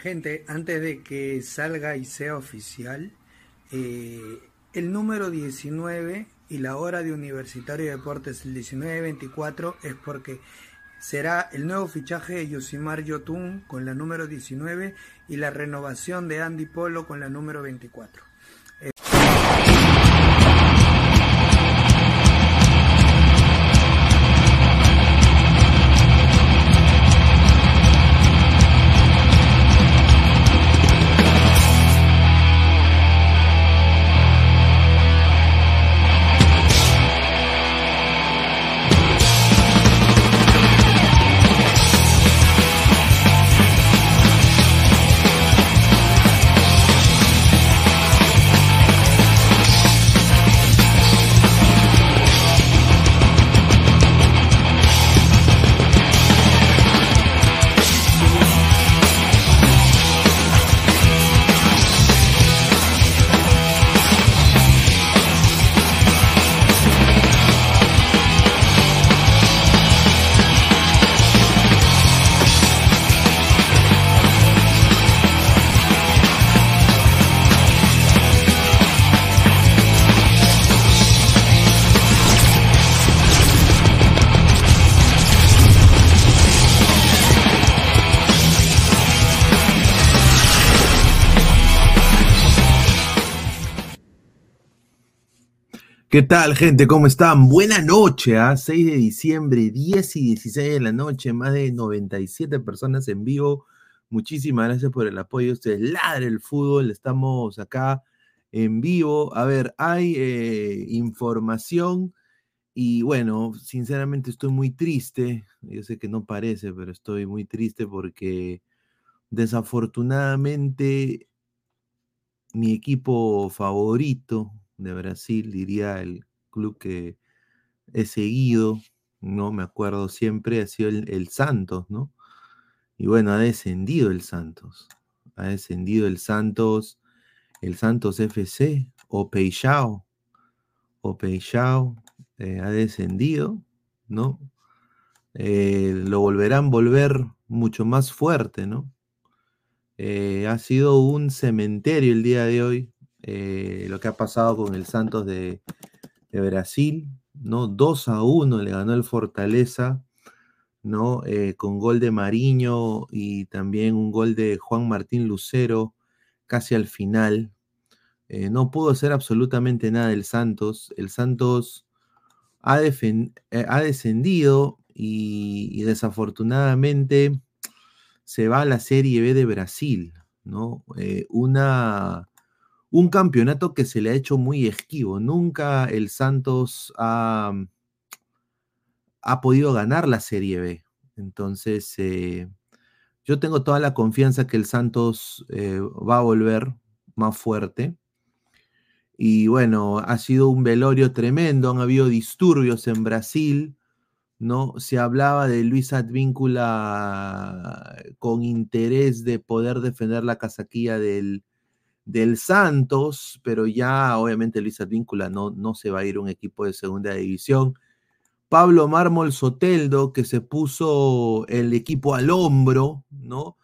Gente, antes de que salga y sea oficial, eh, el número 19 y la hora de Universitario de Deportes, el 19-24, es porque será el nuevo fichaje de Yosimar Yotun con la número 19 y la renovación de Andy Polo con la número 24. ¿Qué tal, gente? ¿Cómo están? Buena noche, ¿ah? 6 de diciembre, 10 y 16 de la noche, más de 97 personas en vivo. Muchísimas gracias por el apoyo. Ustedes ladre el fútbol, estamos acá en vivo. A ver, hay eh, información y bueno, sinceramente estoy muy triste. Yo sé que no parece, pero estoy muy triste porque desafortunadamente mi equipo favorito, de Brasil, diría el club que he seguido, no me acuerdo siempre, ha sido el, Santos, ¿no? Y bueno, ha descendido el Santos, ha descendido el Santos, el Santos FC, o Peixao, o Peixao, eh, ha descendido, ¿no? Eh, lo volverán volver mucho más fuerte, ¿no? Eh, ha sido un cementerio el día de hoy, eh, lo que ha pasado con el Santos de, Brasil, ¿no? 2 a 1 le ganó el Fortaleza, ¿no? Eh, con gol de Mariño y también un gol de Juan Martín Lucero casi al final. Eh, no pudo hacer absolutamente nada el Santos. El Santos ha, ha descendido y, y, desafortunadamente se va a la Serie B de Brasil, ¿no? una un campeonato que se le ha hecho muy esquivo. Nunca el Santos ha, ha podido ganar la Serie B. Entonces, eh, yo tengo toda la confianza que el Santos eh, va a volver más fuerte. Y bueno, ha sido un velorio tremendo, han habido disturbios en Brasil, ¿no? Se hablaba de Luis Advíncula con interés de poder defender la casaquilla del, del Santos, pero ya obviamente Luis Advíncula no, no se va a ir a un equipo de segunda división. Pablo Mármol Soteldo, que se puso el equipo al hombro, ¿no?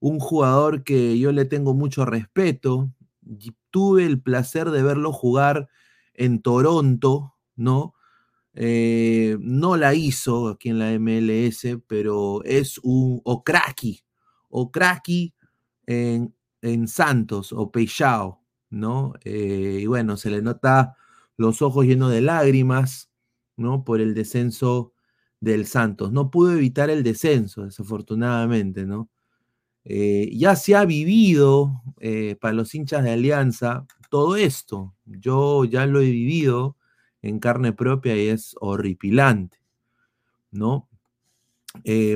Un jugador que yo le tengo mucho respeto. Tuve el placer de verlo jugar en Toronto, ¿no? Eh, no la hizo aquí en la MLS, pero es un Okraki, Okraki en en Santos o Peixao, ¿no? Eh, y bueno, se le nota los ojos llenos de lágrimas, ¿no? Por el descenso del Santos. No pudo evitar el descenso, desafortunadamente, ¿no? Eh, ya se ha vivido eh, para los hinchas de Alianza todo esto. Yo ya lo he vivido en carne propia y es horripilante, ¿no?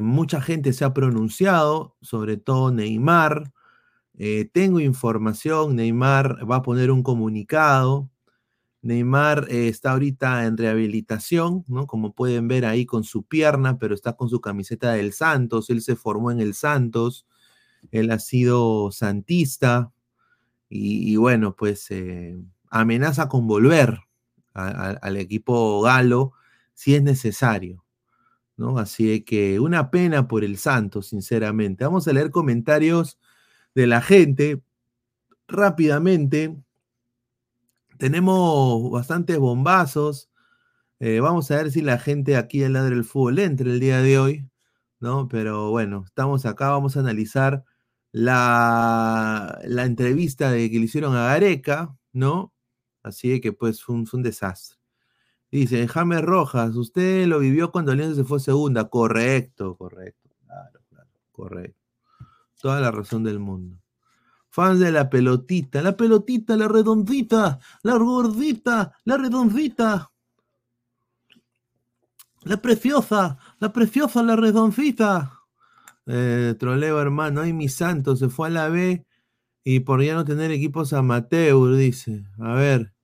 mucha gente se ha pronunciado, sobre todo Neymar, eh, tengo información, Neymar va a poner un comunicado. Neymar eh, está ahorita en rehabilitación, ¿no? Como pueden ver ahí con su pierna, pero está con su camiseta del Santos. Él se formó en el Santos. Él ha sido santista. Y, bueno, pues eh, amenaza con volver al equipo galo si es necesario. ¿no? Así que una pena por el Santos, sinceramente. Vamos a leer comentarios de la gente. Rápidamente, tenemos bastantes bombazos. Eh, vamos a ver si la gente aquí en Ladre del Fútbol entra el día de hoy, ¿no? Pero bueno, estamos acá, vamos a analizar la, la entrevista de que le hicieron a Gareca, ¿no? Así que pues fue un, desastre. Dice, James Rojas, usted lo vivió cuando Alianza se fue segunda. Correcto, correcto, claro, claro, correcto. Toda la razón del mundo. Fans de la pelotita, la pelotita, la redondita, la gordita, la redondita. La preciosa, la preciosa, la redoncita. Eh, troleo, hermano. Ay, mi santo, se fue a la B y por ya no tener equipos amateur, dice. A ver.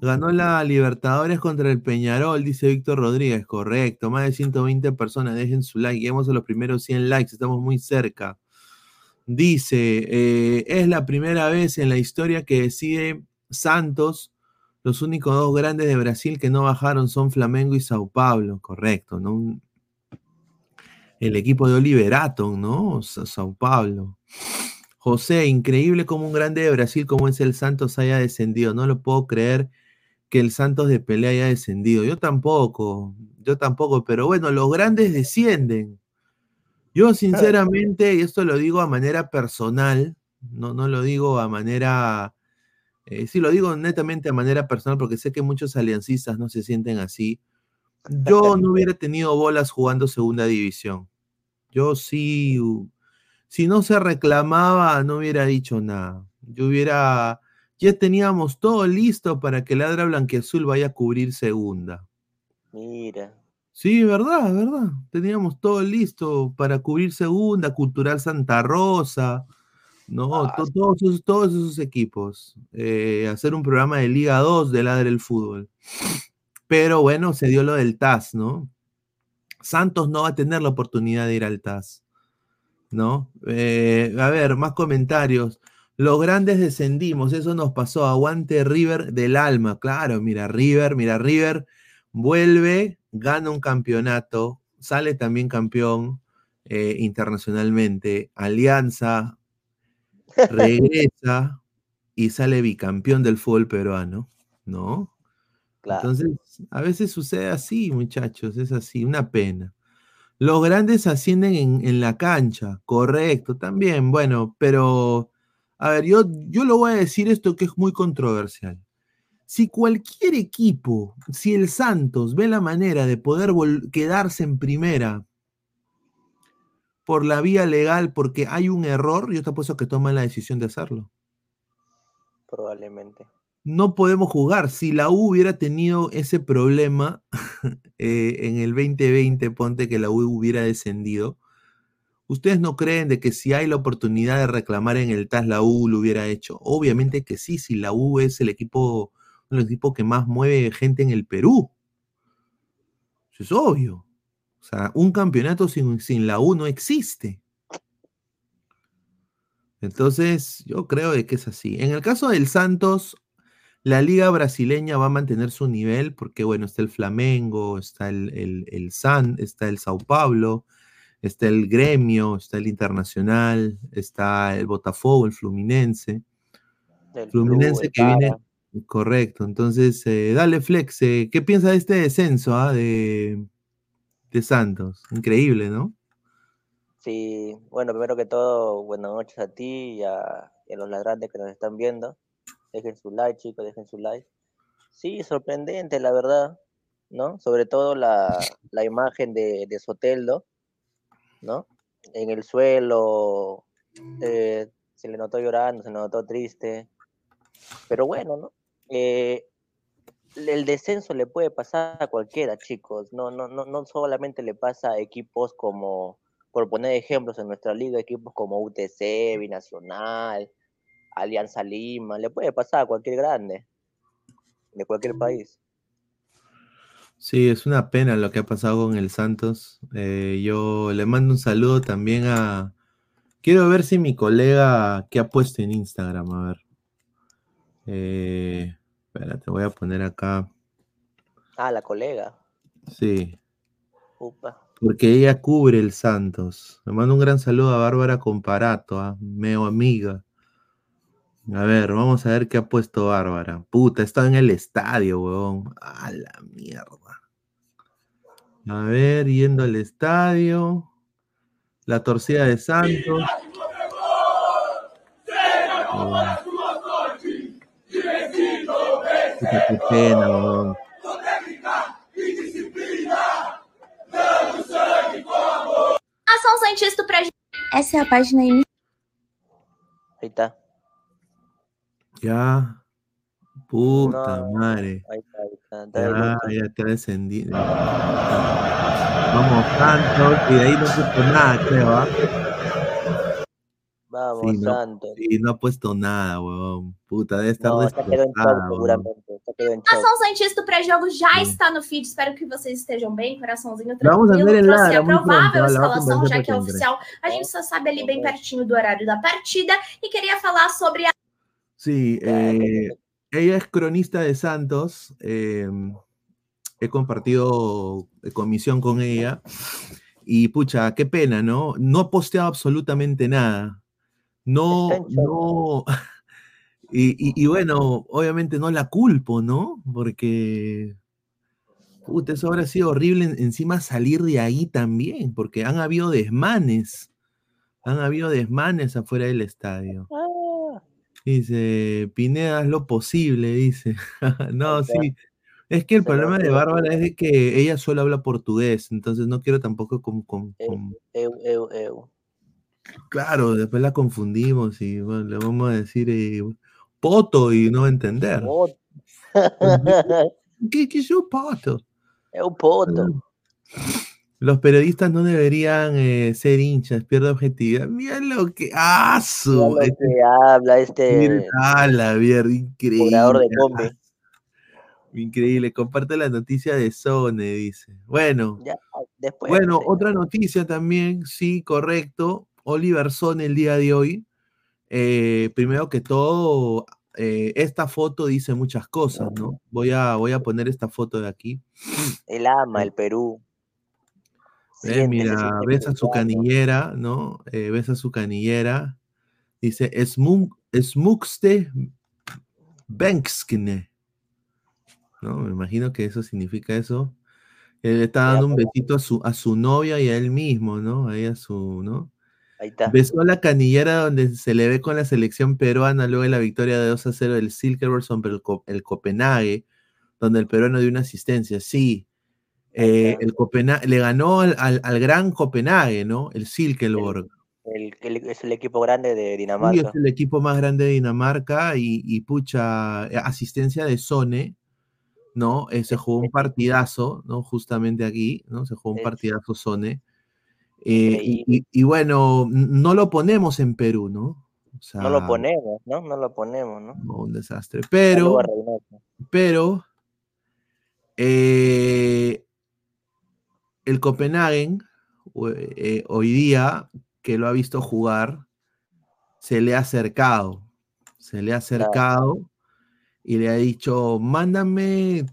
Ganó la Libertadores contra el Peñarol, dice Víctor Rodríguez. Correcto. Más de 120 personas. Dejen su like. Llegamos a los primeros 100 likes. Estamos muy cerca. Dice, eh, es la primera vez en la historia que decide Santos. Los únicos dos grandes de Brasil que no bajaron son Flamengo y Sao Paulo. Correcto, ¿no? El equipo de Oliverato, ¿no? Sao Paulo. José, increíble como un grande de Brasil como es el Santos haya descendido. No lo puedo creer que el Santos de pelea haya descendido. Yo tampoco, yo tampoco, pero bueno, los grandes descienden. Yo sinceramente, y esto lo digo a manera personal, no, no lo digo a manera, eh, sí lo digo netamente a manera personal porque sé que muchos aliancistas no se sienten así. Yo no hubiera tenido bolas jugando segunda división. Yo sí si no se reclamaba, no hubiera dicho nada. Yo hubiera, ya teníamos todo listo para que Ladra Blanquiazul vaya a cubrir segunda. Mira. Sí, verdad, verdad. Teníamos todo listo para cubrir segunda, Cultural Santa Rosa, ¿no? Ah, todos, esos, todos esos equipos. Eh, hacer un programa de Liga 2 de Ladra el Fútbol. Pero bueno, se dio lo del TAS, ¿no? Santos no va a tener la oportunidad de ir al TAS. ¿no? Eh, a ver, más comentarios. Los grandes descendimos, eso nos pasó. Aguante River del alma. Claro, mira, River, mira, River vuelve, gana un campeonato, sale también campeón eh, internacionalmente. Alianza regresa y sale bicampeón del fútbol peruano, ¿no? Entonces, a veces sucede así, muchachos, es así, una pena. Los grandes ascienden en, la cancha, correcto, también, bueno, pero, a ver, yo, yo lo voy a decir esto que es muy controversial. Si cualquier equipo, si el Santos ve la manera de poder quedarse en primera por la vía legal porque hay un error, yo te apuesto que toman la decisión de hacerlo. Probablemente no podemos jugar. Si la U hubiera tenido ese problema eh, en el 2020, ponte que la U hubiera descendido, ¿ustedes no creen de que si hay la oportunidad de reclamar en el TAS la U lo hubiera hecho? Obviamente que sí, si la U es el equipo, el equipo que más mueve gente en el Perú. Eso es obvio. O sea, un campeonato sin, sin la U no existe. Entonces, yo creo de que es así. En el caso del Santos, la liga brasileña va a mantener su nivel porque, bueno, está el Flamengo, está el, el, San, está el Sao Paulo, está el Gremio, está el Internacional, está el Botafogo, el Fluminense. El Fluminense que viene... Correcto, entonces, eh, dale Flex, eh, ¿qué piensa de este descenso ah, de, de Santos? Increíble, ¿no? Sí, bueno, primero que todo, buenas noches a ti y a, los ladrantes que nos están viendo. Dejen su like, chicos, dejen su like. Sí, sorprendente, la verdad, ¿no? Sobre todo la, imagen de, de, Soteldo, ¿no? En el suelo, eh, se le notó llorando, se le notó triste. Pero bueno, ¿no? Eh, el descenso le puede pasar a cualquiera, chicos. No, no, no, no solamente le pasa a equipos como, por poner ejemplos en nuestra liga, equipos como UTC, Binacional, Alianza Lima, le puede pasar a cualquier grande de cualquier país. Sí, es una pena lo que ha pasado con el Santos. Eh, yo le mando un saludo también a... Quiero ver si mi colega que ha puesto en Instagram, a ver. Eh, espera, te voy a poner acá. Ah, la colega. Sí. Porque ella cubre el Santos. Le mando un gran saludo a Bárbara Comparato, a meo amiga. A ver, vamos a ver qué ha puesto Bárbara. Puta, estado en el estadio, weón. A la mierda. A ver, yendo al estadio. La torcida de Santos. Puta, qué pena, weón. Ação Santista pra gente. Essa é a página aí. Ahí está. Ya. Puta No, madre. Ahí está, ahí está. está de Ya, luto. ya está descendido. Vamos, Santos. Y de ahí no puso nada, creo. ¿ah? Vamos, Sí, no, Santos. sí, no ha puesto nada, weón. Puta, debe estar No, shock, destrozada, weón. seguramente. En shock. Ação Santista pré-jogo já Hum. está no feed. Espero que vocês estejam bem. Coraçãozinho Vamos a tranquilo. ver em Trouxe a provável escalação, vamos já ver que é oficial. A gente só sabe ali bem pertinho do horário da partida. E queria falar sobre a Sí, eh, ella es cronista de Santos. eh, he compartido comisión con ella. Y pucha, qué pena, ¿no? No ha posteado absolutamente nada. No, no. Y, y- y bueno, obviamente no la culpo, ¿no? Porque. Puta, eso habrá sido horrible en- encima salir de ahí también, porque han habido desmanes. Han habido desmanes afuera del estadio. Ah, Dice, Pineda, haz lo posible, dice. No, sí. Es que el Se problema de Bárbara es de que ella solo habla portugués, entonces no quiero tampoco con, con- con- eu, eu, eu. Claro, después la confundimos y bueno, le vamos a decir eh, poto y no entender. ¿Qué, qué es un poto? é o poto. Los periodistas no deberían eh, ser hinchas, pierde objetividad. Mira lo que... ¡Ah, Mira lo Este- que habla mira, este ¡Ah, la mierda! Increíble. de combi. Increíble, comparte la noticia de Sone, dice. Bueno, Ya, después. bueno, sí. otra noticia también, sí, correcto. Oliver Sone el día de hoy. Eh, primero que todo, eh, esta foto dice muchas cosas, ¿no? Voy a, voy a poner esta foto de aquí. Él ama el Perú. Eh, mira, siente ves a su canillera, ¿no? Eh, ves a su canillera. Dice, "Smug- Smugste Bankskne. ¿No? Me imagino que eso significa eso. Él le está dando un besito a su, a su novia y a él mismo, ¿no? Ahí a su, ¿no? Ahí está. Besó a la canillera donde se le ve con la selección peruana luego de la victoria de 2 a 0 del Silkeborg sobre el, Co- el Copenhague, donde el peruano dio una asistencia. Sí, eh, el Copenhague le ganó al, al- al gran Copenhague, ¿no? El Silkeborg. El, el- es el equipo grande de Sí, Dinamarca. es el equipo más grande de Dinamarca y, y pucha, eh, asistencia de Sone, ¿no? Eh, se jugó un partidazo, ¿no? Justamente aquí, ¿no? Se jugó un partidazo Sone. Eh, y, Increíble. y- y bueno, no lo ponemos en Perú, ¿no? O sea, No lo ponemos, ¿no? No lo ponemos, ¿no? un desastre. Pero, pero, eh, el Copenhagen, eh, eh, hoy día, que lo ha visto jugar, se le ha acercado, se le ha acercado y le ha dicho, mándame,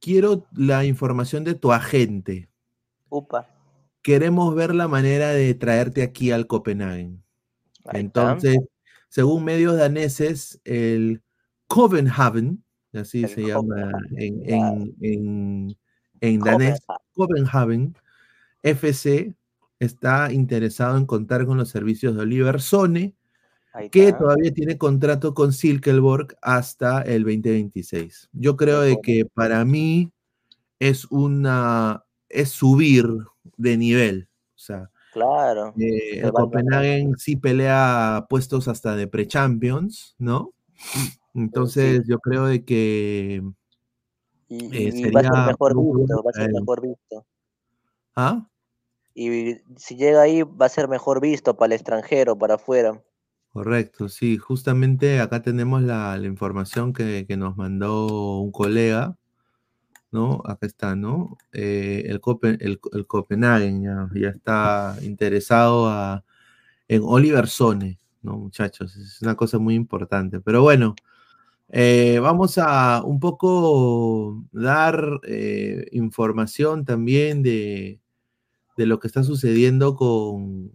quiero la información de tu agente. Upa. Queremos ver la manera de traerte aquí al Copenhagen. Entonces, según medios daneses, el Copenhagen, así El se llama en, en, en- en danés, Copenhagen. FC está interesado en contar con los servicios de Oliver Sone, que todavía tiene contrato con Silkeborg hasta el 2026. Yo creo de que para mí es una es subir de nivel. O sea, Claro. eh, el Copenhagen sí pelea puestos hasta de pre-champions, ¿no? Entonces yo creo de que Y, eh, y va a ser sería mejor visto, va a ser mejor visto. ¿Ah? Y si llega ahí, va a ser mejor visto para el extranjero, para afuera. Correcto, sí, justamente acá tenemos la, la información que, que nos mandó un colega, ¿no? Acá está, ¿no? Eh, el, Copen- Copenhagen ya, ya está interesado a- en Oliver Sone, ¿no, muchachos? Es una cosa muy importante. Pero bueno, eh, vamos a un poco dar eh, información también de, de lo que está sucediendo con,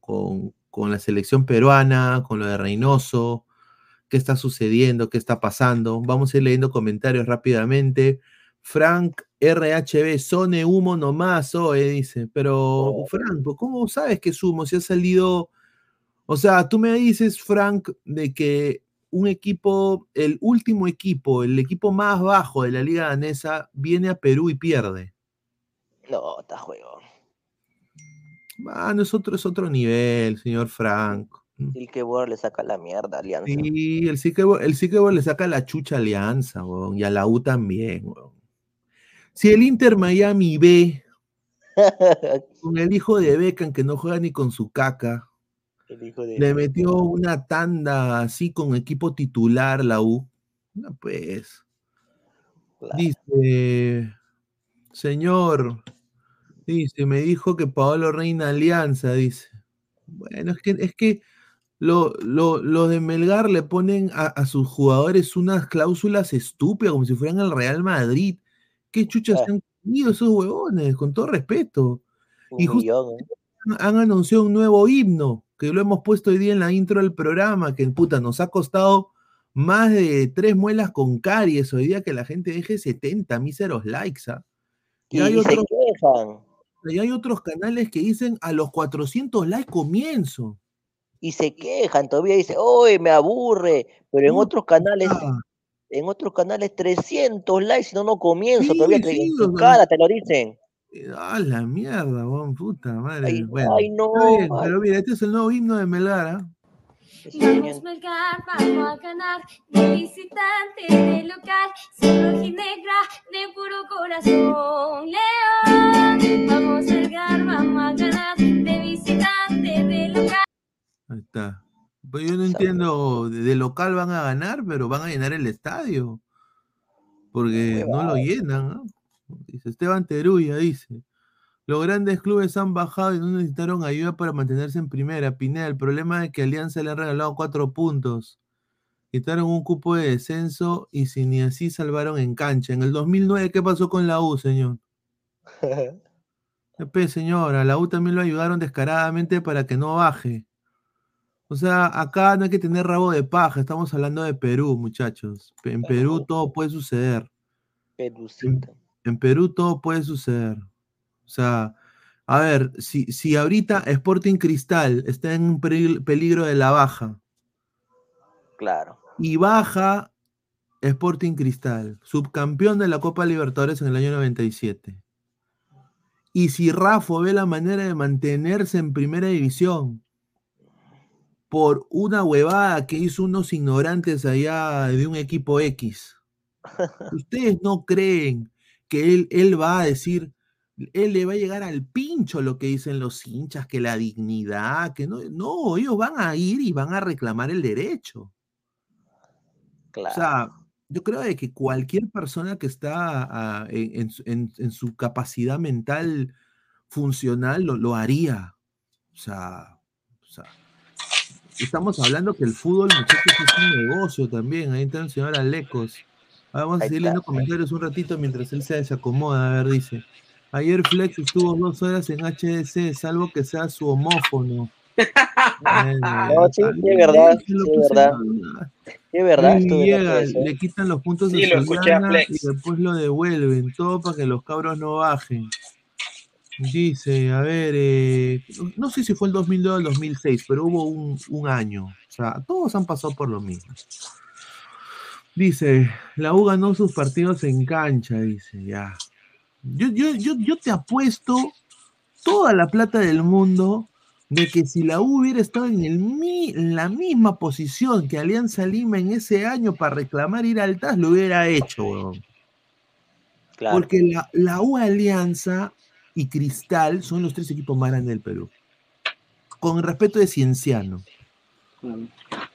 con, con la selección peruana, con lo de Reynoso, qué está sucediendo, qué está pasando. Vamos a ir leyendo comentarios rápidamente. Frank RHB, Sone humo nomás, oye, dice. Pero, Oh. Frank, pues, ¿cómo sabes que es humo? Si ha salido. O sea, tú me dices, Frank, de que un equipo, el último equipo, el equipo más bajo de la liga danesa, viene a Perú y pierde. No, está juego. Ah, no es otro, nivel, señor Frank. Silkeborg le saca la mierda Alianza. Sí, el Silkeborg, el Silkeborg le saca la chucha Alianza, weón, y a la U también, weón. Si el Inter Miami B, con el hijo de Beckham que no juega ni con su caca, El hijo de... le metió una tanda así con equipo titular la U, no, pues, Claro. dice, señor, dice, me dijo que Paolo Reina Alianza, dice. Bueno, es que, es que lo, lo, lo de Melgar le ponen a, a sus jugadores unas cláusulas estúpidas, como si fueran el Real Madrid. ¿Qué chuchas Ah. se han comido esos huevones? Con todo respeto. Un y justo- millón, ¿eh? Han anunciado un nuevo himno, que lo hemos puesto hoy día en la intro del programa, que puta, nos ha costado más de tres muelas con caries hoy día que la gente deje 70 míseros likes. ¿ah? Y Y, hay otros- quejan. Y hay otros canales que dicen a los 400 likes comienzo. Y se quejan. Todavía dice, ¡Oye, me aburre! Pero en otros canales, Ah, en otros canales 300 likes, si no, no comienzo. Sí, todavía te- sí, sea, cara te lo dicen. Ah, la mierda, weón, puta madre. Ay, bueno, ay, no. está bien, pero mira, este es el nuevo himno de Melgar, ¿ah? sí, Vamos. Melgar, vamos a ganar de visitante, de local, sin rojinegra, de puro corazón, León. Vamos Melgar, vamos a ganar de visitante, de local. Ahí está. Pues yo no entiendo, de, local van a ganar, pero van a llenar el estadio. Porque no lo llenan, ¿ah? Dice Esteban Teruya, dice. Los grandes clubes han bajado y no necesitaron ayuda para mantenerse en primera. Pineda, el problema es que Alianza le han regalado cuatro puntos. Quitaron un cupo de descenso y si ni así salvaron en cancha. En el 2009, ¿qué pasó con la U, señor? Epe, señora, la U también lo ayudaron descaradamente para que no baje. O sea, acá no hay que tener rabo de paja, estamos hablando de Perú, muchachos. En Perú todo puede suceder. Pelucita. En Perú todo puede suceder. O sea, a ver, si, si ahorita Sporting Cristal está en peligro de la baja Claro. y baja Sporting Cristal, subcampeón de la Copa Libertadores en el año 97. Y si Rafa ve la manera de mantenerse en primera división por una huevada que hizo unos ignorantes allá de un equipo X, ¿ustedes no creen que él, él va a decir, él le va a llegar al pincho lo que dicen los hinchas, que la dignidad, que no, no, ellos van a ir y van a reclamar el derecho. Claro. O sea, yo creo de que cualquier persona que está ah, en, su capacidad mental funcional lo, lo haría. O sea, o sea, estamos hablando que el fútbol, muchachos, es un negocio también. Ahí está el señor Alecos. Ah, Vamos a seguir leyendo comentarios un ratito mientras él se desacomoda. A ver, dice. Ayer Flex estuvo dos horas en HDC, salvo que sea su homófono. No, sí, es verdad, sí, es verdad. le quitan los puntos Sí, de lo escuché a Solana Flex. y después lo devuelven, todo para que los cabros no bajen. Dice, a ver, eh, no sé si fue el 2002 o el 2006, pero hubo un, un año. O sea, todos han pasado por lo mismo. Dice, la U ganó sus partidos en cancha, dice, ya. Yo, yo, yo, yo te apuesto toda la plata del mundo de que si la U hubiera estado en, el, en la misma posición que Alianza Lima en ese año para reclamar ir al TAS, lo hubiera hecho, weón. Claro. Porque la, la U Alianza y Cristal son los tres equipos más grandes del Perú. Con respeto de Cienciano.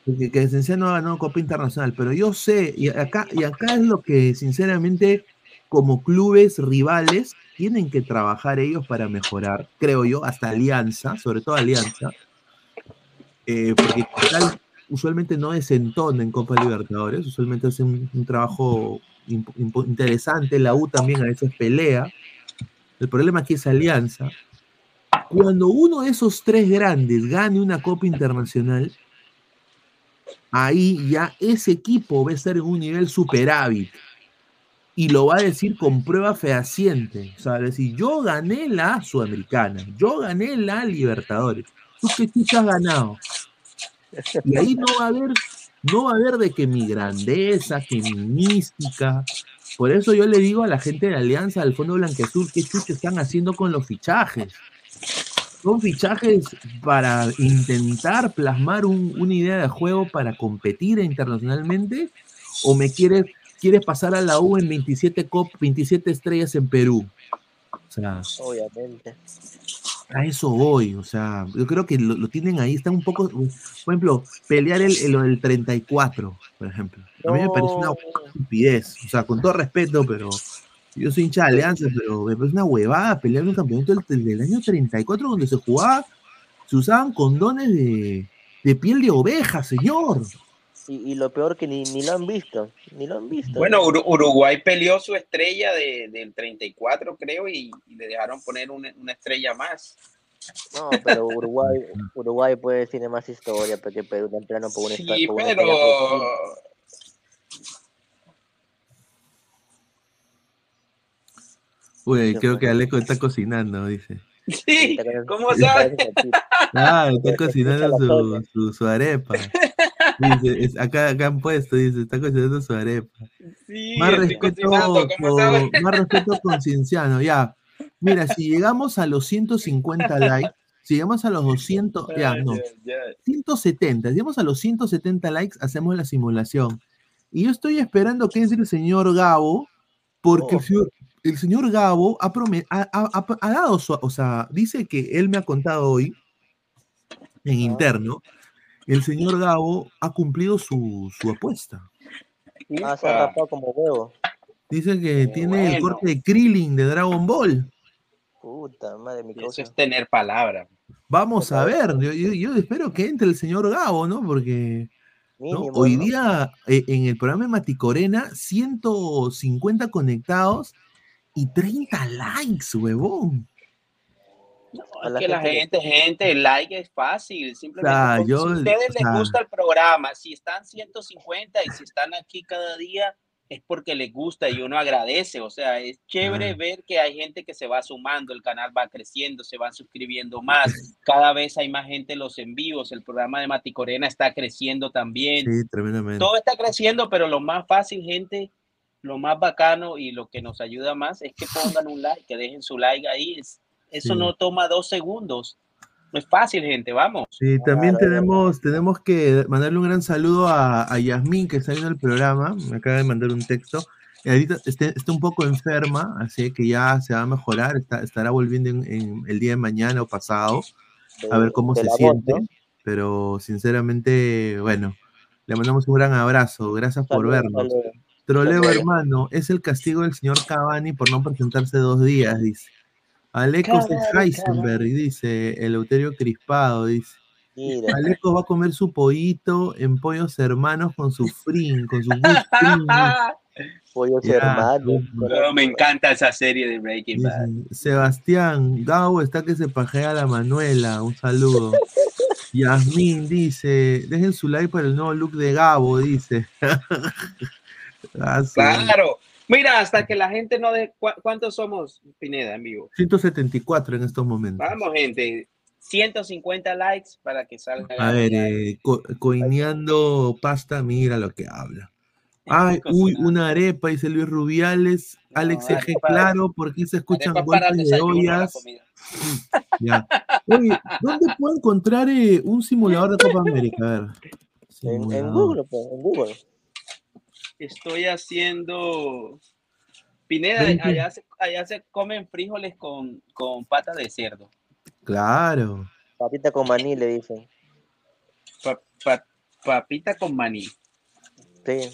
Porque que Cienciano ha ganado Copa Internacional. Pero yo sé, y acá, y acá es lo que sinceramente, como clubes rivales, tienen que trabajar ellos para mejorar, creo yo, hasta Alianza, sobre todo Alianza. Eh, porque Cristal usualmente no desentona en Copa Libertadores, usualmente hace un, un trabajo interesante, la U también a veces pelea. El problema aquí es Alianza. Cuando uno de esos tres grandes gane una Copa Internacional, ahí ya ese equipo va a estar en un nivel superávit. Y lo va a decir con prueba fehaciente. O sea, decir, yo gané la Sudamericana, yo gané la Libertadores. ¿Tú qué has ganado? Y ahí no va a haber, no va a haber de que mi grandeza, que mi mística. Por eso yo le digo a la gente de la Alianza del Fondo Blanqueazul, ¿qué chucha están haciendo con los fichajes? Son fichajes para intentar plasmar un- una idea de juego para competir internacionalmente o me quieres, quieres pasar a la U en 27, cop, 27 estrellas en Perú. O sea, Obviamente. a eso voy, o sea, yo creo que lo, lo tienen ahí, está un poco, por ejemplo, pelear el, el, el 34, por ejemplo. A mí me parece una estupidez, o sea, con todo respeto, pero yo soy hincha de Alianza, pero me parece una huevada pelear un campeonato del, del año 34 donde se jugaba, se usaban condones de, de piel de oveja, señor. Y, y lo peor que ni, ni lo han visto. Ni lo han visto. Bueno, Uru- Uruguay peleó su estrella de- del 34, creo, y, y le dejaron poner una, una estrella más. No, pero Uruguay, Uruguay pues tiene más historia porque Perú temprano por una Sí, pero... Uy, creo que Aleco está cocinando, dice. Sí. ¿cómo sabes? Ah, está cocinando su, su, su arepa. Dice, es- acá, acá han puesto, dice, está cocinando su arepa. Sí, Más respeto, con, más respeto con Cienciano, ya. Mira, si llegamos a los 150 likes, si llegamos a los 200, ya, no, Ya, ya. 170, si llegamos a los 170 likes, hacemos la simulación. Y yo estoy esperando que entre el señor Gabo, porque Oh. El señor Gabo ha, prome- ha- ha- ha- ha dado su, o sea, dice que él me ha contado hoy, en interno, el señor Gabo ha cumplido su, su apuesta. Ah, se ha rapado como huevo. Dice que tiene el corte de Krillin de Dragon Ball. Puta madre, mi Eso cosa. es tener palabra. Vamos a ver, yo, yo- yo espero que entre el señor Gabo, ¿no? Porque ¿no? Mínimo, hoy ¿no? día eh, en el programa de Maticorena, 150 conectados y 30 likes, huevón. No, es que la gente gente, el like es fácil. Simplemente sea, yo, si a ustedes o les sea- gusta el programa, si están 150 y si están aquí cada día, es porque les gusta y uno agradece. O sea, es chévere Ah. ver que hay gente que se va sumando, el canal va creciendo, se van suscribiendo más. Cada vez hay más gente en los en vivos. El programa de Maticorena está creciendo también. Sí, tremendamente. Todo está creciendo, pero lo más fácil, gente, lo más bacano y lo que nos ayuda más es que pongan un like, que dejen su like ahí. Es- eso Sí. no toma dos segundos. No es fácil, gente, vamos. Sí, también Claro, tenemos, tenemos que mandarle un gran saludo a, a Yasmín, que está viendo el programa. Me acaba de mandar un texto. Ahorita está, está un poco enferma, así que ya se va a mejorar. Está, estará volviendo en, en el día de mañana o pasado. a ver cómo se voz, siente. ¿no? Pero sinceramente, bueno, le mandamos un gran abrazo. Gracias por vernos. saludos. Troleo hermano, es el castigo del señor Cavani por no presentarse dos días, dice. Alecos es Heisenberg, dice Eleuterio Crispado, dice. Mira, Alecos va a comer su pollito en pollos hermanos con su frin, con su frin, pollos Ya, hermanos. me encanta esa serie de Breaking Bad. Sebastián, Gabo está que se pajea a la Manuela, un saludo. Yasmín dice, dejen su like para el nuevo look de Gabo, dice. Ah, Claro. Mira, hasta que la gente no de cuántos somos, Pineda, en vivo. 174 en estos momentos. Vamos, gente. 150 likes para que salga. A ver, eh, co- coineando pasta, mira lo que habla. Ay, uy, una arepa, dice Luis Rubiales. No, Alex Eje, claro, porque se escuchan golpes de ollas. comida. Ya. Oye, ¿dónde puedo encontrar eh, un simulador de Copa América? A ver. En, en. Google, pues, en Google. Estoy haciendo. Pineda, allá se, allá se comen frijoles con, con pata de cerdo. Claro. Papita con maní, le dicen. Pa- pa- papita con maní. Sí,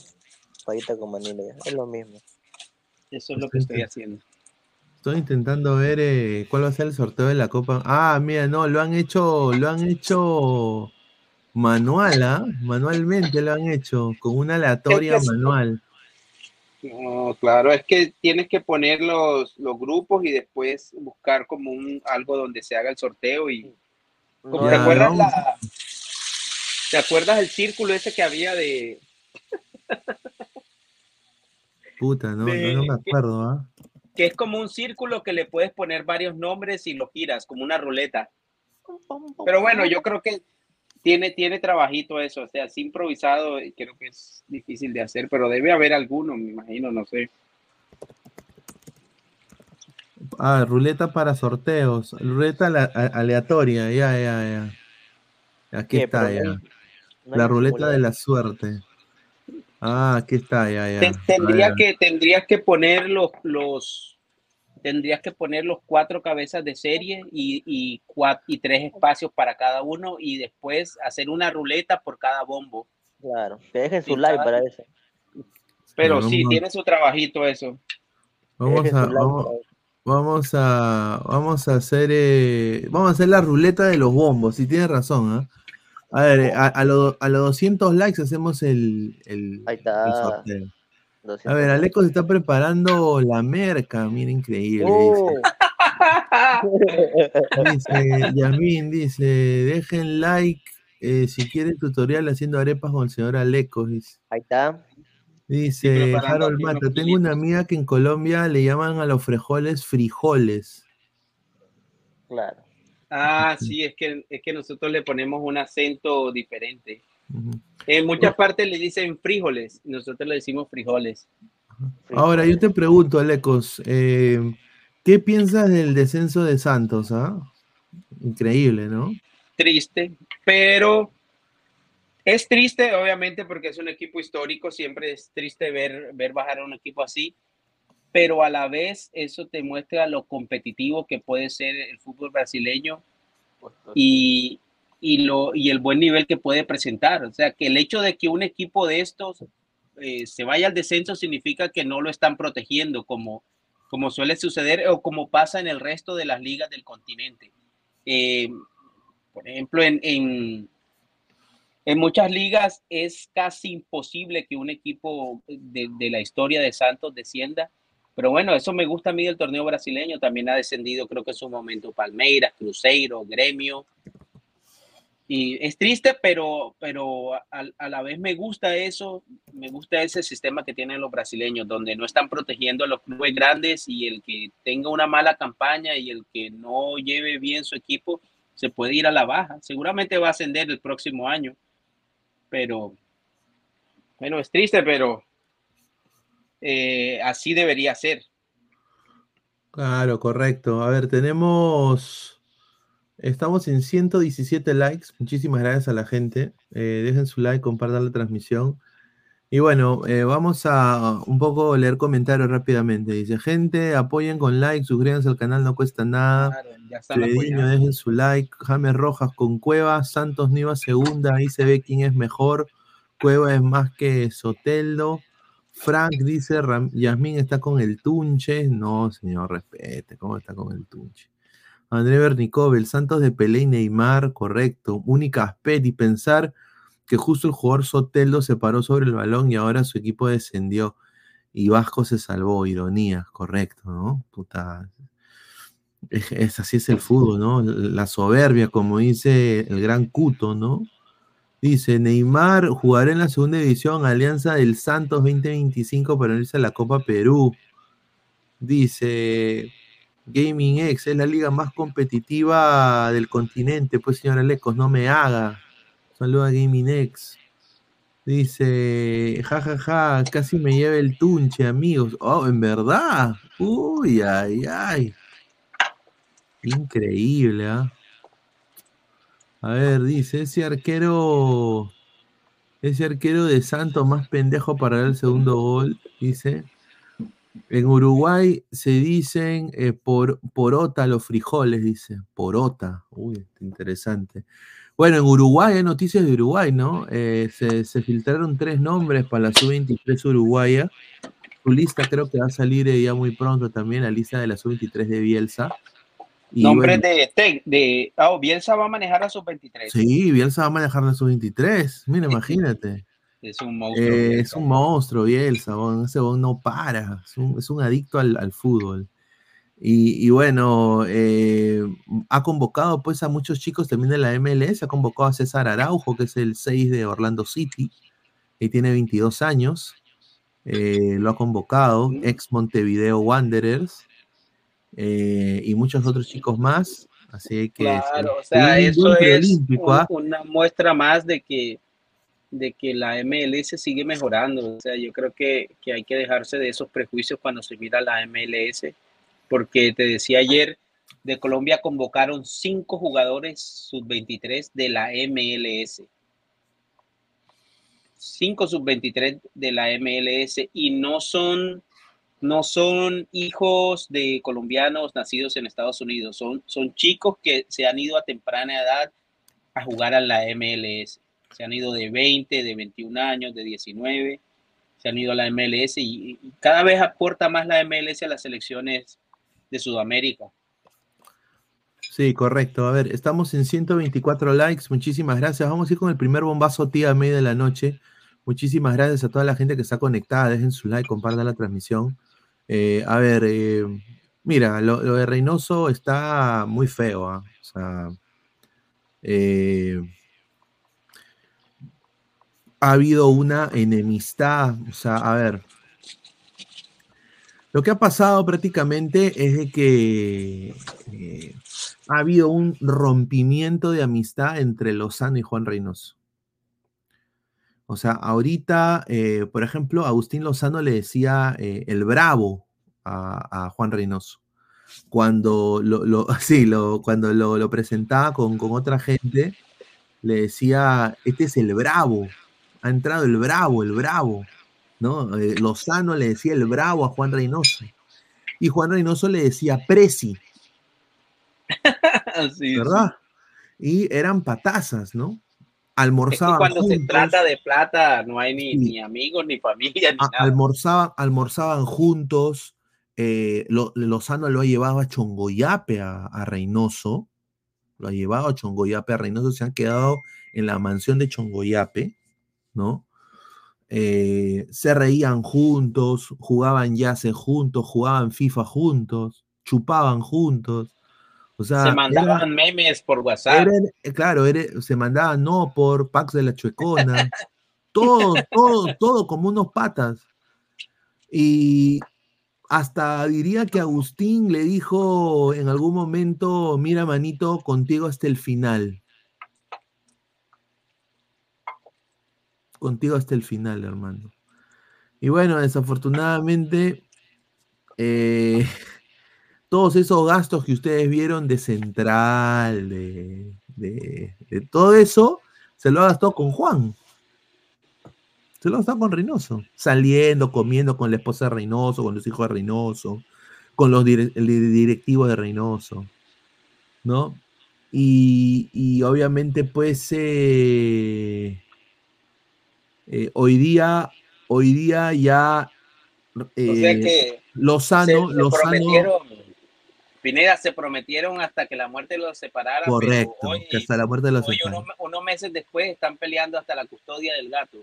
papita con maní, le dicen. Es lo mismo. Eso es lo que estoy haciendo. Estoy intentando ver eh, cuál va a ser el sorteo de la Copa. Ah, mira, no, lo han hecho, lo han hecho manual, ¿ah? Manualmente lo han hecho, con una aleatoria Es que- manual. No, claro, es que tienes que poner los, los grupos y después buscar como un algo donde se haga el sorteo y como te Ya, acuerdas la ¿Te acuerdas el círculo ese que había de Puta, no, de- no me acuerdo, ¿ah? que es como un círculo que le puedes poner varios nombres y lo giras como una ruleta? Pero bueno, yo creo que tiene, tiene trabajito eso, o sea, es improvisado y creo que es difícil de hacer, pero debe haber alguno, me imagino, no sé. Ah, ruleta para sorteos. Ruleta aleatoria, ya, ya, ya. Aquí está, ya. no La ruleta de la suerte. Ah, aquí está, ya, ya. Tendría ver. que, tendrías que poner los, los, tendrías que poner los cuatro cabezas de serie y, y, cua- y tres espacios para cada uno y después hacer una ruleta por cada bombo. Claro, que dejen su like cada- para eso. Pero Sí, sí, vamos- tiene su trabajito eso. Vamos a, vamos, para eso. vamos a, vamos a hacer, eh, vamos a hacer la ruleta de los bombos. Si tienes razón, ¿ah? A ver, eh, a, a lo- a los 200 likes hacemos el, el, Ahí el sorteo. 200 A ver. Aleco se está preparando la merca, mira, increíble. Oh, Dice, Yasmin dice, dejen like eh, si quieren tutorial haciendo arepas con el señor Aleco. Dice, ahí está. Dice Harold Mata, tengo una kilitos". amiga que en Colombia le llaman a los frijoles frijoles. Claro. Ah, sí, es que, es que nosotros le ponemos un acento diferente. En muchas partes le dicen frijoles, nosotros le decimos frijoles. Ahora, yo te pregunto, Alecos, eh, ¿qué piensas del descenso de Santos? ah? Increíble, ¿no? Triste, pero es triste, obviamente, porque es un equipo histórico, siempre es triste ver, ver bajar a un equipo así, pero a la vez eso te muestra lo competitivo que puede ser el fútbol brasileño y, y, el buen nivel que puede presentar. O sea, que el hecho de que un equipo de estos eh, se vaya al descenso significa que no lo están protegiendo como, como suele suceder o como pasa en el resto de las ligas del continente. Eh, por ejemplo, en, en, en, muchas ligas es casi imposible que un equipo de, de la historia de Santos descienda. Pero bueno, eso me gusta a mí del torneo brasileño. También ha descendido, creo que en su momento, Palmeiras, Cruzeiro, Gremio. Y es triste, pero, pero a, a, la vez me gusta eso, me gusta ese sistema que tienen los brasileños, donde no están protegiendo a los clubes grandes y el que tenga una mala campaña y el que no lleve bien su equipo se puede ir a la baja. Seguramente va a ascender el próximo año, pero bueno, es triste, pero eh, así debería ser. Claro, correcto. A ver, tenemos, estamos en 117 likes. Muchísimas gracias a la gente. Eh, dejen su like, compartan la transmisión. Y bueno, eh, vamos a un poco leer comentarios rápidamente. Dice, gente, apoyen con like, suscríbanse al canal, no cuesta nada. Claro, dejen su like. James Rojas con Cueva, Santos Niva segunda, ahí se ve quién es mejor. Cueva es más que Soteldo. Frank dice, Yasmín está con el Tunche. No, señor, respete, ¿cómo está con el Tunche? André Bernicov, el Santos de Pelé y Neymar, correcto. Única aspecto y pensar que justo el jugador Soteldo se paró sobre el balón y ahora su equipo descendió y Vasco se salvó. Ironía, correcto, ¿no? Puta. Es- así es el fútbol, ¿no? La soberbia, como dice el gran Cuto, ¿no? Dice, Neymar jugará en la segunda división Alianza del Santos 2025 para unirse a la Copa Perú. Dice, Gaming X es la liga más competitiva del continente. Pues, señor Alecos, no me haga. Saluda a Gaming X. Dice, jajaja, casi me lleva el tunche, amigos. Oh, en verdad. Uy, ay, ay. Increíble, ¿ah? A ver, dice, ese arquero, ese arquero de Santos más pendejo para el segundo gol, dice. En Uruguay se dicen eh, por, porota los frijoles, dice. Porota. Uy, interesante. Bueno, en Uruguay hay noticias de Uruguay, ¿no? Eh, se, se filtraron tres nombres para la sub-23 uruguaya. Su lista creo que va a salir eh, ya muy pronto también, la lista de la sub-23 de Bielsa. Y Nombre bueno, de, Tec- de oh, Bielsa va a manejar a sus 23. Sí, Bielsa va a manejar la sub-23. Mira, imagínate. Es un monstruo. Eh, Bielsa. es un monstruo, Bielsa, bon, ese bon no para, es un, es un adicto al, al fútbol. Y, y bueno, eh, ha convocado pues a muchos chicos también de la MLS, ha convocado a César Araujo, que es el 6 de Orlando City, y tiene 22 años, eh, lo ha convocado, ex Montevideo Wanderers, eh, y muchos otros chicos más, así que... Claro, o se sea, eso es un- ¿ah? una muestra más de que, de que la MLS sigue mejorando. O sea, yo creo que, que hay que dejarse de esos prejuicios cuando se mira la MLS, porque te decía ayer, de Colombia convocaron cinco jugadores sub-23 de la MLS. Cinco sub-23 de la MLS y no son, no son hijos de colombianos nacidos en Estados Unidos, son, son chicos que se han ido a temprana edad a jugar a la MLS. Se han ido de 20, de 21 años, de 19, se han ido a la MLS y, cada vez aporta más la MLS a las selecciones de Sudamérica. Sí, correcto. A ver, estamos en 124 likes. Muchísimas gracias. Vamos a ir con el primer bombazo, tía, a media de la noche. Muchísimas gracias a toda la gente que está conectada. Dejen su like, compartan la transmisión. Eh, a ver, eh, mira, lo, de Reynoso está muy feo. ¿ah? O sea, eh, ha habido una enemistad. O sea, a ver, lo que ha pasado prácticamente es de que eh, ha habido un rompimiento de amistad entre Lozano y Juan Reynoso. O sea, ahorita, eh, por ejemplo, Agustín Lozano le decía eh, el bravo a, Juan Reynoso. Cuando lo, sí, cuando lo presentaba con, con otra gente, le decía, este es el bravo, ha entrado el bravo, el bravo. ¿no? Eh, Lozano le decía el bravo a Juan Reynoso. Y Juan Reynoso le decía Presi, Sí, ¿verdad? Y eran patazas, ¿no? sí. Es que Almorzaban cuando se trata de plata no hay ni amigos, ni familia, ni a- nada. almorzaban, almorzaban juntos. eh, Lo- Lozano lo ha llevado a Chongoyape a, a Reynoso. Lo ha llevado a Chongoyape a Reynoso. Se han quedado en la mansión de Chongoyape, ¿no? Eh, se reían juntos, jugaban yace juntos, jugaban FIFA juntos, chupaban juntos. O sea, Se era- mandaban memes por WhatsApp. Era- eh, claro, era- se mandaban no por packs de la chuecona, todo, todo, todo como unos patas. Y hasta diría que Agustín le dijo en algún momento, mira manito, contigo hasta el final. Contigo hasta el final, hermano. Y bueno, desafortunadamente, eh, todos esos gastos que ustedes vieron de central, de, de- todo eso, se lo ha gastado con Juan. Se lo ha gastado con Reynoso. Saliendo, comiendo con la esposa de Reynoso, con los hijos de Reynoso, con los directivos de Reynoso. ¿No? Y, y obviamente, pues, eh, eh, hoy día, hoy día ya o sea eh, que Lozano, se, se Lozano, prometieron, Pineda, se prometieron hasta que la muerte los separara. correcto, hoy, que hasta la muerte los hoy separa. unos, unos meses después están peleando hasta la custodia del gato.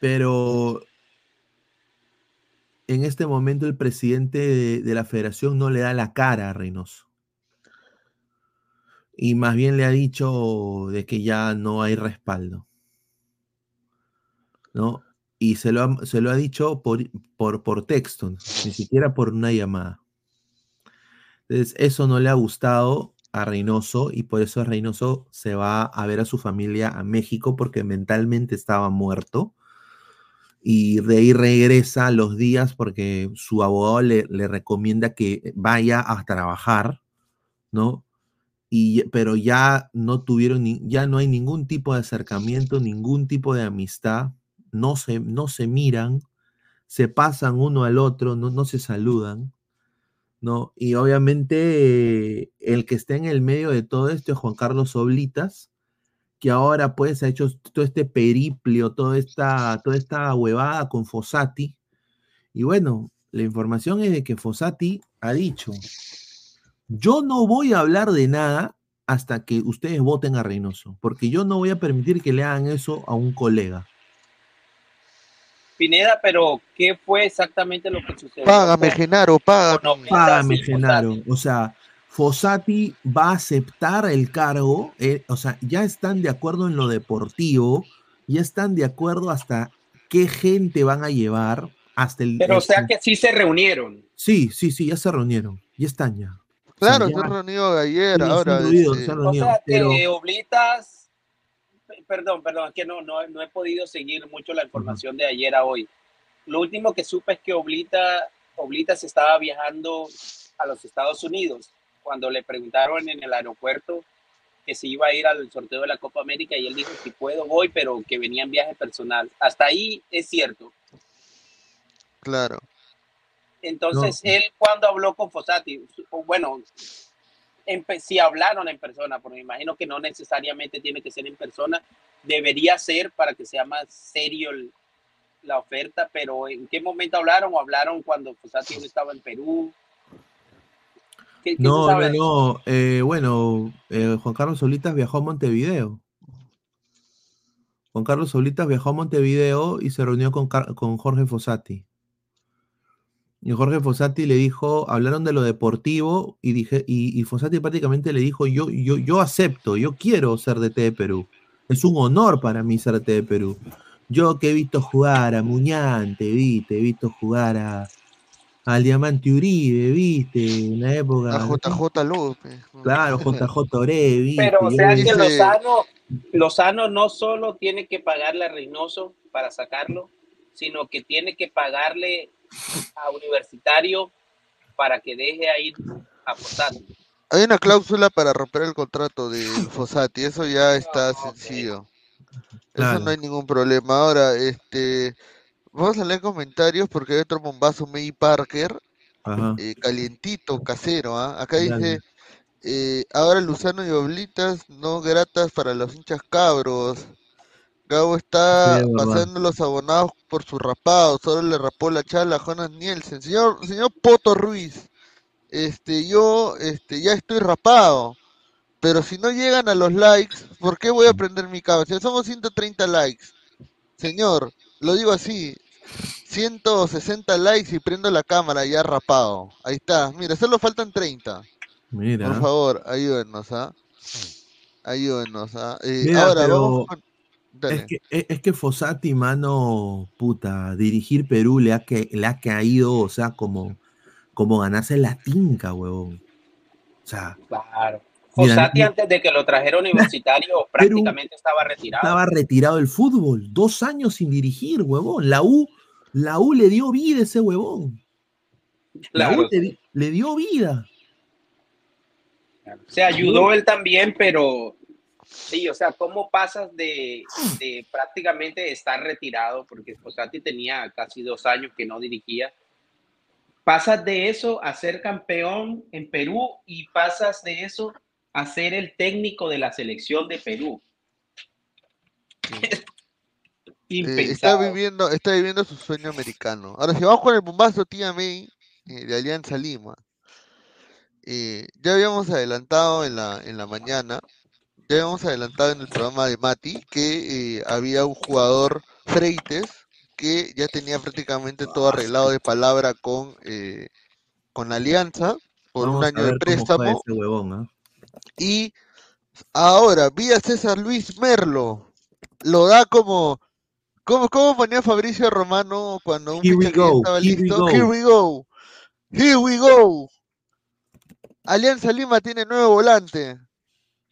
Pero en este momento el presidente de, de la federación no le da la cara a Reynoso. Y más bien le ha dicho de que ya no hay respaldo. ¿No? Y se lo ha, se lo ha dicho por, por, por texto, ni siquiera por una llamada. Entonces, eso no le ha gustado a Reynoso y por eso Reynoso se va a ver a su familia a México porque mentalmente estaba muerto y de ahí regresa los días porque su abogado le, le recomienda que vaya a trabajar, ¿no? Y, pero ya no tuvieron, ni- ya no hay ningún tipo de acercamiento, ningún tipo de amistad, no se, no se miran, se pasan uno al otro, no, no se saludan, ¿no? Y obviamente el que está en el medio de todo esto es Juan Carlos Oblitas, que ahora pues ha hecho todo este periplio, toda esta, toda esta huevada con Fossati. Y bueno, la información es de que Fossati ha dicho, yo no voy a hablar de nada hasta que ustedes voten a Reynoso, porque yo no voy a permitir que le hagan eso a un colega. Pineda, pero ¿qué fue exactamente lo que sucedió? Págame, Genaro, págame. Págame, Genaro. Fossati? O sea, Fossati va a aceptar el cargo. eh, o sea, ya están de acuerdo en lo deportivo. Ya están de acuerdo hasta qué gente van a llevar. Hasta el. Pero o sea hasta- que sí se reunieron. Sí, sí, sí, ya se reunieron. Ya están ya. Claro, O se sea, han reunido ayer, sí, se han ahora. reunido, este, se han O reunido, sea, pero- que Oblitas, perdón, perdón, es que no, no, no he podido seguir mucho la información de ayer a hoy. Lo último que supe es que Oblita, Oblitas estaba viajando a los Estados Unidos cuando le preguntaron en el aeropuerto que se iba a ir al sorteo de la Copa América y él dijo, si puedo voy, pero que venía en viaje personal. Hasta ahí es cierto. Claro. Entonces, él cuando habló con Fossati, bueno, empe- si hablaron en persona, porque me imagino que no necesariamente tiene que ser en persona, debería ser para que sea más serio el- la oferta, pero ¿en qué momento hablaron o hablaron cuando Fossati aún estaba en Perú? ¿Qué, qué se No, eh, bueno, eh, Juan Carlos Solitas viajó a Montevideo. Juan Carlos Solitas viajó a Montevideo y se reunió con, con Jorge Fossati. Y Jorge Fossati le dijo, hablaron de lo deportivo y dije, y, y Fossati prácticamente le dijo, yo, yo, yo acepto, yo quiero ser DT de Perú. Es un honor para mí ser DT de Perú. Yo que he visto jugar a Muñante, viste, he visto jugar a al Diamante Uribe, viste, en la época. A JJ López. Claro, JJ Ore, viste. Pero o sea vi- que Lozano, Lozano no solo tiene que pagarle a Reynoso para sacarlo, sino que tiene que pagarle a Universitario para que deje a ir a Fossati. Hay una cláusula para romper el contrato de Fossati, eso ya está sencillo. Eso Claro. no hay ningún problema. Ahora, este, vamos a leer comentarios porque hay otro bombazo, May Parker, Ajá. eh, calientito, casero, ¿ah? Acá Dale. dice, eh, ahora Luzano y Oblitas no gratas para los hinchas cabros. Gabo está Sí, pasando los abonados por su rapado, solo le rapó la chala a Jonas Nielsen. Señor, señor Poto Ruiz, este, yo, este, ya estoy rapado, pero si no llegan a los likes, ¿por qué voy a prender mi cámara? Si somos 130 likes, señor, lo digo así, 160 likes y prendo la cámara ya rapado. Ahí está, mira, solo faltan 30. Mira. Por favor, ayúdenos, ¿ah? Ayúdenos, ¿ah? Eh, ahora pero vamos con... Dale. Es que, es, es que Fossati, mano, puta, dirigir Perú le ha, que, le ha caído, o sea, como, como ganarse la tinca, huevón. O sea, Claro. Mira, Fossati mi- antes de que lo trajera universitario prácticamente estaba retirado. estaba retirado del fútbol, dos años sin dirigir, huevón. La U, la U le dio vida a ese huevón. La U le dio vida. Se ayudó él también, pero sí, o sea, ¿cómo pasas de, de prácticamente estar retirado? Porque Fossati tenía casi dos años que no dirigía. Pasas de eso a ser campeón en Perú y pasas de eso a ser el técnico de la selección de Perú. Eh, está viviendo, está viviendo su sueño americano. Ahora, si vamos con el bombazo tía May eh, de Alianza Lima, eh, ya habíamos adelantado en la, en la mañana, ya habíamos adelantado en el programa de Mati que eh, había un jugador Freites que ya tenía prácticamente todo arreglado de palabra con, eh, con Alianza por un Vamos año de préstamo. huevón, ¿ah? Y ahora, vía César Luis Merlo, lo da como. ¿Cómo, cómo ponía Fabricio Romano cuando un Here we go, estaba here we listo? go. Here we go. Here we go. Alianza Lima tiene nuevo volante.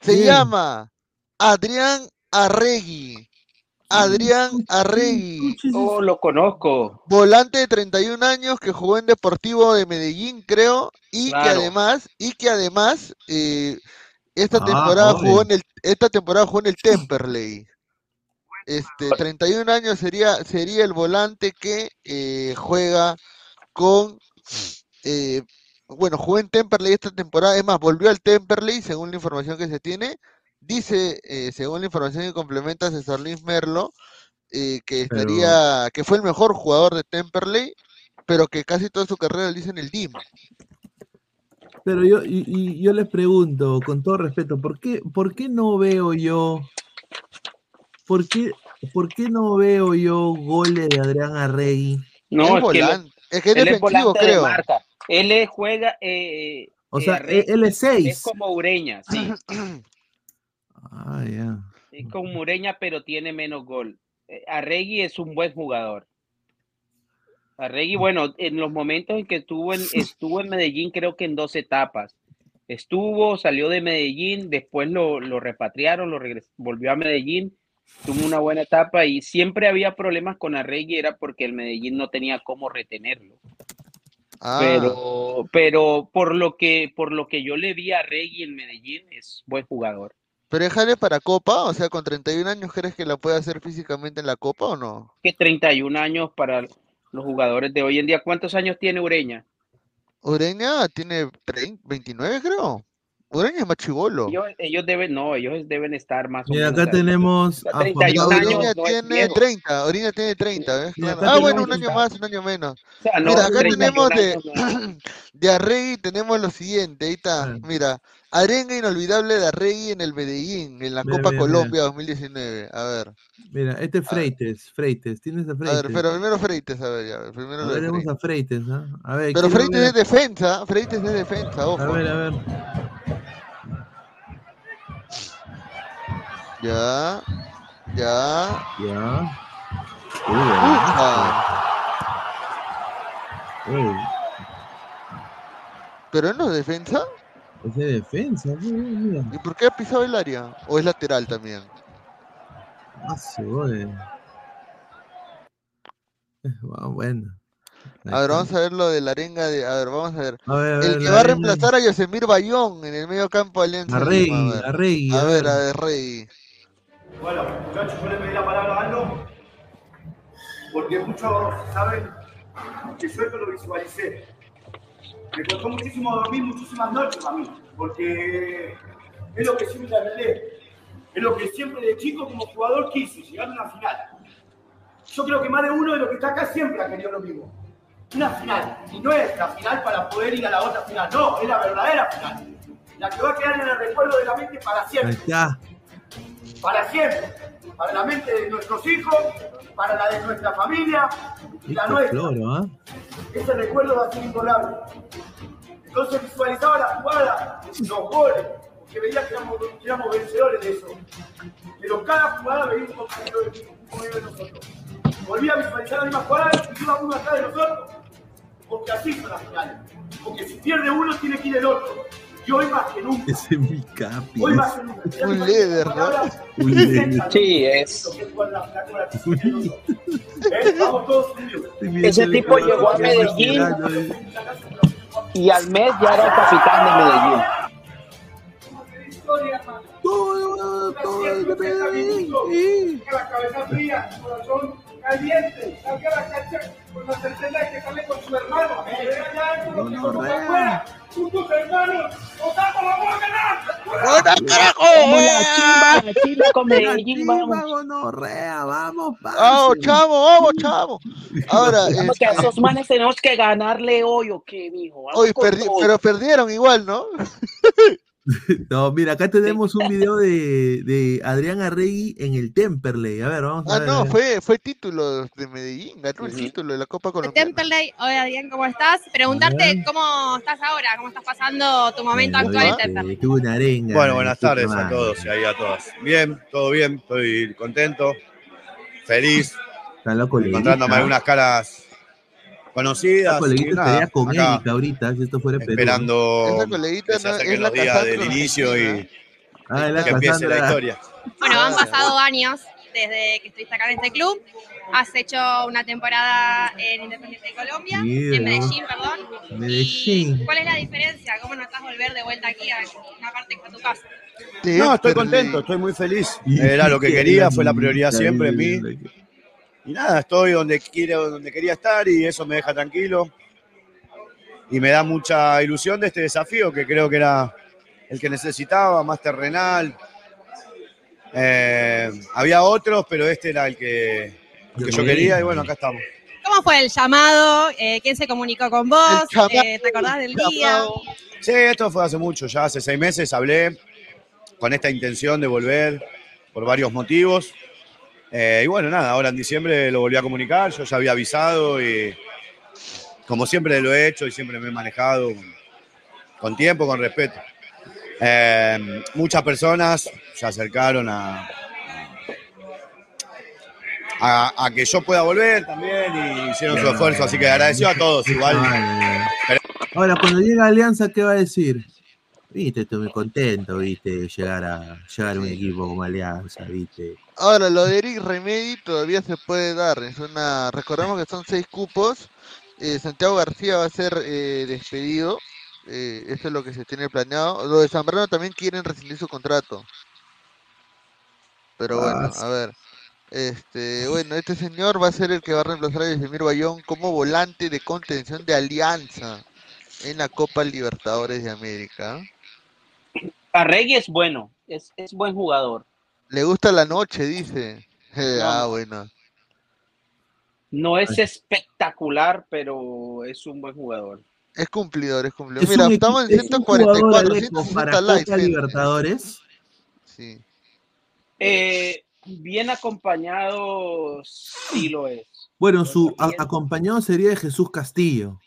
Se llama Adrián Arregui. Adrián Arregui. Oh, lo conozco. Volante de 31 años que jugó en Deportivo de Medellín, creo, y que además, y que además eh, esta Ah, temporada jugó en el, esta temporada jugó en el Temperley. Este, 31 años sería, sería el volante que eh, juega con eh, bueno, jugó en Temperley esta temporada, es más, volvió al Temperley, según la información que se tiene. Dice, eh, según la información que complementa César Luis Merlo, eh, que Pero- estaría, que fue el mejor jugador de Temperley, pero que casi toda su carrera lo hizo en el DIM. Pero yo, y, y yo les pregunto, con todo respeto, ¿por qué, ¿por qué no veo yo? ¿Por qué ¿Por qué no veo yo goles de Adrián Arregui? No, es es que, volante. Es que es defensivo, volante de creo. marca. Él es- juega. eh, O eh, sea, Arregui él es es 6. como Ureña, sí. Ah, ya. Es como Ureña, pero tiene menos gol. Eh, Arregui es un buen jugador. Arregui, bueno, en los momentos en que estuvo en, estuvo en Medellín, creo que en dos etapas. Estuvo, salió de Medellín, después lo, lo repatriaron, lo regres- volvió a Medellín, tuvo una buena etapa y siempre había problemas con Arregui, era porque el Medellín no tenía cómo retenerlo. Ah, Pero, pero por lo que, por lo que yo le vi a Arregui en Medellín, es buen jugador. pero déjale para Copa, o sea, con 31 años, ¿crees que la puede hacer físicamente en la Copa o no? que 31 años para los jugadores de hoy en día. ¿Cuántos años tiene Ureña? Ureña tiene 30, 29, creo. Ureña es más chivolo. Ellos, ellos deben, no, ellos deben estar más o Mira, menos. acá ahí. tenemos a Juan 31 Pablo. años. Ureña no es tiene viejo. 30, Ureña tiene 30, ¿ves? Mira, Claro. acá Ah, bueno, un tenemos- año más, un año menos. O sea, no, Mira, acá 31 tenemos de, años no. de Arregui, tenemos lo siguiente, ahí está, Ah. mira, arenga inolvidable de Arregui en el Medellín, en la Mira, Copa mira, Colombia 2019, a ver, Mira, este es A. Freites. Freites, tienes a a Freites. ver, pero primero Freites, a ver, ya, primero A ver, Freites. a Freites, ¿ah? A ver, Pero Freites ver- es defensa, Freites es defensa, A ojo. ver, a ver. Ya, ya, Ya. Uy, uy, pero él no es defensa, es defensa, uy, mira. ¿y por qué ha pisado el área? ¿O es lateral también? Ah. Eh, ah, bueno. A ver, vamos a ver lo de la arenga de, a ver, vamos a ver. A ver, a ver, El que va a reemplazar a Yosemir Bayón en el medio campo de Alianza Arregui, Lima, a ver. Arregui, A ver, a ver, Rey. Bueno, muchachos, yo le pedí la palabra a Aldo porque muchos saben que yo esto lo visualicé. Me costó muchísimo dormir muchísimas noches a mí, porque es lo que siempre anhelé. Es lo que siempre de chico como jugador quise, llegar a una final. Yo creo que más de uno de los que está acá siempre ha querido lo mismo. Una final. Y no es la final para poder ir a la otra final, no, es la verdadera final. La que va a quedar en el recuerdo de la mente para Ahí siempre está. Para siempre, para la mente de nuestros hijos, para la de nuestra familia y la nuestra. Floro, ¿ah? Ese recuerdo va a ser imborrable. Entonces visualizaba la jugada, los goles, porque veía que éramos, que éramos vencedores de eso. Pero cada jugada veía un compañero de, nosotros. Volvía a visualizar la misma jugada y iba uno atrás de nosotros. Porque así son las finales. Porque si pierde uno, tiene que ir el otro. Y hoy más que nunca. Ese es mi capi. Hoy más que nunca. Un líder, ¿no? Un líder. Sí, es. ¿Eh? Vamos todos. Ese tipo llegó a Medellín. Y al mes ya era el capitán de Medellín. Todo, todo el de Medellín. La cabeza fría, corazón caliente, salga a la cancha con la certeza de que sale con su hermano. No, no, no. Juntos hermanos, nos damos la vamos a ganar. ¡Buena, carajo! Vamos la chimba, chimba con Medellín, vamos. gonorrea, vamos, ¡Vamos, chavo, vamos, chavo! Ahora, Vamos que a este, esos manes tenemos que ganarle hoy o qué, mijo. Hoy con perdi- pero perdieron igual, ¿no? No, mira, acá tenemos un video de, de Adrián Arregui en el Temperley. A ver, vamos a Ah, ver. no, fue, fue título de Medellín, ganó el título de la Copa Colombiana. Temperley, hola Adrián, ¿cómo estás? Preguntarte cómo estás ahora, cómo estás pasando tu momento actual en Temperley. Tuve una arenga. Bueno, buenas tardes a todos y ahí a todas. Bien, todo bien, estoy contento, feliz, Está la coleguita. encontrándome algunas caras conocidas. y coleguita nada, con acá Erika ahorita, si esto fuera Perú. esperando Esa coleguita que se acerquen los días del inicio y. Ah, la que empiece la historia. Bueno, han pasado años desde que estuviste acá en este club. Has hecho una temporada en Independiente de Colombia, Sí, en. Medellín, perdón. Medellín. ¿Y ¿Cuál es la diferencia? ¿Cómo notas volver de vuelta aquí a una parte que fue tu casa? No, estoy contento, estoy muy feliz. Era lo que quería, fue la prioridad siempre en mí. Y nada, estoy donde quiero, donde quería estar y eso me deja tranquilo. Y me da mucha ilusión de este desafío que creo que era el que necesitaba, más terrenal. Eh, había otros, pero este era el que, el que yo quería y bueno, acá estamos. ¿Cómo fue el llamado? Eh, ¿Quién se comunicó con vos? Eh, ¿Te acordás del día? Sí, esto fue hace mucho, ya hace seis meses hablé con esta intención de volver por varios motivos. Eh, y bueno, nada, ahora en diciembre lo volví a comunicar, yo ya había avisado y como siempre lo he hecho y siempre me he manejado con, tiempo, con respeto. Eh, muchas personas se acercaron a, a, a que yo pueda volver también y hicieron su esfuerzo, así que agradecido a todos igual. Ahora, cuando llega Alianza, ¿qué va a decir? Viste, estoy muy contento, viste, llegar a, llegar a un equipo como Alianza, viste. Ahora, lo de Eric Remedi todavía se puede dar. Es una, recordemos que son seis cupos. Eh, Santiago García va a ser eh, despedido. Eh, eso es lo que se tiene planeado. Lo de Zambrano también quieren rescindir su contrato. Pero bueno, Ah, a ver. Este, bueno, este señor va a ser el que va a reemplazar a Yosemir Bayón como volante de contención de Alianza en la Copa Libertadores de América. Arregui es bueno, es, es buen jugador. Le gusta la noche, dice. No, ah, no. bueno. No es espectacular, pero es un buen jugador. Es cumplidor, es cumplidor. Es Mira, un estamos en equi- es un jugador 144, Alejo, para 160 likes. Libertadores. Sí. Eh, bien acompañado, sí lo es. Bueno, su a- acompañado sería de Jesús Castillo.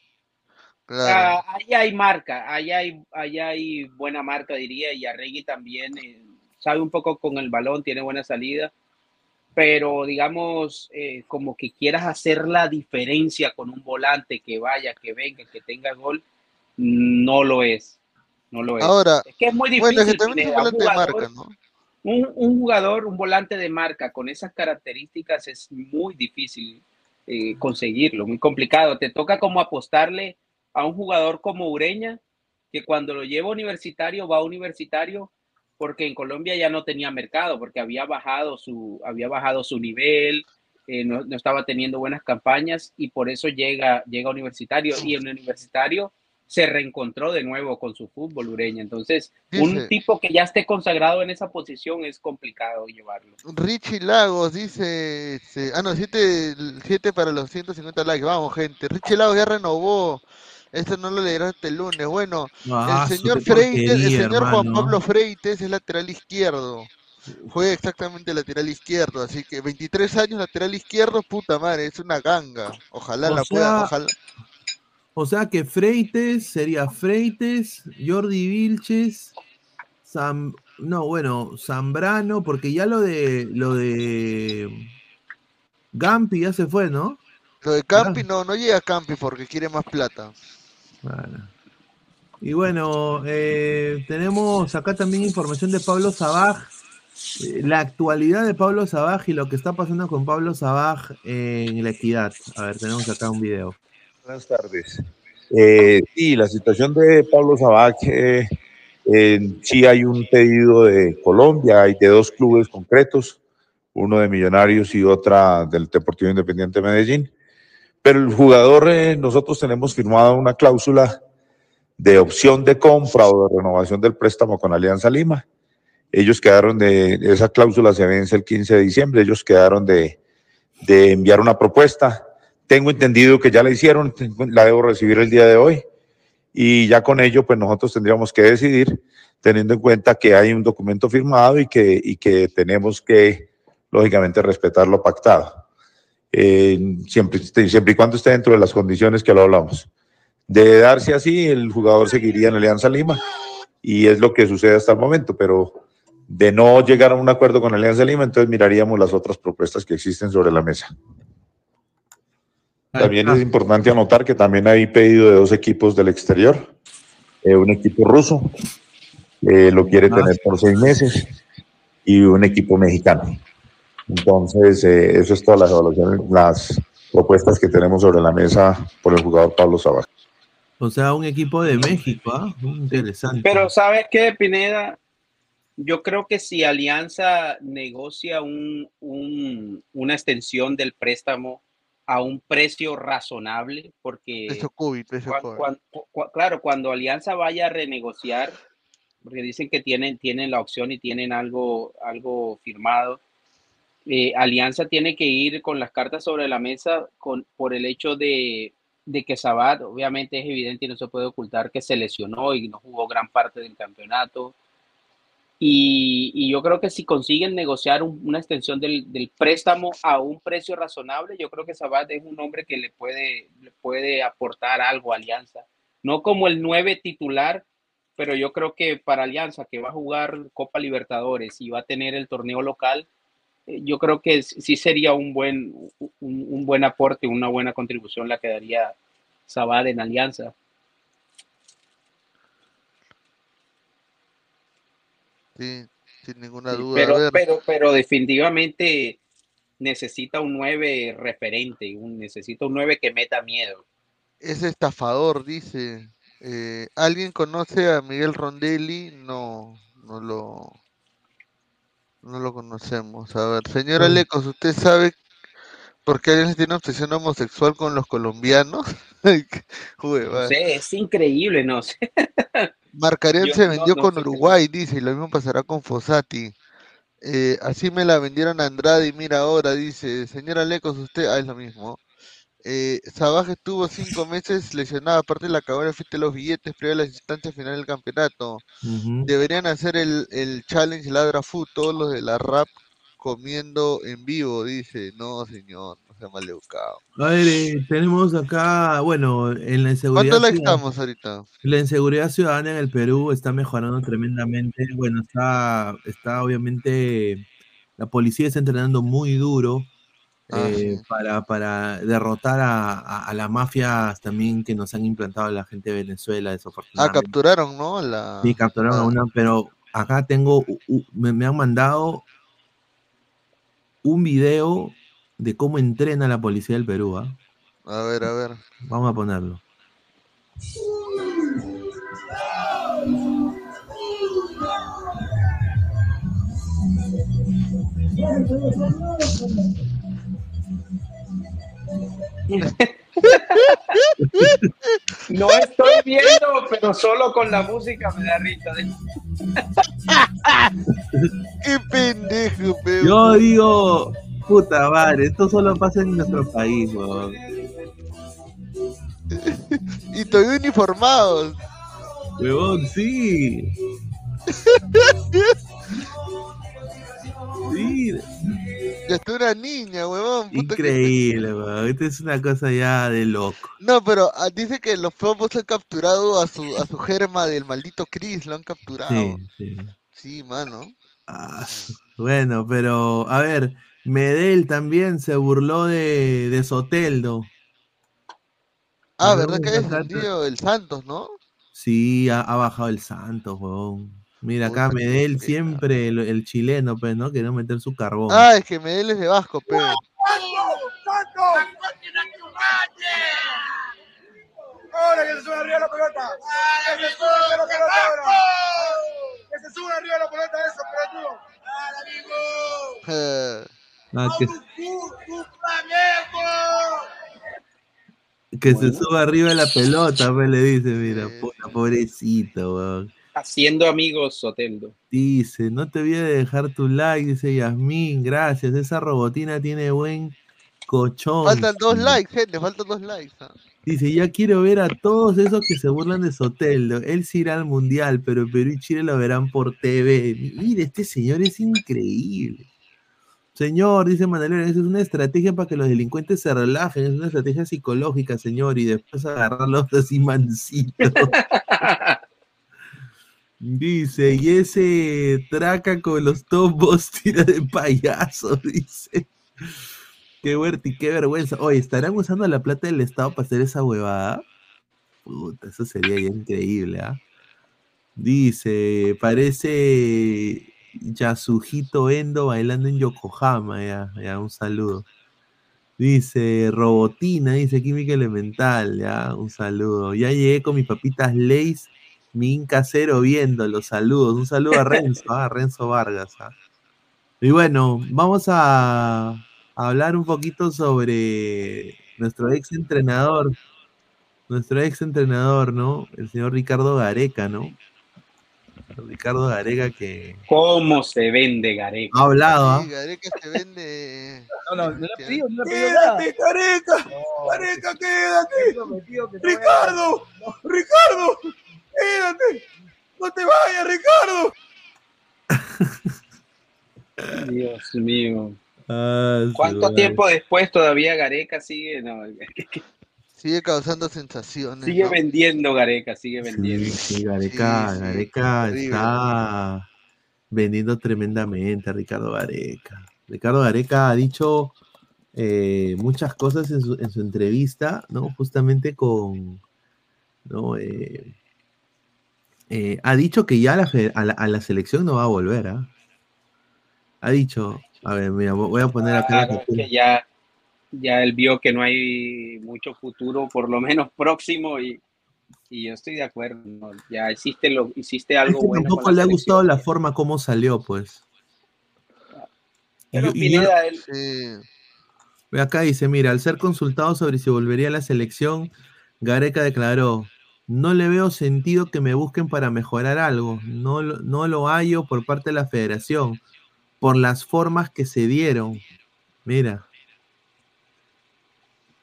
Ah, ahí hay marca, ahí hay, ahí hay buena marca, diría, y Arregui también eh, sabe un poco con el balón, tiene buena salida, pero digamos, eh, como que quieras hacer la diferencia con un volante que vaya, que venga, que tenga gol, no lo es. No lo es. Ahora, es que es muy difícil. bueno, que un de jugador- marca, ¿no? un, un jugador, un volante de marca con esas características es muy difícil eh, conseguirlo, muy complicado. Te toca como apostarle a un jugador como Ureña, que cuando lo lleva universitario va a universitario porque en Colombia ya no tenía mercado, porque había bajado su, había bajado su nivel, eh, no, no estaba teniendo buenas campañas y por eso llega, llega universitario. Y en universitario se reencontró de nuevo con su fútbol Ureña. Entonces, un Dice- tipo que ya esté consagrado en esa posición es complicado llevarlo. Richie Lagos dice, este, ah no, 7 para los 150 likes, vamos gente, Richie Lagos ya renovó, esto no lo leerás el lunes, bueno, Ah, el su señor Freites, el señor Juan. Pablo Freites es lateral izquierdo, juega exactamente lateral izquierdo, así que 23 años lateral izquierdo, puta madre, es una ganga, ojalá O la pueda, sea, ojalá, O sea que Freites sería Freites, Jordi Vilches, no, bueno, Zambrano, porque ya lo de lo de Gampi ya se fue, ¿no? lo de Campi no, no llega a Campi porque quiere más plata. Bueno. Y bueno, eh, tenemos acá también información de Pablo Sabaj, eh, la actualidad de Pablo Sabaj y lo que está pasando con Pablo Sabaj en la equidad. A ver, tenemos acá un video. Buenas tardes. Eh, sí, la situación de Pablo Sabac, eh, eh, sí hay un pedido de Colombia, hay de dos clubes concretos, uno de Millonarios y otra del Deportivo Independiente de Medellín. Pero el jugador, eh, nosotros tenemos firmado una cláusula de opción de compra o de renovación del préstamo con Alianza Lima. Ellos quedaron de, esa cláusula se vence el 15 de diciembre, ellos quedaron de, de enviar una propuesta. Tengo entendido que ya la hicieron, la debo recibir el día de hoy y ya con ello pues nosotros tendríamos que decidir teniendo en cuenta que hay un documento firmado y que, y que tenemos que lógicamente respetar lo pactado. Eh, siempre, siempre y cuando esté dentro de las condiciones que lo hablamos. De darse así, el jugador seguiría en Alianza Lima y es lo que sucede hasta el momento, pero de no llegar a un acuerdo con Alianza Lima, entonces miraríamos las otras propuestas que existen sobre la mesa. También es importante anotar que también hay pedido de dos equipos del exterior. Eh, un equipo ruso eh, lo quiere tener por seis meses y un equipo mexicano. Entonces, eh, eso es todas las evaluaciones, las propuestas que tenemos sobre la mesa por el jugador Pablo Sabaj. O sea, un equipo de México, ¿ah? Interesante. Pero ¿sabes qué, Pineda? Yo creo que si Alianza negocia un, un- una extensión del préstamo a un precio razonable, porque Peso COVID, peso cuan- COVID. cuan- cu- claro, cuando Alianza vaya a renegociar, porque dicen que tienen, tienen la opción y tienen algo, algo firmado, eh, Alianza tiene que ir con las cartas sobre la mesa por el hecho de, que Sabat, obviamente es evidente y no se puede ocultar que se lesionó y no jugó gran parte del campeonato. Y, yo creo que si consiguen negociar un- una extensión del, préstamo a un precio razonable, yo creo que Sabat es un hombre que le puede, le puede aportar algo a Alianza. No como el 9 titular, pero yo creo que para Alianza, que va a jugar Copa Libertadores y va a tener el torneo local, yo creo que sí sería un buen, un, un buen aporte, una buena contribución la que daría Sabat en Alianza. Sí, sin ninguna duda. pero, pero, pero definitivamente necesita un 9 referente, un, necesita un 9 que meta miedo. es estafador, dice. Eh, ¿Alguien conoce a Miguel Rondelli? No, no lo, no lo conocemos. A ver, señora. Lecos, ¿usted sabe por qué alguien tiene obsesión homosexual con los colombianos? No sé, es increíble, no sé. Marcarian Yo se vendió no con Uruguay, dice, y lo mismo pasará con Fossati. Eh, así me la vendieron a Andrade y mira ahora, dice, señora Lecos, usted, ah, es lo mismo. Eh, Sabaj estuvo cinco meses lesionado, aparte la cabra fuiste los billetes previo a la instancia final del campeonato. Deberían hacer el, el challenge Ladra Food, todos los de la rap comiendo en vivo, dice. No, señor, no sea maleducado. A ver, eh, tenemos acá, bueno, en la inseguridad. ¿Cuánto ciudadana- estamos ahorita? La inseguridad ciudadana en el Perú está mejorando tremendamente. Bueno, está, está obviamente, la policía está entrenando muy duro eh, sí. para, para derrotar a, a, a las mafias también que nos han implantado la gente de Venezuela, Ah, desafortunadamente. capturaron, ¿no? La... Sí, capturaron a ah, una, pero acá tengo, me, me han mandado un video de cómo entrena la policía del Perú. ¿ah? A ver, a ver. Vamos a ponerlo. No estoy viendo, pero solo con la música me da risa. ¡Qué pendejo, pe! Yo digo, puta madre, esto solo pasa en nuestro país, weón. Y todavía uniformados. Huevón, sí. Sí, Ya está una niña, huevón. increíble, weón. Esta es una cosa ya de loco. No, pero ah, dice que los pavos han capturado a su, a su germa del maldito Chris, lo han capturado. Sí, sí. Sí, mano. Ah, bueno, pero a ver, Medel también se burló de, de Soteldo. Ah, ¿verdad que ha descendido el Santos, no? Sí, ha, ha bajado el Santos, weón. Mira, acá Medel siempre, el, el chileno, pues, ¿no? Queriendo meter su carbón. Ah, es que Medel es de Vasco, pe. Ahora que se sube arriba la pelota. Que se sube arriba la pelota ahora. Que se sube arriba la pelota eso, pelotudo. Ah, que, ¡Tu Flamengo! que se suba arriba de la pelota, pues, le dice, mira, pobrecito, weón. Haciendo amigos, Soteldo. Dice, no te olvides de dejar tu like, dice Yasmín, gracias. Esa robotina tiene buen cochón. faltan dos likes, gente, faltan dos likes. Dice, ya quiero ver a todos esos que se burlan de Soteldo. Él sí irá al mundial, pero Perú y Chile lo verán por TV. Mire, este señor es increíble. Señor, dice Mandalorian, eso es una estrategia para que los delincuentes se relajen, es una estrategia psicológica, señor, y después agarrarlos así mancitos. Dice, y ese traca con los tombos tira de payaso, dice. Qué huerti, qué vergüenza. Oye, ¿estarán usando la plata del Estado para hacer esa huevada? Puta, eso sería ya increíble, ¿ah? Dice, parece Yasujito Endo bailando en Yokohama, ya, ya, un saludo. Dice, Robotina, dice Química Elemental, ya, un saludo. Ya llegué con mis papitas Lays, mi Inca Cero viendo, los saludos. Un saludo a Renzo, a Renzo Vargas. ah. Y bueno, vamos a, a hablar un poquito sobre nuestro ex entrenador, nuestro ex entrenador, ¿no? El señor Ricardo Gareca, ¿no? Ricardo Gareca que ¿Cómo se vende Gareca? ha hablado, ¿ah? Sí, Gareca se vende. No, no, no le ¿Qué? pido, no le pido nada. ¡Quédate, careca! ¡Careca, quédate! ¡Ricardo! ¡Ricardo! ¡Quédate! ¡No te vayas, Ricardo! Dios mío. Ah, ¿Cuánto tiempo después todavía Gareca sigue? No, Sigue causando sensaciones. sigue ¿no? vendiendo Gareca, sigue vendiendo. sí, Gareca, Sí, sí, Gareca está vendiendo tremendamente a Ricardo Gareca. Ricardo Gareca ha dicho eh, muchas cosas en su, en su entrevista, ¿no? Justamente con, ¿no? Eh, eh, ha dicho que ya la a, la, a la selección no va a volver, ¿ah? Ha dicho, a ver, mira, voy a poner acá la Claro, captura. que ya, ya él vio que no hay mucho futuro, por lo menos próximo, y, y yo estoy de acuerdo. ¿no? Ya hiciste, lo, hiciste Es algo que bueno. tampoco le ha gustado la forma como salió, pues. Y Pero y yo- él- Acá dice, mira, al ser consultado sobre si volvería a la selección, Gareca declaró, no le veo sentido que me busquen para mejorar algo, no, lo- no lo hallo por parte de la federación, por las formas que se dieron. Mira.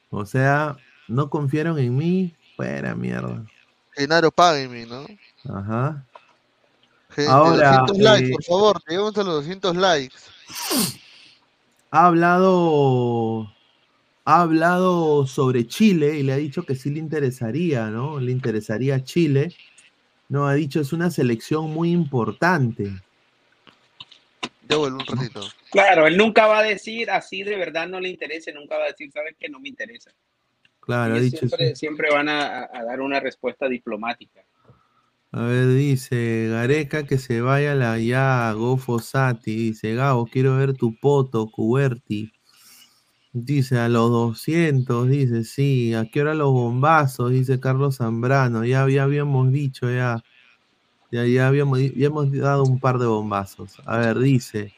O sea, no confiaron en mí, fuera mierda. Genaro Págueme, ¿no? Ajá. Gente, Ahora, 200 likes, eh, por favor, llegamos a los 200 likes. ha hablado, ha hablado sobre Chile y le ha dicho que sí le interesaría, ¿no? Le interesaría Chile. No, ha dicho es una selección muy importante. Ya vuelvo un ratito. claro, él nunca va a decir así de verdad no le interesa, nunca va a decir, sabes que no me interesa. Claro, ha dicho siempre, eso. siempre van a, a dar una respuesta diplomática. A ver, dice Gareca que se vaya la ya, Go Fossati. Dice Gabo, quiero ver tu poto, Cuberti. Dice a los 200, dice sí. ¿A qué hora los bombazos? Dice Carlos Zambrano. Ya, ya habíamos dicho, ya. Ya, ya, habíamos, dado un par de bombazos. A ver, dice.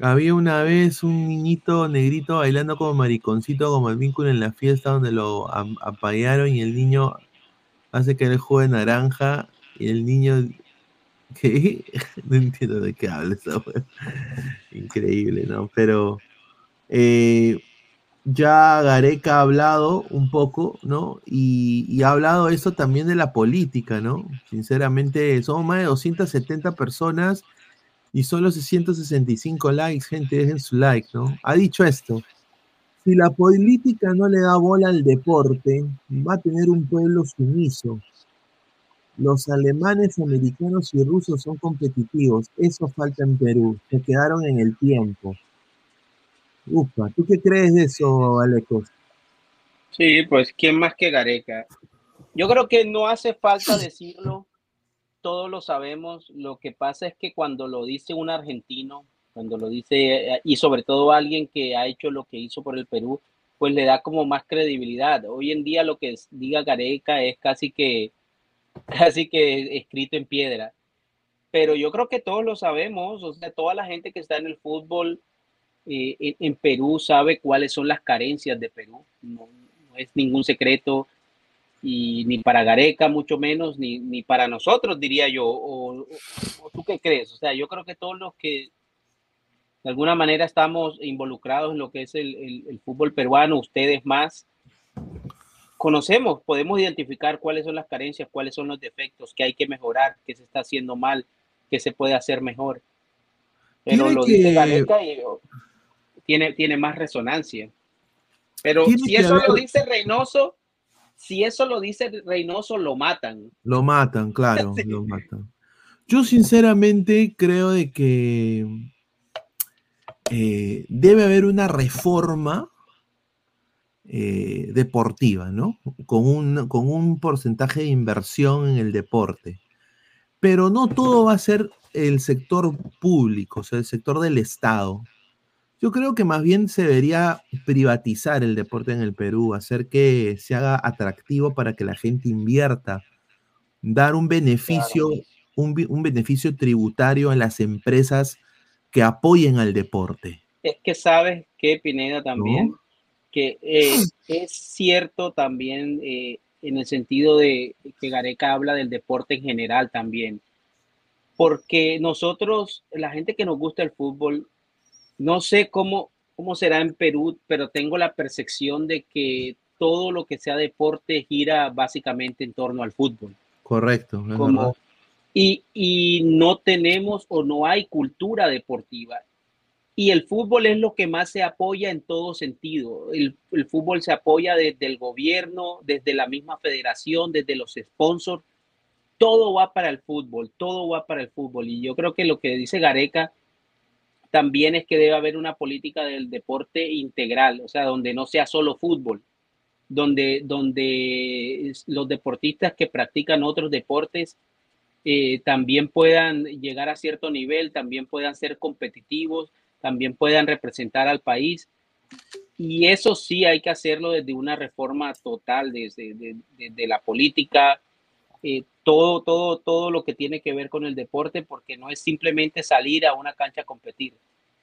Había una vez un niñito negrito bailando como mariconcito, como el vínculo en la fiesta donde lo apañaron y el niño hace que él juegue naranja y el niño ¿qué? no entiendo de qué habla esa increíble no pero eh, ya Gareca ha hablado un poco no y, y ha hablado eso también de la política no sinceramente somos más de 270 personas y solo 665 likes gente dejen su like no ha dicho esto si la política no le da bola al deporte, va a tener un pueblo sumiso. Los alemanes, americanos y rusos son competitivos. Eso falta en Perú. Se quedaron en el tiempo. Ufa, ¿tú qué crees de eso, Alecos? Sí, pues ¿quién más que Gareca? Yo creo que no hace falta decirlo, todos lo sabemos. Lo que pasa es que cuando lo dice un argentino, cuando lo dice, y sobre todo alguien que ha hecho lo que hizo por el Perú, pues le da como más credibilidad. Hoy en día lo que diga Gareca es casi que, casi que escrito en piedra. Pero yo creo que todos lo sabemos, o sea, toda la gente que está en el fútbol eh, en, en Perú sabe cuáles son las carencias de Perú. No, no es ningún secreto y ni para Gareca mucho menos, ni, ni para nosotros diría yo. O, o- o tú qué crees? O sea, yo creo que todos los que de alguna manera estamos involucrados en lo que es el, el- el fútbol peruano, ustedes más, conocemos, podemos identificar cuáles son las carencias, cuáles son los defectos, qué hay que mejorar, qué se está haciendo mal, qué se puede hacer mejor. Pero lo dice que- Gareca y tiene, tiene más resonancia. Pero si eso lo dice Reynoso, si eso lo dice Reynoso, lo matan. Lo matan, claro, lo matan. Yo sinceramente creo de que eh, debe haber una reforma eh, deportiva, ¿no? Con un, con un porcentaje de inversión en el deporte. Pero no todo va a ser el sector público, o sea, el sector del Estado. Yo creo que más bien se debería privatizar el deporte en el Perú, hacer que se haga atractivo para que la gente invierta, dar un beneficio, un, un beneficio tributario a las empresas que apoyen al deporte. Es que sabes que Pineda también, que eh, es cierto también eh, en el sentido de que Gareca habla del deporte en general también, porque nosotros, la gente que nos gusta el fútbol, no sé cómo, cómo será en Perú, pero tengo la percepción de que todo lo que sea deporte gira básicamente en torno al fútbol. Correcto, como y, y no tenemos o no hay cultura deportiva. Y el fútbol es lo que más se apoya en todo sentido. El, el fútbol se apoya desde el gobierno, desde la misma federación, desde los sponsors. Todo va para el fútbol, todo va para el fútbol. Y yo creo que lo que dice Gareca también es que debe haber una política del deporte integral, o sea, donde no sea solo fútbol, donde, donde los deportistas que practican otros deportes eh, también puedan llegar a cierto nivel, también puedan ser competitivos, también puedan representar al país. Y eso sí hay que hacerlo desde una reforma total, desde, desde la política, eh, todo, todo, todo lo que tiene que ver con el deporte, porque no es simplemente salir a una cancha a competir,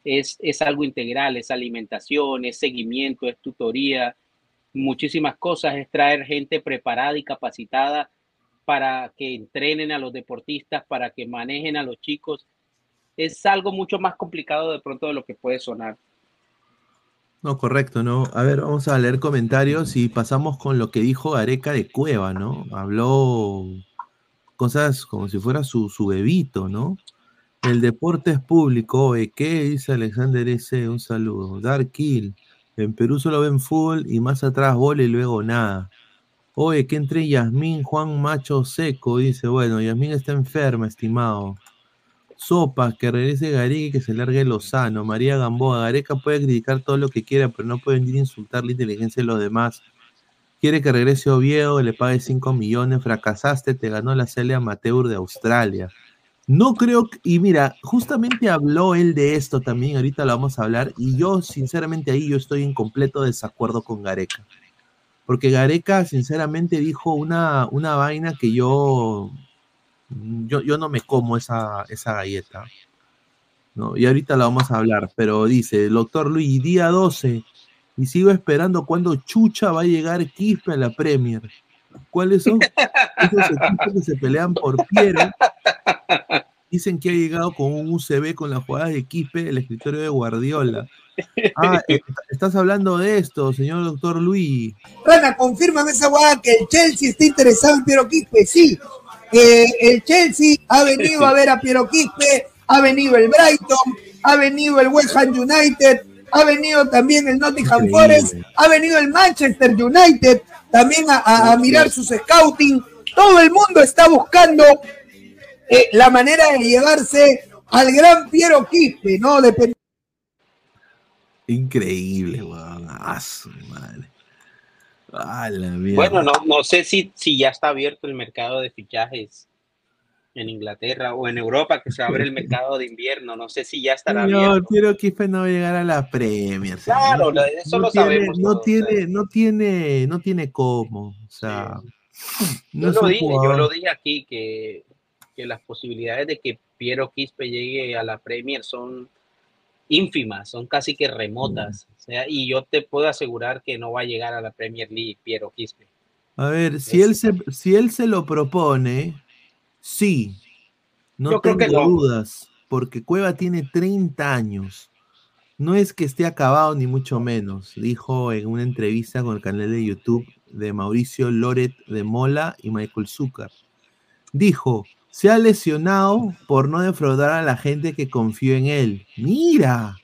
es, es algo integral, es alimentación, es seguimiento, es tutoría, muchísimas cosas, es traer gente preparada y capacitada para que entrenen a los deportistas, para que manejen a los chicos. Es algo mucho más complicado de pronto de lo que puede sonar. No, correcto, ¿no? A ver, vamos a leer comentarios y pasamos con lo que dijo Gareca de Cueva, ¿no? Habló cosas como si fuera su, su bebito, ¿no? El deporte es público, oye, ¿qué dice Alexander S? Un saludo. Dark Kill. En Perú solo ven fútbol y más atrás gol y luego nada. Oye, que entre Yasmín Juan Macho Seco, dice, bueno, Yasmín está enferma, estimado. Sopa, que regrese Gareca y que se largue Lozano. María Gamboa, Gareca puede criticar todo lo que quiera, pero no puede venir a insultar la inteligencia de los demás. Quiere que regrese Oviedo, le pague 5 millones, fracasaste, te ganó la Celia Amateur de Australia. No creo, y mira, justamente habló él de esto también, ahorita lo vamos a hablar, y yo sinceramente ahí yo estoy en completo desacuerdo con Gareca. Porque Gareca sinceramente dijo una, una vaina que yo, yo, yo no me como esa, esa galleta. ¿no? Y ahorita la vamos a hablar, pero dice, doctor Luis, día 12, y sigo esperando cuando Chucha va a llegar Quispe a la Premier. ¿Cuáles son esos equipos que se pelean por Piero? Dicen que ha llegado con un UCB con las jugadas de Quispe, el escritorio de Guardiola. Ah, estás hablando de esto, señor doctor Luis. Rana, confírmame esa guada que el Chelsea está interesado en Piero Quispe. Sí, Eh, el Chelsea ha venido a ver a Piero Quispe, ha venido el Brighton, ha venido el West Ham United, ha venido también el Nottingham Forest, ha venido el Manchester United también a, a- a mirar sus scouting. Todo el mundo está buscando eh, la manera de llevarse al gran Piero Quispe, ¿no? Dep- Increíble, weón. Su madre. Ah, la. Bueno, no, no sé si, si ya está abierto el mercado de fichajes en Inglaterra o en Europa, que se abre el mercado de invierno. No sé si ya estará Señor, abierto. Piero Quispe no va a llegar a la Premier. Claro, lo- eso lo tiene, sabemos No todos, tiene, no tiene, no tiene cómo. O sea, no Yo lo dije, yo lo dije aquí, que, que las posibilidades de que Piero Quispe llegue a la Premier son ínfimas, son casi que remotas. O sea, y yo te puedo asegurar que no va a llegar a la Premier League Piero Quispe. A ver, si él se, si él se lo propone, sí. No Yo creo tengo que no. dudas, porque Cueva tiene 30 años. No es que esté acabado ni mucho menos, dijo en una entrevista con el canal de YouTube de Mauricio Loret de Mola y Michael Zucker. Dijo, se ha lesionado por no defraudar a la gente que confió en él. Mira,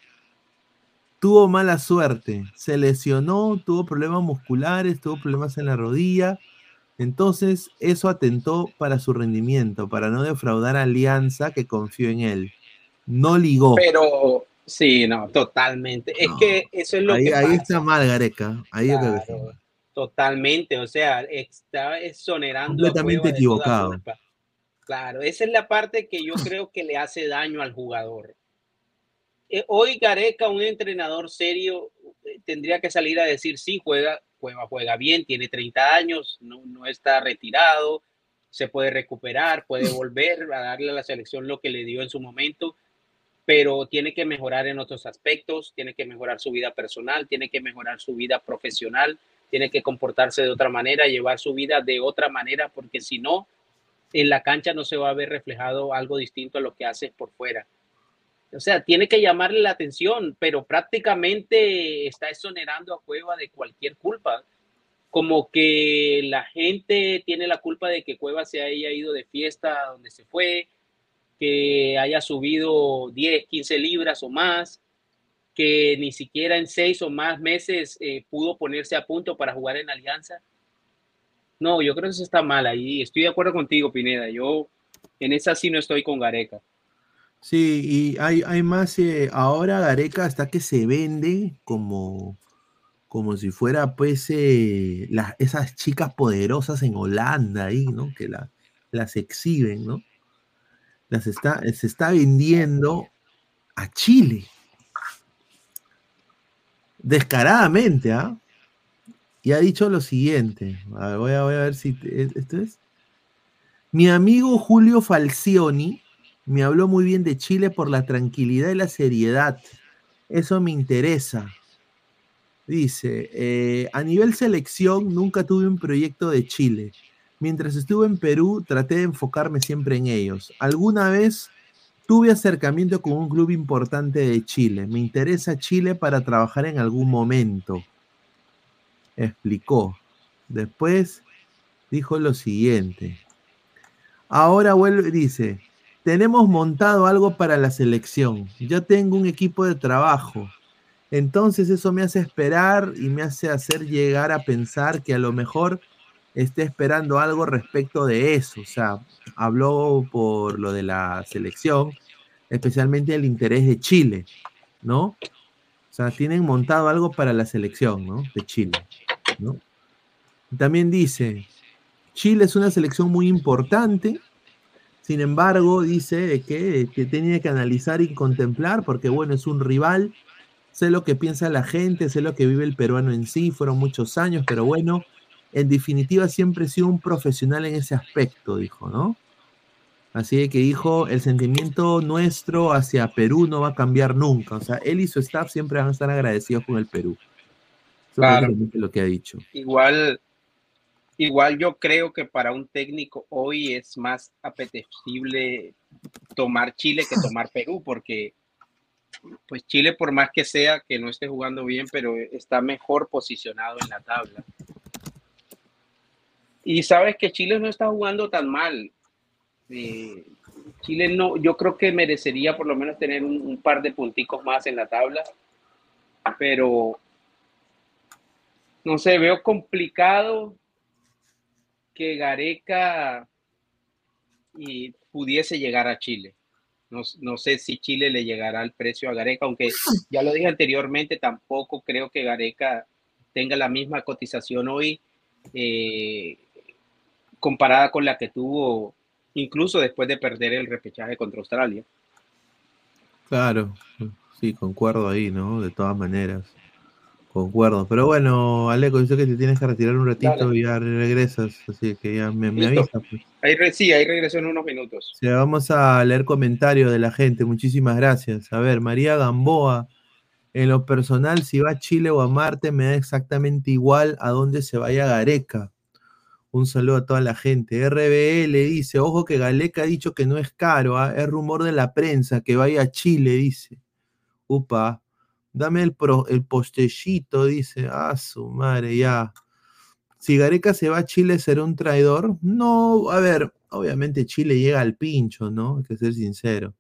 tuvo mala suerte, se lesionó, tuvo problemas musculares, tuvo problemas en la rodilla. Entonces, eso atentó para su rendimiento, para no defraudar a Alianza que confió en él. No ligó. Pero sí, no, totalmente. Es que eso es lo ahí que ahí pasa. está mal, Gareca. Ahí yo creo que Claro. Totalmente, o sea, está exonerando Completamente equivocado. Claro, esa es la parte que yo creo que le hace daño al jugador. Eh, hoy Gareca, un entrenador serio, eh, tendría que salir a decir, sí, juega, Cueva juega bien, tiene 30 años, no, no está retirado, se puede recuperar, puede volver a darle a la selección lo que le dio en su momento, pero tiene que mejorar en otros aspectos, tiene que mejorar su vida personal, tiene que mejorar su vida profesional, tiene que comportarse de otra manera, llevar su vida de otra manera, porque si no, en la cancha no se va a ver reflejado algo distinto a lo que hace por fuera. O sea, tiene que llamarle la atención, pero prácticamente está exonerando a Cueva de cualquier culpa. Como que la gente tiene la culpa de que Cueva se haya ido de fiesta donde se fue, que haya subido 10, 15 libras o más, que ni siquiera en seis o más meses eh, pudo ponerse a punto para jugar en Alianza. No, yo creo que eso está mal ahí. Estoy de acuerdo contigo, Pineda. Yo en esa sí no estoy con Gareca. Sí, y hay, hay más, eh, ahora Gareca hasta que se vende como, como si fuera pues eh, las, esas chicas poderosas en Holanda ahí, ¿no? Que la, las exhiben, ¿no? Las está, se está vendiendo a Chile. Descaradamente, ¿ah? Y ha dicho lo siguiente. Voy, a, voy a ver si esto es. Mi amigo Julio Falcioni me habló muy bien de Chile por la tranquilidad y la seriedad. Eso me interesa. Dice, eh, a nivel selección nunca tuve un proyecto de Chile. Mientras estuve en Perú traté de enfocarme siempre en ellos. Alguna vez tuve acercamiento con un club importante de Chile. Me interesa Chile para trabajar en algún momento. Explicó. Después dijo lo siguiente. Ahora vuelve, dice, tenemos montado algo para la selección. Yo tengo un equipo de trabajo. Entonces eso me hace esperar y me hace hacer llegar a pensar que a lo mejor esté esperando algo respecto de eso. O sea, habló por lo de la selección, especialmente el interés de Chile, ¿no? O sea, tienen montado algo para la selección, ¿no? De Chile. También dice, Chile es una selección muy importante, sin embargo, dice que, que tenía que analizar y contemplar, porque bueno, es un rival, sé lo que piensa la gente, sé lo que vive el peruano en sí, fueron muchos años, pero bueno, en definitiva siempre he sido un profesional en ese aspecto, dijo, ¿no? Así que dijo, el sentimiento nuestro hacia Perú no va a cambiar nunca, o sea, él y su staff siempre van a estar agradecidos con el Perú. Eso Claro. prácticamente lo que ha dicho. Igual, igual yo creo que para un técnico hoy es más apetecible tomar Chile que tomar Perú, porque pues Chile por más que sea que no esté jugando bien, pero está mejor posicionado en la tabla. Y sabes que Chile no está jugando tan mal. Eh, Chile no, yo creo que merecería por lo menos tener un, un par de punticos más en la tabla, pero no sé, veo complicado que Gareca y pudiese llegar a Chile. No, no sé si Chile le llegará al precio a Gareca, aunque ya lo dije anteriormente, tampoco creo que Gareca tenga la misma cotización hoy eh, comparada con la que tuvo incluso después de perder el repechaje contra Australia. Claro, sí, concuerdo ahí, ¿no? De todas maneras. Concuerdo. Pero bueno, Aleco, yo sé que te tienes que retirar un ratito Dale. y ya regresas, así que ya me, me Listo. avisa. Pues. Ahí re- sí, ahí regreso en unos minutos. Vamos a leer comentarios de la gente. Muchísimas gracias. A ver, María Gamboa. En lo personal, si va a Chile o a Marte, me da exactamente igual a dónde se vaya Gareca. Un saludo a toda la gente. RBL dice, ojo que Galeca ha dicho que no es caro, ¿ah? es rumor de la prensa que vaya a Chile, dice. Upa, dame el, pro- el postecito, dice. Ah, su madre, ya. Si Gareca se va a Chile, ¿será un traidor? No, a ver, obviamente Chile llega al pincho, ¿no? Hay que ser sincero.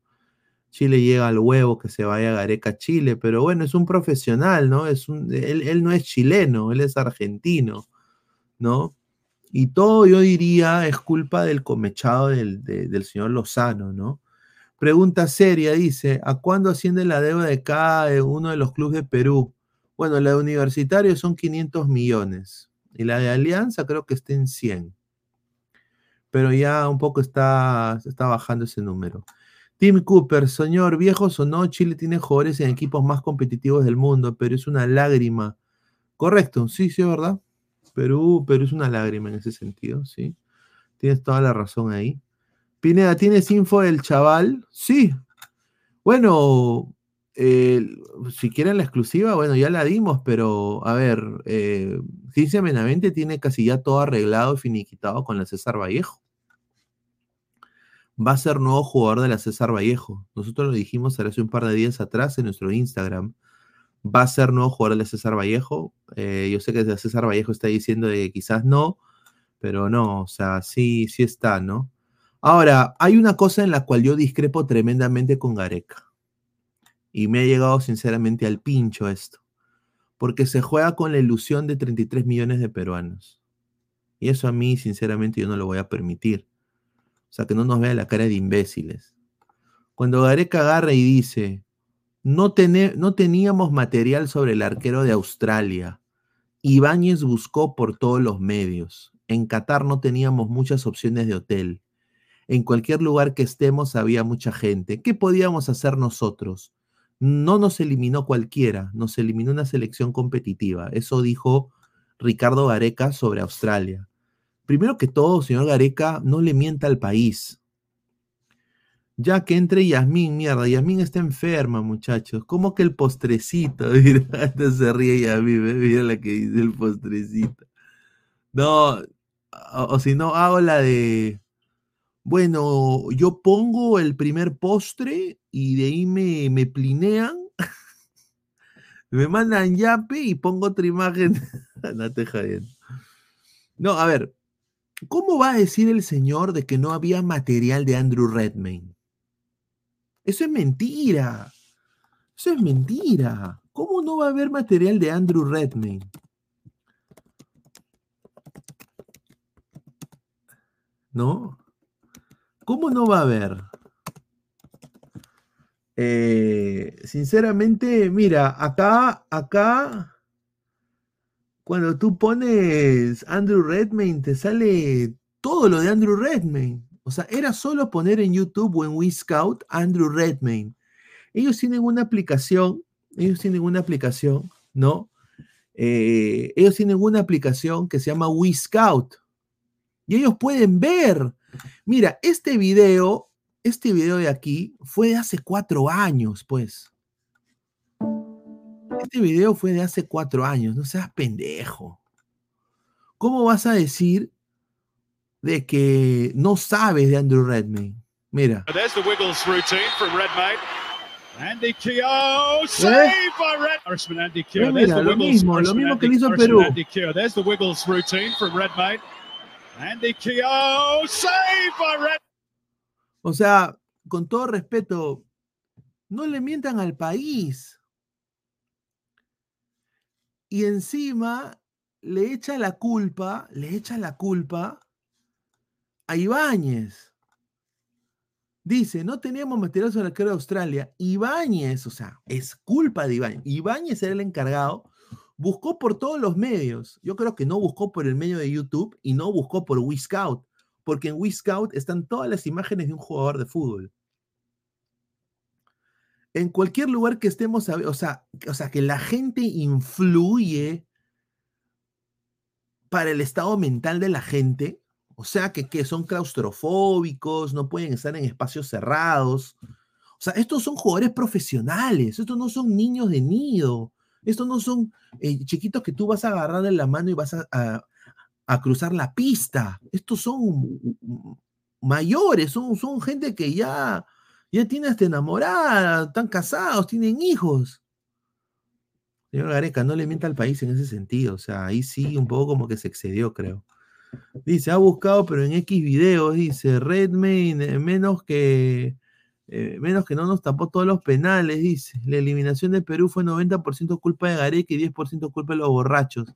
Chile llega al huevo que se vaya Gareca a Chile, pero bueno, es un profesional, ¿no? Es un, él, él no es chileno, él es argentino, ¿no? Y todo yo diría es culpa del comechado del, de- del señor Lozano, ¿no? Pregunta seria, dice, ¿a cuándo asciende la deuda de cada uno de los clubes de Perú? Bueno, la de Universitario son 500 millones y la de Alianza creo que está en 100. Pero ya un poco está, está bajando ese número. Tim Cooper, señor, viejos o no, Chile tiene jugadores en equipos más competitivos del mundo, pero es una lágrima. Correcto, sí, sí, es verdad. Perú, Perú es una lágrima en ese sentido, sí. Tienes toda la razón ahí. Pineda, ¿tienes info del chaval? Sí. Bueno, eh, si quieren la exclusiva, bueno, ya la dimos, pero a ver, eh, Menavente tiene casi ya todo arreglado y finiquitado con la César Vallejo. Va a ser nuevo jugador de la César Vallejo. Nosotros lo dijimos hace un par de días atrás en nuestro Instagram. Va a ser nuevo jugador de la César Vallejo. Eh, yo sé que la César Vallejo está diciendo de que quizás no, pero no, o sea, sí, sí está, ¿no? Ahora, hay una cosa en la cual yo discrepo tremendamente con Gareca. Y me ha llegado sinceramente al pincho esto. Porque se juega con la ilusión de 33 millones de peruanos. Y eso a mí, sinceramente, yo no lo voy a permitir. O sea, que no nos vea la cara de imbéciles. Cuando Gareca agarra y dice, no, tené- no teníamos material sobre el arquero de Australia. Ibáñez buscó por todos los medios. En Qatar no teníamos muchas opciones de hotel. En cualquier lugar que estemos había mucha gente. ¿Qué podíamos hacer nosotros? No nos eliminó cualquiera, nos eliminó una selección competitiva. Eso dijo Ricardo Gareca sobre Australia. Primero que todo, señor Gareca, no le mienta al país. Ya que entre Yasmín, mierda, Yasmín está enferma, muchachos. ¿Cómo que el postrecito? Mira, hasta se ríe Yasmín, ¿ve? mira la que dice el postrecito. No, o si no, hago la de, bueno, yo pongo el primer postre y de ahí me, me plinean, me mandan yape y pongo otra imagen. no te. No, a ver, ¿cómo va a decir el señor de que no había material de Andrew Redmayne? Eso es mentira. Eso es mentira. ¿Cómo no va a haber material de Andrew Redmayne? ¿No? ¿Cómo no va a haber? Eh, sinceramente, mira, acá, acá, cuando tú pones Andrew Redmayne, te sale todo lo de Andrew Redmayne. O sea, era solo poner en YouTube o en WeScout Andrew Redmayne. Ellos tienen una aplicación, ellos tienen una aplicación, ¿no? Eh, ellos tienen una aplicación que se llama WeScout. Y ellos pueden ver. Mira, este video, este video de aquí fue de hace cuatro años, pues. Este video fue de hace cuatro años, no seas pendejo. ¿Cómo vas a decir de que no sabes de Andrew Redmayne? Mira. There's the Wiggles routine from Redmayne. Andy Keogh, saved by Red. Irishman Andy Keogh. Eh, There's lo mismo, lo mismo que le hizo Perú. Andy Keogh. There's the Wiggles routine from Redmayne. Andy Keogh, saved by Red. O sea, con todo respeto, no le mientan al país. Y encima le echa la culpa, le echa la culpa a Ibáñez. Dice, no teníamos material sobre arquero de Australia. Ibáñez, o sea, es culpa de Ibáñez. Ibáñez era el encargado. Buscó por todos los medios. Yo creo que no buscó por el medio de YouTube y no buscó por WeScout, porque en WeScout están todas las imágenes de un jugador de fútbol. En cualquier lugar que estemos, o sea, o sea, que la gente influye para el estado mental de la gente, o sea, que, que son claustrofóbicos, no pueden estar en espacios cerrados. O sea, estos son jugadores profesionales, estos no son niños de nido, estos no son eh, chiquitos que tú vas a agarrar en la mano y vas a, a- cruzar la pista. Estos son mayores, son, son gente que ya, ya tiene hasta enamorada, están casados, tienen hijos. Señor Gareca, no le mienta al país en ese sentido. O sea, ahí sí un poco como que se excedió, creo. Dice, ha buscado, pero en X videos, dice, Redmayne, eh, menos que, eh, menos que no nos tapó todos los penales, dice. La eliminación de Perú fue 90% culpa de Gareca y 10% culpa de los borrachos,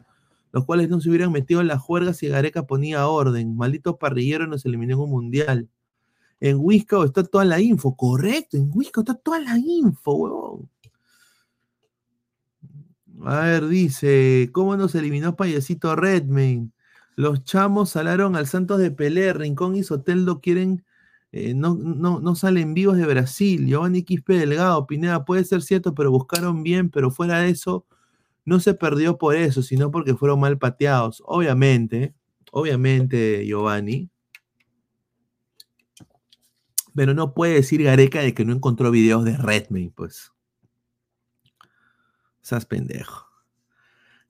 los cuales no se hubieran metido en la juerga si Gareca ponía orden. Malditos parrilleros nos eliminó en un mundial. En Wisco está toda la info, correcto, en Wisco está toda la info, huevón. A ver, dice, ¿cómo nos eliminó Payasito Redmayne? Los chamos salaron al Santos de Pelé, Rincón y Soteldo quieren, eh, no, no, no salen vivos de Brasil. Giovanni Quispe Delgado, Pineda, puede ser cierto, pero buscaron bien, pero fuera de eso, no se perdió por eso, sino porque fueron mal pateados. Obviamente, obviamente, Giovanni. Pero no puede decir Gareca de que no encontró videos de Redmayne, pues. Seas pendejo.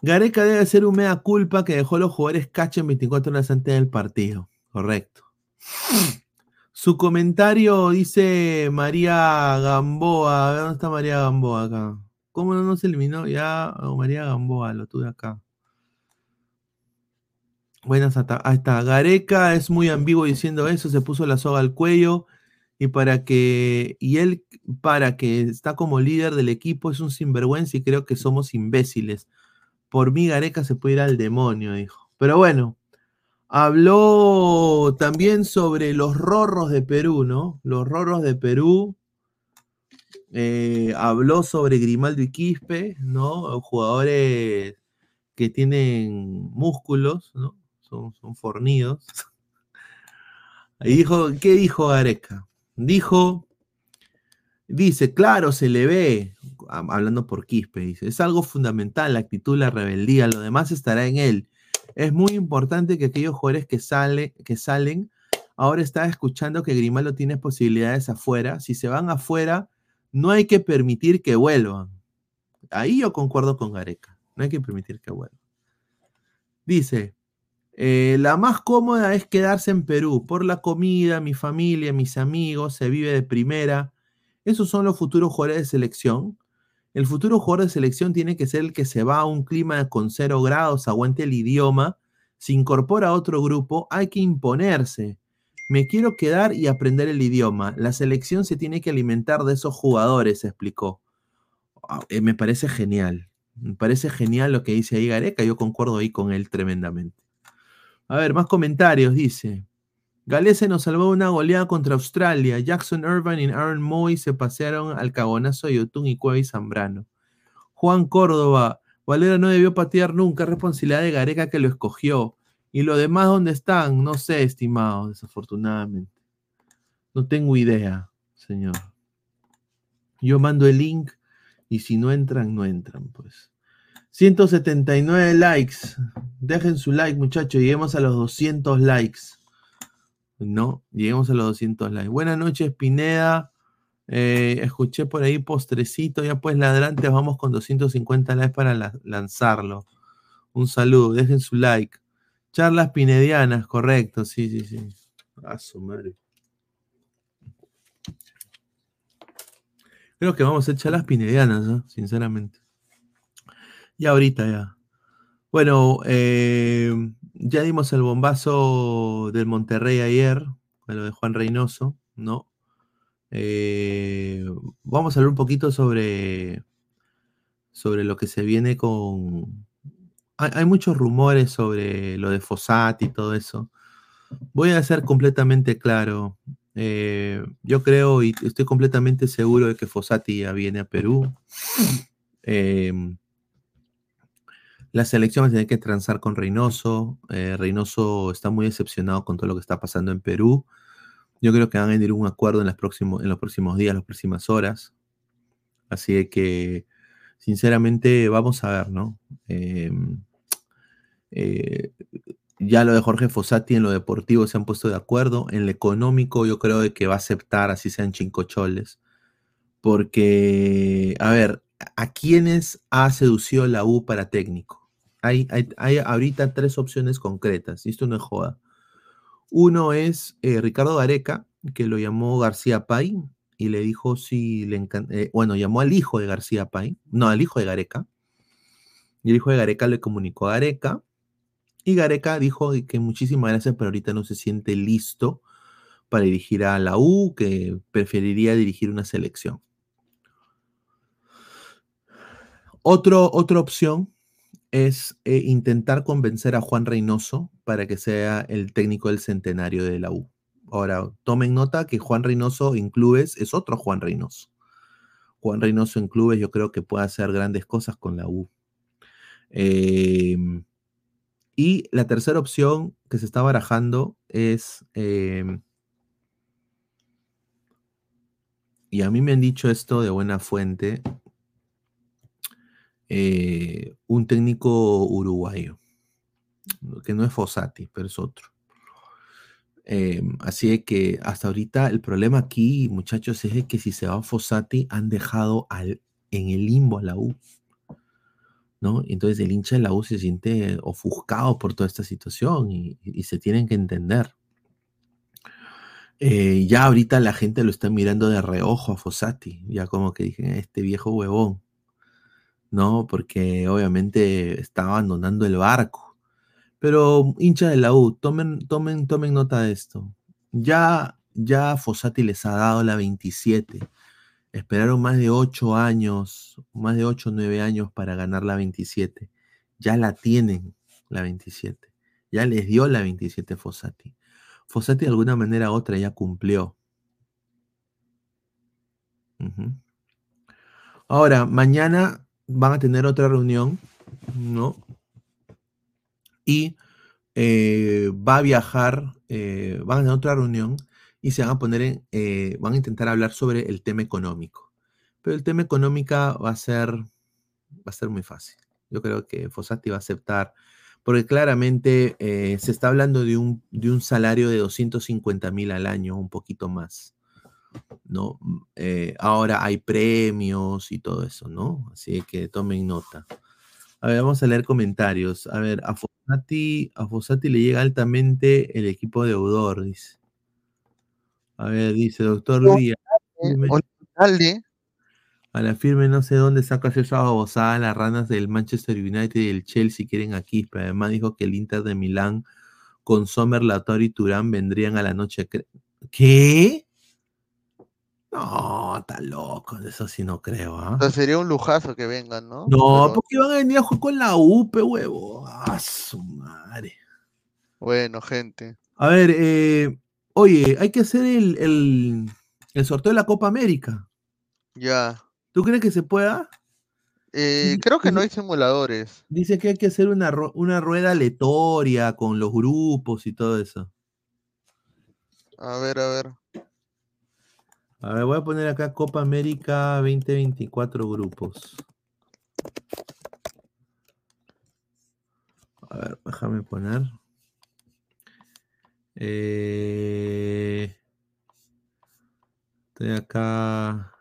Gareca debe ser un mea culpa que dejó a los jugadores cachen 24 horas antes del partido. Correcto. Su comentario dice María Gamboa. ¿dónde está María Gamboa acá? ¿Cómo no nos eliminó? Ya, oh, María Gamboa, lo tuve acá. Buenas, hasta- ahí está. Gareca es muy ambiguo diciendo eso, se puso la soga al cuello y para que y él para que está como líder del equipo es un sinvergüenza y creo que somos imbéciles. Por mí Gareca se puede ir al demonio, dijo. Pero bueno, habló también sobre los rorros de Perú, ¿no? Los rorros de Perú. Eh, habló sobre Grimaldo y Quispe, ¿no? Jugadores que tienen músculos, ¿no? Son, son fornidos. Y dijo, ¿qué dijo Gareca? Dijo, dice, claro, se le ve, ha- hablando por Quispe, dice, es algo fundamental la actitud, la rebeldía, lo demás estará en él. Es muy importante que aquellos jugadores que, sale, que salen, ahora está escuchando que Grimaldo tiene posibilidades afuera. Si se van afuera, no hay que permitir que vuelvan. Ahí yo concuerdo con Gareca, no hay que permitir que vuelvan. Dice, eh, la más cómoda es quedarse en Perú por la comida, mi familia, mis amigos, se vive de primera. Esos son los futuros jugadores de selección. El futuro jugador de selección tiene que ser el que se va a un clima con cero grados, aguante el idioma, se incorpora a otro grupo, hay que imponerse. Me quiero quedar y aprender el idioma. La selección se tiene que alimentar de esos jugadores, explicó. Ah, eh, me parece genial. Me parece genial lo que dice ahí Gareca. Yo concuerdo ahí con él tremendamente. A ver, más comentarios. Dice: Galese nos salvó una goleada contra Australia. Jackson Irvine y Aaron Moy se pasearon al cagonazo de Yotun y Cueva y Zambrano. Juan Córdoba. Valera no debió patear nunca. es Responsabilidad de Gareca que lo escogió. Y lo demás, ¿dónde están? No sé, estimado, desafortunadamente. No tengo idea, señor. Yo mando el link y si no entran, no entran, pues. 179 likes. Dejen su like, muchachos. Lleguemos a los 200 likes. No, lleguemos a los 200 likes. Buenas noches, Pineda. Eh, escuché por ahí postrecito. Ya pues, ladrantes, vamos con 250 likes para la- lanzarlo. Un saludo, dejen su like. Charlas pinedianas, correcto, sí, sí, sí. A su madre. Creo que vamos a hacer charlas pinedianas, sinceramente. Ya ahorita ya. Bueno, eh, ya dimos el bombazo del Monterrey ayer, lo de Juan Reynoso, ¿no? Eh, vamos a hablar un poquito sobre, sobre lo que se viene con... Hay, muchos rumores sobre lo de Fossati y todo eso. Voy a ser completamente claro. Eh, yo creo y estoy completamente seguro de que Fossati ya viene a Perú. Em, la selección va a tener que transar con Reynoso. Eh, Reynoso está muy decepcionado con todo lo que está pasando en Perú. Yo creo que van a venir un acuerdo en, en los próximos días, las próximas horas. Así que, sinceramente, vamos a ver, ¿no? Eh, eh, ya lo de Jorge Fossati en lo deportivo se han puesto de acuerdo. En lo económico, yo creo que va a aceptar, así sean chincocholes. Porque, a ver, ¿a quiénes ha seducido la U para técnico? Hay, ahorita tres opciones concretas, y esto no es joda. Uno es eh, Ricardo Gareca, que lo llamó García Pay y le dijo si le encanta. bueno, llamó al hijo de García Pay, no, al hijo de Gareca. Y el hijo de Gareca le comunicó a Gareca. Y Gareca dijo que muchísimas gracias, pero ahorita no se siente listo para dirigir a la U, que preferiría dirigir una selección. Otro, otra opción es eh, intentar convencer a Juan Reynoso para que sea el técnico del centenario de la U. Ahora, tomen nota que Juan Reynoso en clubes es otro Juan Reynoso. Juan Reynoso en clubes yo creo que puede hacer grandes cosas con la U. Eh, y la tercera opción que se está barajando es, eh, y a mí me han dicho esto de buena fuente, eh, un técnico uruguayo, que no es Fossati, pero es otro. Eh, así que hasta ahorita el problema aquí, muchachos, es que si se va Fossati, han dejado al, en el limbo a la U. ¿no? Entonces el hincha de la U se siente ofuscado por toda esta situación y, se tienen que entender. Eh, ya ahorita la gente lo está mirando de reojo a Fossati, ya como que dije, este viejo huevón, ¿no? Porque obviamente está abandonando el barco. Pero hincha de la U, tomen, tomen, tomen nota de esto. Ya ya Fossati les ha dado la 27. Esperaron más de 8 años, más de 8 o 9 años para ganar la 27. Ya la tienen, la 27. Ya les dio la 27 Fossati. Fossati de alguna manera u otra ya cumplió. Ahora, mañana van a tener otra reunión, ¿no? Y eh, va a viajar, eh, van a tener otra reunión y se van a poner en, eh, van a intentar hablar sobre el tema económico. Pero el tema económica va a ser, va a ser muy fácil. Yo creo que Fossati va a aceptar, porque claramente eh, se está hablando de un, de un salario de 250 mil al año, un poquito más. ¿No? Mm, eh, ahora hay premios y todo eso, ¿no? Así que tomen nota. A ver, vamos a leer comentarios. A ver, a Fossati, a Fossati le llega altamente el equipo deudor, dice. A ver, dice doctor Díaz. A la firme no sé dónde sacas esa babosada, las ranas del Manchester United y el Chelsea quieren aquí, pero además dijo que el Inter de Milán con Sommer, Lator y Turán vendrían a la noche. ¿Qué? No, está loco, eso sí no creo, ¿ah? entonces sería un lujazo que vengan, ¿no? No, Pero, porque van a venir a jugar con la UP, huevo. Ah, su madre. bueno, gente. A ver, eh, oye, hay que hacer el, el, el sorteo de la Copa América. Ya. ¿Tú crees que se pueda? Eh, creo que no hay simuladores. Dice que hay que hacer una, una rueda aleatoria con los grupos y todo eso. A ver, a ver. A ver, voy a poner acá Copa América 2024 grupos. A ver, déjame poner. Eh, estoy acá.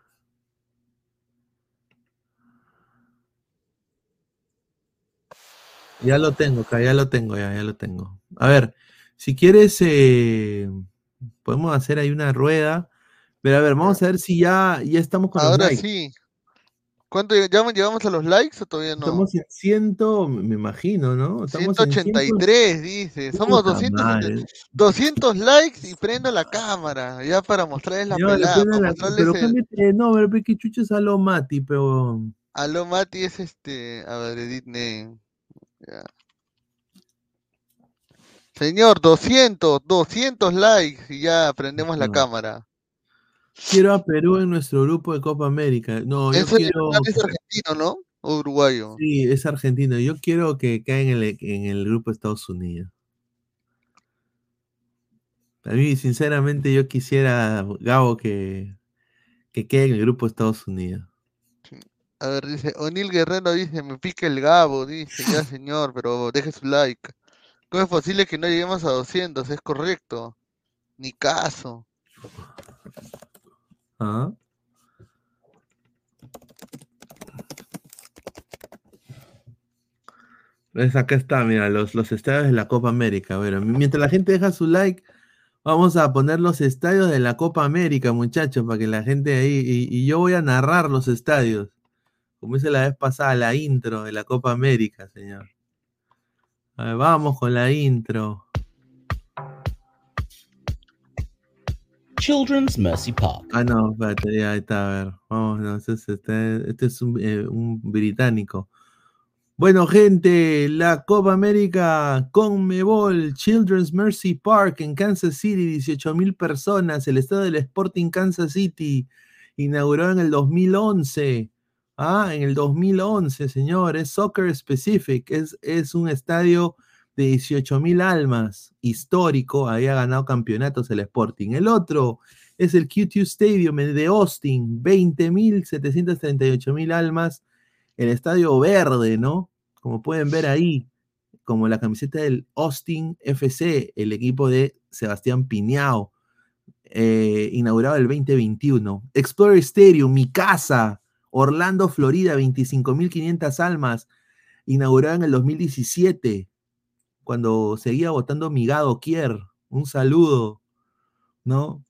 Ya lo tengo, acá, ya lo tengo, ya, ya lo tengo. A ver, si quieres, eh, podemos hacer ahí una rueda. Pero a ver, vamos a ver si ya, ya estamos con los Ahora likes. sí. ¿Cuánto lle- ya llegamos a los likes o todavía no? Estamos en 100, me imagino, ¿no? Estamos en 183, dice. Somos Puta 200, madre. 200 likes y prendo la cámara. Ya para mostrarles la le pelada. la- pero el... cámbiate de nombre, pe, que chuches a lo Mati, pero. Aló, Mati es este. A ver, edit name. Ya. Señor, 200, 200 likes y ya prendemos la No. cámara. Quiero a Perú en nuestro grupo de Copa América. No, yo quiero. es argentino, ¿no? O uruguayo. Sí, es argentino. Yo quiero que caiga en el, en el grupo de Estados Unidos. A mí, sinceramente, yo quisiera, Gabo, que, que quede en el grupo de Estados Unidos. A ver, dice, O'Neill Guerrero dice, me pica el gabo, dice, ya señor, pero deje su like. ¿Cómo es posible que no lleguemos a 200? Es correcto. Ni caso. ¿Ves? Acá está, mira, los, los estadios de la Copa América. Bueno, mientras la gente deja su like, vamos a poner los estadios de la Copa América, muchachos, para que la gente ahí. Y, y yo voy a narrar los estadios. Como hice la vez pasada, la intro de la Copa América, señor. A ver, vamos con la intro. Children's Mercy Park. Ah, no, espérate, ya está, a ver. Vamos, no, este es, este- este es un, eh, un británico. Bueno, gente, la Copa América Conmebol Children's Mercy Park en Kansas City, 18 mil personas, el estadio del Sporting Kansas City, inaugurado en el 2011. Ah, en el 2011, señores, Soccer Specific, es, es un estadio de 18 mil almas, histórico, había ganado campeonatos el Sporting. El otro es el Q2 Stadium de Austin, 20 mil 738 mil almas, el estadio verde, ¿no? Como pueden ver ahí, como la camiseta del Austin FC, el equipo de Sebastián Piñao, eh, inaugurado el 2021. Explorer Stadium, mi casa, Orlando, Florida, 25.500 almas, inaugurado en el 2017, cuando seguía votando Migado Kier. Un saludo, ¿no?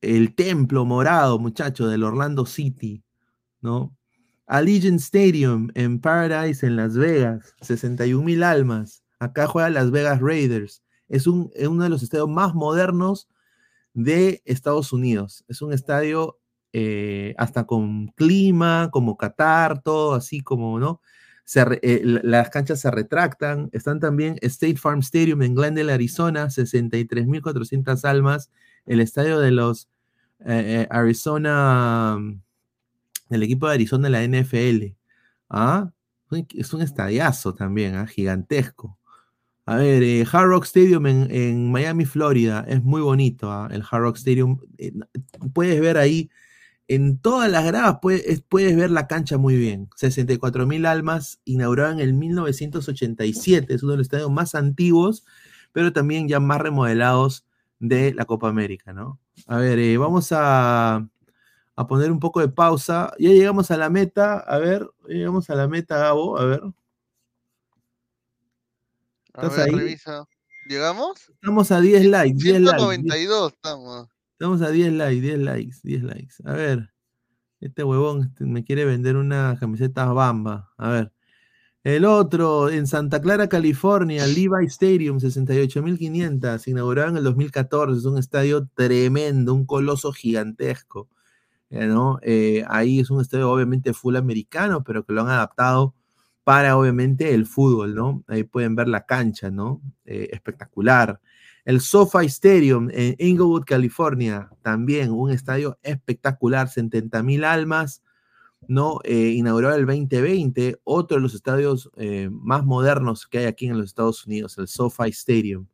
El templo morado, muchacho, del Orlando City, ¿no? Allegiant Stadium en Paradise, en Las Vegas, 61 mil almas. Acá juega Las Vegas Raiders. Es, un, es uno de los estadios más modernos de Estados Unidos. Es un estadio eh, hasta con clima, como Qatar, todo así como, ¿no? Eh, la- las canchas se retractan. Están también State Farm Stadium en Glendale, Arizona, 63.400 almas. El estadio de los eh, eh, Arizona, mm, el equipo de Arizona de la NFL. ¿Ah? Es un estadiazo también, ¿ah? gigantesco. A ver, eh, Hard Rock Stadium en, Miami, Florida, es muy bonito. ¿ah? El Hard Rock Stadium, eh, puedes ver ahí, en todas las gradas puedes, puedes ver la cancha muy bien. 64 mil almas, inaugurado en el 1987, es uno de los estadios más antiguos, pero también ya más remodelados de la Copa América, ¿no? A ver, eh, vamos a, a poner un poco de pausa. Ya llegamos a la meta, a ver, llegamos a la meta, Gabo, a ver. A ¿Estás ver, ahí? revisa. ¿Llegamos? Estamos a 10 likes, 10 likes. 10 192 estamos. Estamos a 10 likes, 10 likes, 10 likes. A ver, este huevón este, me quiere vender una camiseta bamba. A ver. El otro, en Santa Clara, California, Levi Stadium, 68.500, inaugurado en el 2014. Es un estadio tremendo, un coloso gigantesco. eh, ¿no? Eh, ahí es un estadio obviamente full americano, pero que lo han adaptado para obviamente el fútbol, ¿no? Ahí pueden ver la cancha, ¿no? Eh, espectacular. El SoFi Stadium en Inglewood, California, también un estadio espectacular, 70 mil almas, ¿no? Eh, inaugurado el 2020, otro de los estadios eh, más modernos que hay aquí en los Estados Unidos, el SoFi Stadium.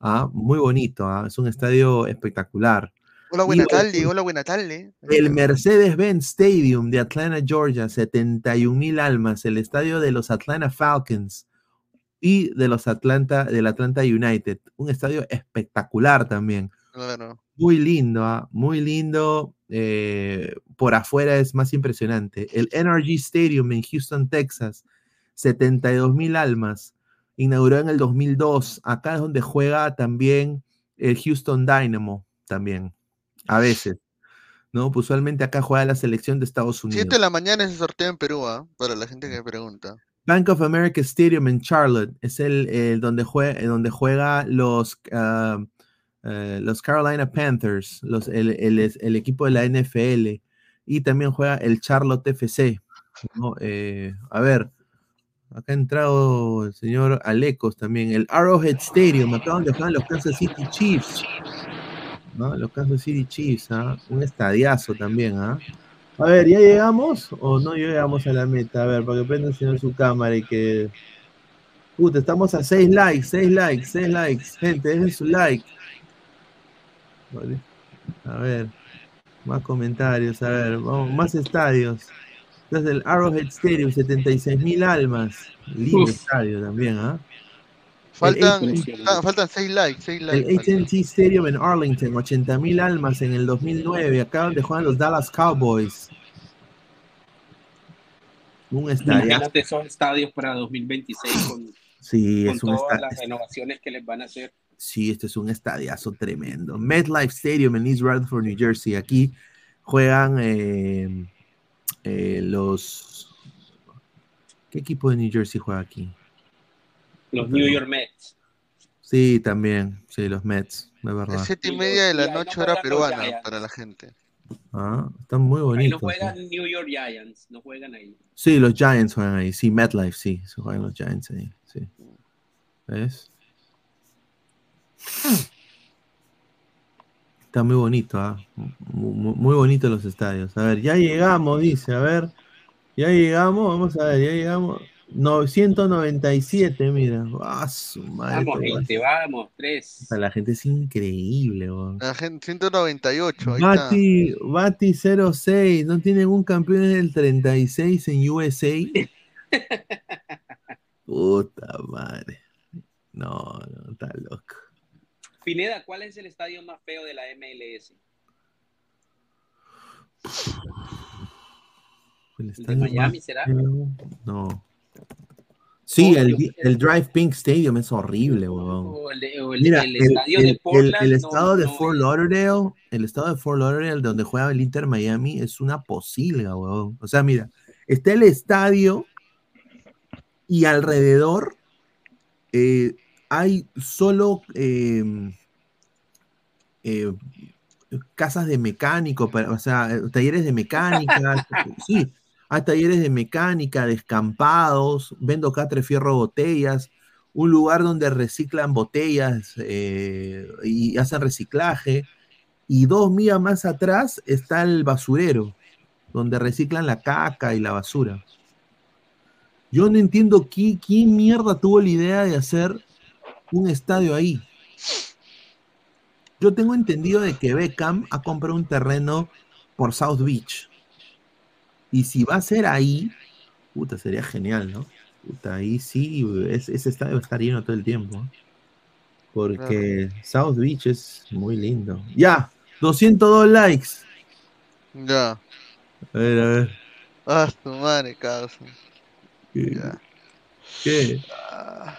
Ah, muy bonito, ah, es un estadio espectacular. Hola, buena tarde, hola, buena tarde. el Mercedes-Benz Stadium de Atlanta, Georgia, 71 mil almas, el estadio de los Atlanta Falcons y de los Atlanta, del Atlanta United. Un estadio espectacular también. Claro. Muy lindo, ah, muy lindo. eh, por afuera es más impresionante. El NRG Stadium en Houston, Texas, 72 mil almas. Inaugurado en el 2002. Acá es donde juega también el Houston Dynamo, también. A veces. ¿no? Pues usualmente acá juega la selección de Estados Unidos. 7 de la mañana ese sorteo en Perú, ¿ah? Para la gente que pregunta. Bank of America Stadium en Charlotte es el, el donde, juega, donde juega los, ah, eh, los Carolina Panthers, los, el, el- el equipo de la NFL, y también juega el Charlotte FC. ¿no? Eh, a ver, acá ha entrado el señor Alecos también, el Arrowhead Stadium, acá donde juegan los Kansas City Chiefs. ¿no? Los Kansas City Chiefs, ¿ah? un estadiazo también. ¿ah? A ver, ¿ya llegamos o no llegamos a la meta? A ver, para que prenda el señor su cámara y que. Puta, estamos a 6 likes, 6 likes, 6 likes. Gente, dejen su like. Vale. A ver, más comentarios, a ver, vamos, más estadios. Entonces, el Arrowhead Stadium, 76 mil almas. Lindo Uf. estadio también, ¿ah? Faltan, ah, faltan 6 likes, 6 likes. el. AT&T Stadium en Arlington, 80 mil almas en el 2009, acá donde juegan los Dallas Cowboys. Un estadio. Imagínate esos estadios para 2026 con, Sí, con es un todas las renovaciones que les van a hacer. Sí, este es un estadiazo tremendo. MetLife Stadium en East Rutherford, New Jersey. Aquí juegan eh, eh, los. ¿Qué equipo de New Jersey juega aquí? Los New York Mets. Sí, también. Sí, los Mets, de verdad. Es 7 y Y media de la noche hora peruana para la gente. Ah, están muy Ahí no bonitos. juegan sí. New York Giants, no juegan ahí. Sí, los Giants juegan ahí. Sí, MetLife, sí. Se juegan los Giants ahí. Sí. ¿Ves? Está muy bonito, ¿ah? Mu- Muy, bonito los estadios. A ver, ya llegamos, dice. A ver. Ya llegamos, vamos a ver, ya llegamos. 997, mira. Ah, su madre. Vamos, gente, vamos, tres. La gente es increíble, weón. La gente, 198, ahí está. Bati, Bati 06, no tienen un campeón en el 36 en USA. Puta madre. No, no, está loco. Pineda, ¿cuál es el estadio más feo de la MLS? El de estadio Miami será? feo, No. Sí, Oh, el, el Drive Pink Stadium es horrible, weón. O el, de- o el- Mira, el el, estadio de Portland. el no- estado de Fort Lauderdale, el estado de Fort Lauderdale donde juega el Inter Miami es una posilga, weón. O sea, mira, está el estadio y alrededor eh, hay solo eh, eh, casas de mecánico, para- o sea, eh, talleres de mecánica, sí, hay talleres de mecánica, descampados, vendo catre fierro botellas, un lugar donde reciclan botellas eh, y hacen reciclaje, y dos millas más atrás está el basurero, donde reciclan la caca y la basura. Yo no entiendo qui- quién mierda tuvo la idea de hacer un estadio ahí. Yo tengo entendido de que Beckham ha comprado un terreno por South Beach. Y si va a ser ahí, puta, sería genial, ¿no? Puta, ahí sí, es- ese estadio va a estar lleno todo el tiempo. ¿eh? Porque South Beach es muy lindo. Ya, 202 likes. Ya. A ver, a ver. Ah, tu madre, causa. ¿Qué? Ya. ¿Qué? Ah.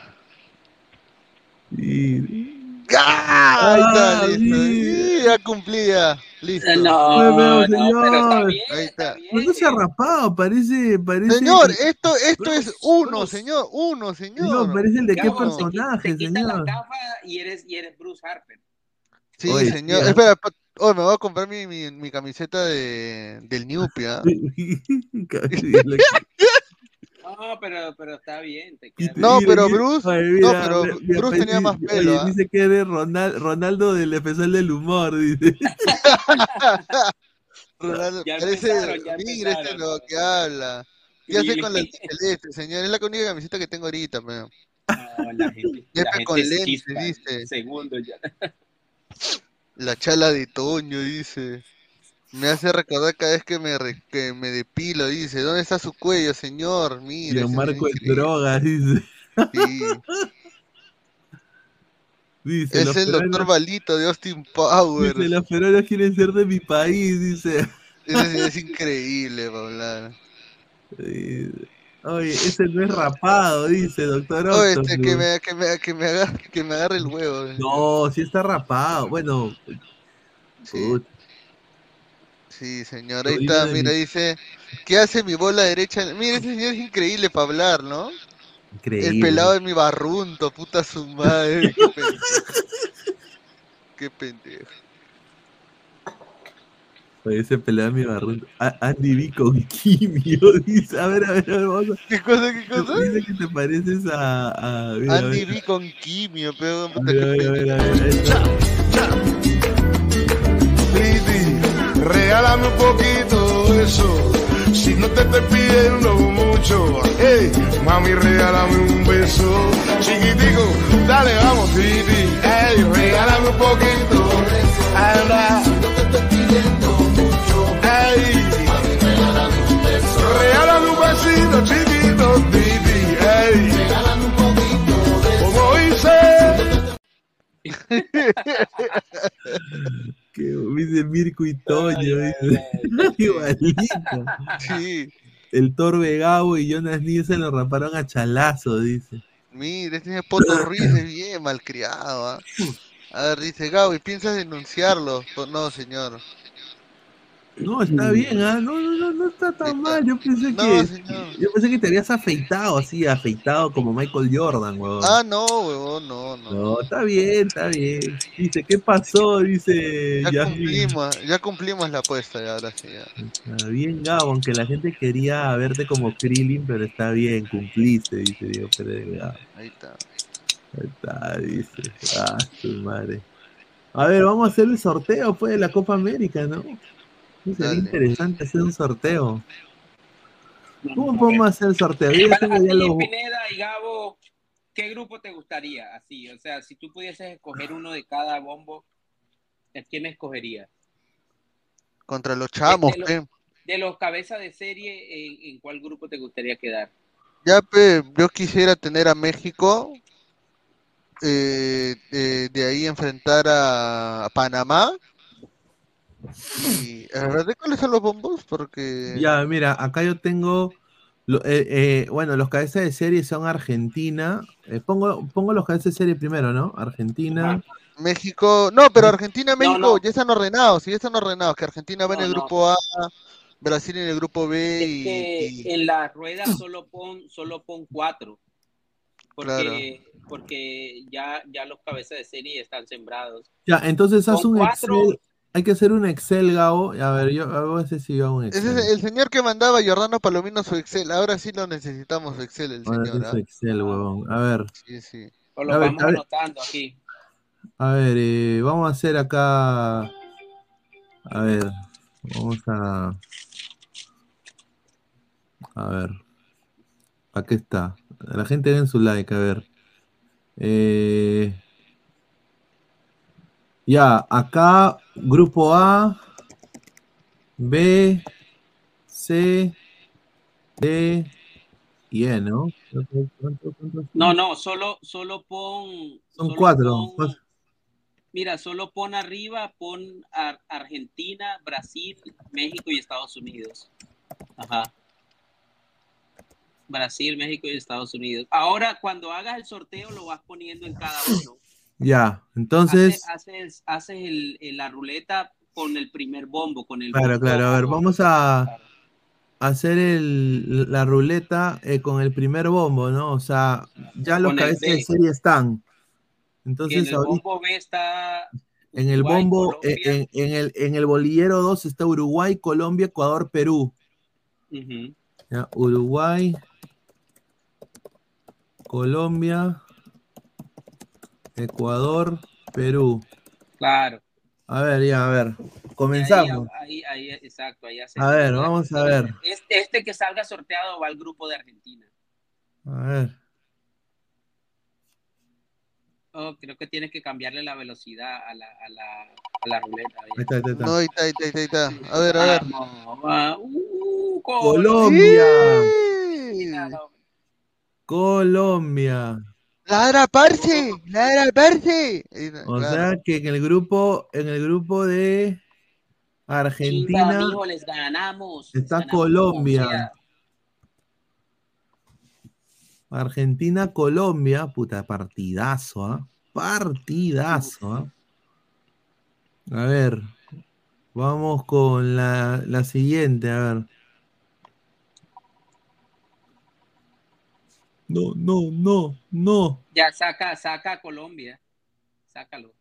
Y- ¡Ah! Ahí está, Ah, listo. Sí, ya cumplía. Listo. No, Bueno, no, pero está bien. Ahí está. No se ha rapado, parece, parece. Señor, esto, esto es uno, Bruce. señor, uno, señor. No, parece el de qué te personaje, te quitas la señor. gafa y eres, y eres Bruce Harper. Sí, Oye, señor. Espera, oh, me voy a comprar mi, mi, mi camiseta de, del Newpia. No, pero, pero está bien. Te queda No, pero Bruce- no, pero Bruce tenía más pelo, oye, ¿ah? Dice que eres Ronald- Ronaldo del especial del humor, dice. Ronaldo, Ya parece, empezaron, ya mira este empezaron. lo que habla. ¿Qué hace con la celeste, señor? Es la única camiseta que tengo ahorita, pero. No, la gente, Jefe la gente con es lentes, chispa, dice. Segundo ya. La chala de Toño, dice. Me hace recordar cada vez que me, re- que me depilo, dice. ¿Dónde está su cuello, señor? Mira. ese es Marco increíble. drogas, dice. Sí. Dice, Es el doctor Balito de Austin Power. Dice, los peruanos quieren ser de mi país, dice. Ese es increíble, Paulana. Eh, Oye, ese no es rapado, dice, doctor Oye, Octopus. este, que, me, que, me, que, me agarre, que me agarre el huevo. No, sí está rapado. Bueno, put- Sí, señor, ahí está, de mira, mi- dice, ¿qué hace mi bola derecha? Mira, ese señor es increíble para hablar, ¿no? increíble. El pelado de mi barrunto, puta su madre, qué pendejo. Qué pendejo. Oye, ese pelado mi barrón. A- Andy B con quimio, dice. A ver, a ver, a ver, vamos a- ¿Qué cosa, qué cosa? Dice que te pareces a. a mira, a Andy. B con quimio, pero A puta, ver, a ver, a ver, a ver. Regálame un poquito de eso. Si no te estoy pidiendo mucho, hey, mami, regálame un beso. Chiquitico, dale, vamos, Titi. Hey, regálame un poquito. Anda. Si no te estoy pidiendo mucho, hey, mami, regálame un beso. Regálame un besito, chiquito, Titi. Hey, regálame un poquito de eso. Como dice. Que dice Mirko y Toño, dice. Igualito. Sí, El Torbe Gabo y Jonas Nielsen lo raparon a chalazo, dice. mira, este señor Poto Ruiz es bien malcriado, ¿ah? A ver, dice Gaby, ¿piensas denunciarlo? Pues no, señor. No, está bien, ¿ah? No, no, no, no está tan mal. Yo pensé No, que. señor. Yo pensé que te habías afeitado así, afeitado como Michael Jordan, weón. Ah, no, huevón, no, no. No, está bien, está bien. Dice, ¿qué pasó? Dice Ya cumplimos, ya cumplimos la apuesta, ya, ahora sí, ya. Está bien, Gabo, aunque la gente quería verte como Krillin, pero está bien, cumpliste, dice Diego Pérez Delgado. Ahí está. Ahí está, dice. Ah, su madre. A ver, vamos a hacer el sorteo, pues, de la Copa América, ¿no? Sí, Sería interesante hacer un sorteo. ¿Cómo podemos hacer el sorteo? Yo ya Para tengo ya ti, los... Pineda y Gabo, ¿qué grupo te gustaría? Así, o sea, si tú pudieses escoger uno de cada bombo, ¿a quién escogerías? Contra los chamos, de, los, de los cabezas de serie, ¿en, en cuál grupo te gustaría quedar? Ya, pe, yo quisiera tener a México, eh, eh, de ahí enfrentar a, a Panamá. Y, a ver, ¿de cuáles son los bombos? Porque... Ya, mira, acá yo tengo... lo- eh, eh, bueno, los cabezas de serie son Argentina. Eh, pongo, pongo los cabezas de serie primero, ¿no? Argentina. México, no, pero Argentina, México no. ya están ordenados, sí, ya están ordenados, que Argentina va en el no. grupo A, Brasil en el grupo B Es y, que y- en la rueda solo pon, solo pon cuatro. Porque, porque ya, ya los cabezas de serie están sembrados. Ya, entonces haz un cuatro- Excel, hay que hacer un Excel, Gabo. A ver, yo a veces si yo hago un Ese Excel. es el señor que mandaba a Jordano Palomino su Excel. Ahora sí lo necesitamos Excel, el Ahora sí señor. ¿ah? Excel, huevón. A ver, Sí, sí. O lo A ver, vamos a ver. anotando aquí. a ver, eh, vamos a hacer acá. A ver, vamos a. A ver. Aquí está. La gente den su like, a ver. Eh, ya, acá, grupo A, B, C, D y E, ¿no? ¿Cuánto- cuánto- No, no, solo, solo pon. Son solo cuatro. pon- mira, solo pon arriba, pon Ar- Argentina, Brasil, México y Estados Unidos. Ajá. Brasil, México y Estados Unidos. Ahora, cuando hagas el sorteo, lo vas poniendo en cada uno. Ya, entonces, Haces, haces, haces el- el- la ruleta con el primer bombo, con el claro, claro, a ver, vamos a hacer el- la ruleta eh, con el primer bombo, ¿no? O sea, ya los cabezas de serie están. Que en Entonces, el ahorita bombo B está en el bombo, eh, en, en el, en el bolillero 2 está Uruguay, Colombia, Ecuador, Perú. Ya, Uruguay, Colombia, Ecuador, Perú. Claro. A ver, ya, a ver. Comenzamos. Ahí, ahí, ahí, exacto, ahí hace- A ver, vamos a ver. Este, este que salga sorteado va al grupo de Argentina. A ver. Oh, creo que tienes que cambiarle la velocidad a la, a la, a la ruleta. Ahí está, ahí está. No, ahí está, ahí está, ahí está. A ver, a ver. Uh, Colombia. Sí. Colombia. Ladra, parce, ladra, parce. Ahí, O claro. sea que en el grupo, en el grupo de Chimba, Argentina mijo, les ganamos. les está ganamos Colombia. sea. Argentina, Colombia, puta, partidazo, ¿ah? Partidazo, ¿ah? A ver, vamos con la, la siguiente, a ver. No, no, no, no. Ya saca, saca a Colombia. Sácalo.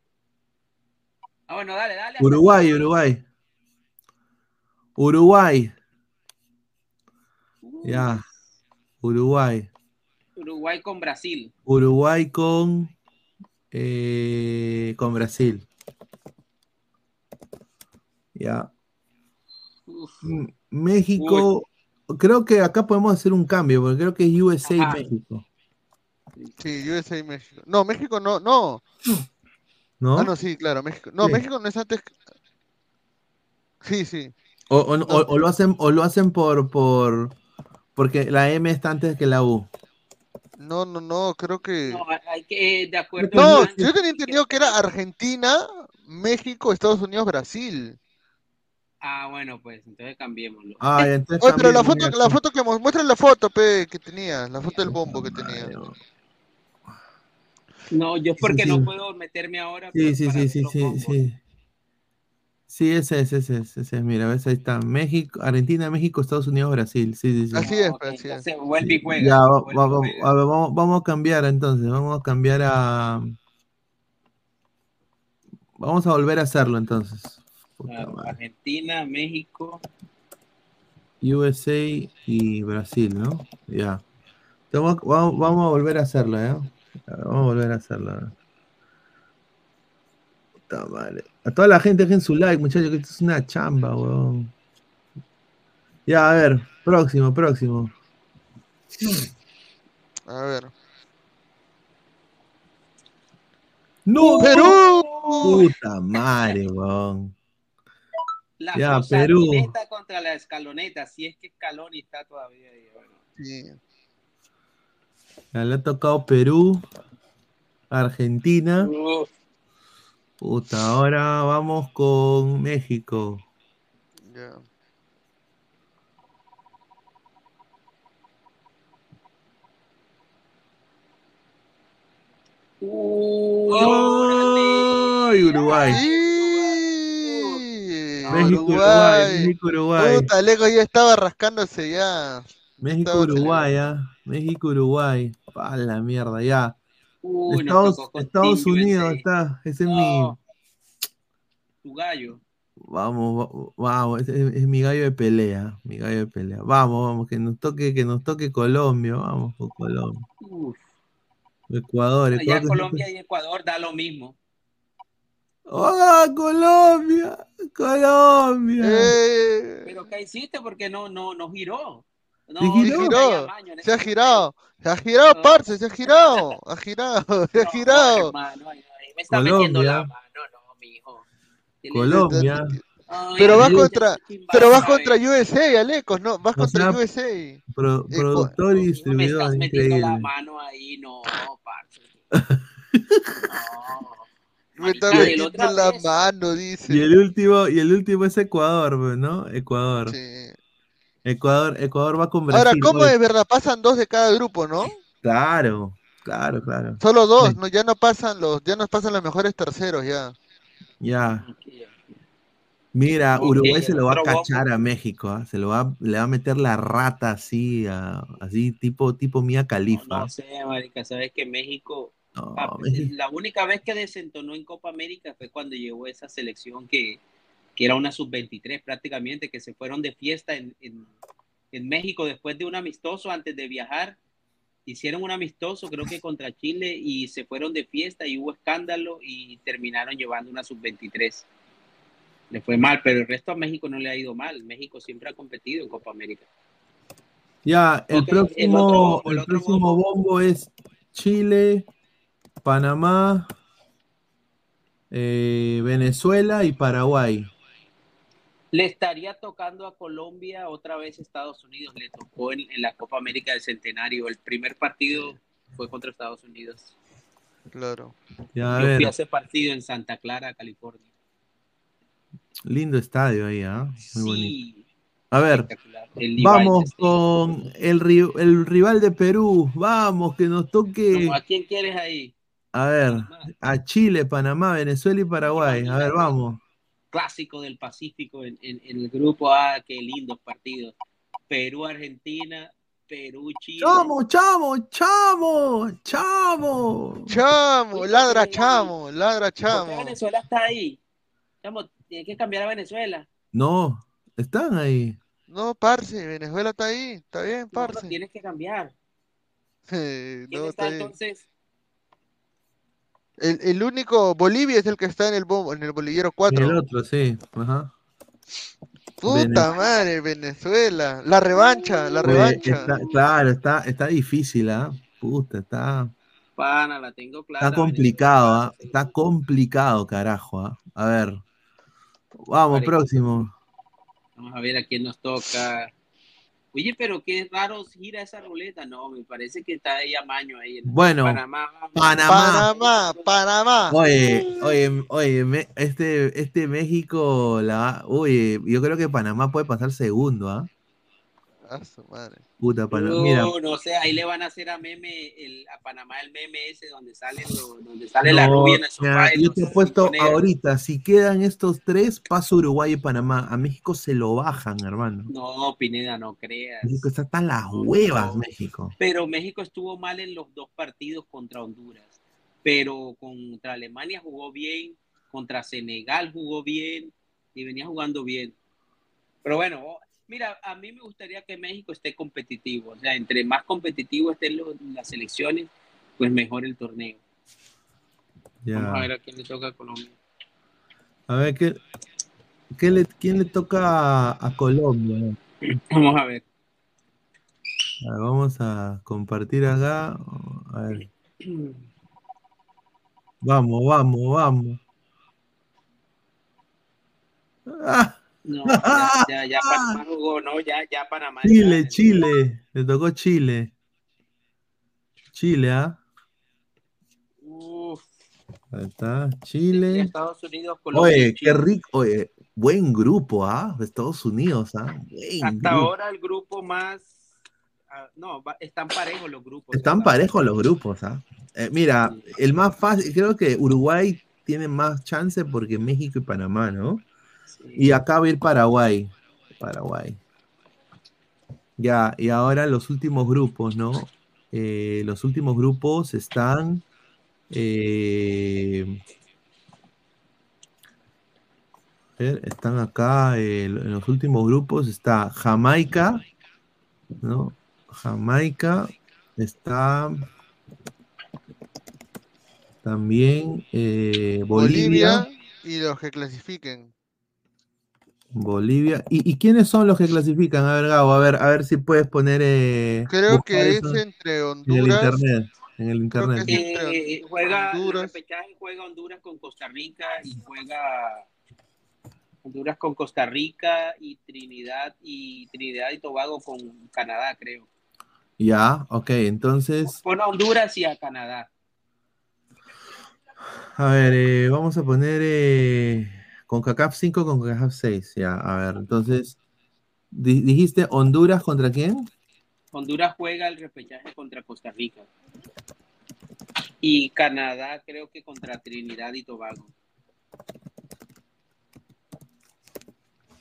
Ah, bueno, dale, dale. Uruguay, Uruguay. Uruguay. Ya. Uruguay. Uruguay con Brasil. Uruguay con eh, con Brasil. Ya. México. Creo que acá podemos hacer un cambio, porque creo que es USA y Ajá. México. Sí, USA y México. No, México no, no. ¿No? Ah, no, sí, claro, México. No, Sí. México no es antes. Sí, sí. O, o- o- o lo hacen, o lo hacen por, por porque la M está antes que la U. No, no, no, creo que. No, hay que, de acuerdo. No, yo tenía entendido que era Argentina, México, Estados Unidos, Brasil. Ah, bueno, pues entonces cambiémoslo. Ah, ya, entonces Oye, pero la foto, la foto que mu- muestra la foto, pe, que tenía, la foto del bombo que tenía. No, yo porque sí. no puedo meterme ahora. Sí, sí, sí, sí, sí, sí. Sí, ese es, ese es, ese es. Mira, ves, ahí está. México, Argentina, México, Estados Unidos, Brasil. Sí, sí, sí. Así es, así es. entonces vuelve y juega. Ya, va- vuelve y va- va- juega. a ver, vamos, vamos a cambiar entonces. Vamos a cambiar a. Vamos a volver a hacerlo entonces. Puta madre. Argentina, México. USA y Brasil, ¿no? Ya. Vamos, vamos, vamos a volver a hacerlo, ¿ya? Vamos a volver a hacerlo. ¿eh? Puta madre. A toda la gente dejen su like, muchachos, que esto es una chamba, weón. Ya, a ver, próximo, próximo. A ver. ¡No! ¡Perú! Puta madre, weón. La Ya, Perú. Contra la escaloneta. Si es que Scaloni está todavía ahí. bueno. Sí. Ya le ha tocado Perú, Argentina. Uf, Puta, ahora vamos con México. Ya. Uy, ¡Ay, Uruguay! México, Uruguay, Uruguay. México, Uruguay. Puta, Lego ya estaba rascándose ya. México, Estaba Uruguay, ¿ah? México, Uruguay. Pa' la mierda, ya. Uy, Estados, Unidos está. Ese es mi. Tu gallo. Vamos, va- vamos, es, mi gallo de pelea, mi gallo de pelea. Vamos, vamos, que nos toque, que nos toque Colombia, vamos con Colombia. Uf. Ecuador, Allá Ecuador. que- Colombia y Ecuador da lo mismo. ¡Ah, Colombia! Colombia. Eh, Pero ¿qué hiciste? Porque no, no, no giró. No, se giró. se ha girado, se ha girado, No. parce, se ha girado, ha girado, se ha No, girado. hermano, ay, ay, me está metiendo la Colombia. mano, no, mijo. Colombia. Ay, Pero vas contra, pero vas contra USA, Alecos, ¿no? Vas O contra sea, USA. Pro- productor y Me distribuidor, estás metiendo la mano ahí, no, parce. No. Me está y el metiendo la mano, dice. Y el último, y el último es Ecuador, pues, ¿no? Ecuador. Sí. Ecuador, Ecuador va con Brasil. Ahora, ¿cómo oye. es verdad? Pasan dos de cada grupo, ¿no? Claro, claro, claro. Solo dos, Sí. no, ya no pasan los, ya no pasan los mejores terceros ya. Ya. Mira, Uruguay se lo va a cachar a México, ¿ah? se lo va, le va a meter la rata así, a- así tipo, tipo Mía Califa. No sé, marica, sabes que México, No, papi, México- la única vez que desentonó en Copa América fue cuando llegó esa selección que, que era una sub-23 prácticamente, que se fueron de fiesta en, en, en México después de un amistoso antes de viajar. Hicieron un amistoso, creo que contra Chile, y se fueron de fiesta y hubo escándalo y terminaron llevando una sub-23. Le fue mal, pero el resto a México no le ha ido mal. México siempre ha competido en Copa América. Ya, el próximo, otro el el otro próximo bombo es Chile, Panamá, eh, Venezuela y Paraguay. Le estaría tocando a Colombia otra vez Estados Unidos. Le tocó en, en la Copa América del Centenario. El primer partido fue contra Estados Unidos. Claro. Ya, a Yo fui ver, a ese partido en Santa Clara, California. lindo estadio ahí, ¿ah? Muy bonito. Sí, A ver. El vamos con el, ri- el rival de Perú. Vamos, que nos toque. ¿A quién quieres ahí? A ver, a Chile, Panamá, Venezuela y Paraguay. A ver, vamos. Clásico del Pacífico en, en- en el grupo A. Qué lindos partidos. Perú, Argentina, Perú, Chile. Chamo, chamo, chamo, chamo. Chamo, ladra chamo, ladra ¿Por qué chamo. Venezuela está ahí? Chamo, tiene que cambiar a Venezuela. No, están ahí. No, parce, Venezuela está ahí, está bien, No, parce. tienes que cambiar. ¿Quién No, está entonces? El, el único, Bolivia es el que está en el en el bolillero 4. El otro, sí. Ajá. Puta Vene- madre, Venezuela. La revancha, la Oye, revancha. está- claro, está, está difícil, ¿ah? Puta, está, Pana, la tengo clara. está complicado, ¿ah? Está complicado, carajo, ¿ah? A ver. Vamos, próximo. Vamos a ver a quién nos toca. Oye, pero qué raro gira esa ruleta. No, me parece que está ahí a maño ahí. en Bueno, Panamá. Panamá. Panamá, Panamá. Oye, oye, oye, me- este, este México, la, oye, yo creo que Panamá puede pasar segundo, ¿ah? A su madre. Puta, Panamá. No, Mira, no sé, ahí le van a hacer a meme, el, a Panamá el meme ese donde sale, lo- donde sale la no, rubia en el sofá. yo te he puesto ahorita, si quedan estos tres, paso Uruguay y Panamá. A México se lo bajan, hermano. No, Pineda, no creas. México está hasta las huevas, México. Pero México estuvo mal en los dos partidos contra Honduras. Pero contra Alemania jugó bien, contra Senegal jugó bien y venía jugando bien. Pero bueno, mira, a mí me gustaría que México esté competitivo. O sea, entre más competitivo estén los- las selecciones, pues mejor el torneo. Vamos a ver a quién le toca a Colombia. A ver, ¿qué, qué le, ¿quién le toca a, a Colombia? Vamos a ver. A ver, vamos a compartir acá. A ver. Vamos, vamos, vamos. Ah, No, ya, ya, ya Panamá jugó, no, ya, ya Panamá. Chile, Chile. Le tocó Chile. Chile, ¿ah? Uf, Ahí está, ya Chile. Estados Unidos, Colombia. Oye, y qué Chile. rico. Oye, buen grupo, ¿ah? De Estados Unidos, ¿ah? Buen Hasta grupo. ahora el grupo más. ah, no, están parejos los grupos. Están parejos los grupos, ¿ah? Eh, mira, el más fácil, creo que Uruguay tiene más chance porque México y Panamá, ¿no? Y acá va ir Paraguay. Paraguay. Ya, y ahora los últimos grupos, ¿no? Eh, los últimos grupos están. eh, están acá eh, en los últimos grupos. Está Jamaica, ¿no? Jamaica. Está también Bolivia. Bolivia y los que clasifiquen. Bolivia. ¿Y, y quiénes son los que clasifican? A ver, Gabo, a ver, a ver si puedes poner. eh, Creo que es entre en el Honduras. internet. En el Creo que internet. es entre Eh, juega el Honduras. juega Honduras con Costa Rica y juega Honduras con Costa Rica y Trinidad y Trinidad y Tobago con Canadá, creo. Ya, ok, entonces, Pon a Honduras y a Canadá. a ver, eh, vamos a poner eh, con CACAF 5 con CACAF 6. Ya, a ver, entonces, di- dijiste Honduras contra quién? Honduras juega el repechaje contra Costa Rica. Y Canadá creo que contra Trinidad y Tobago.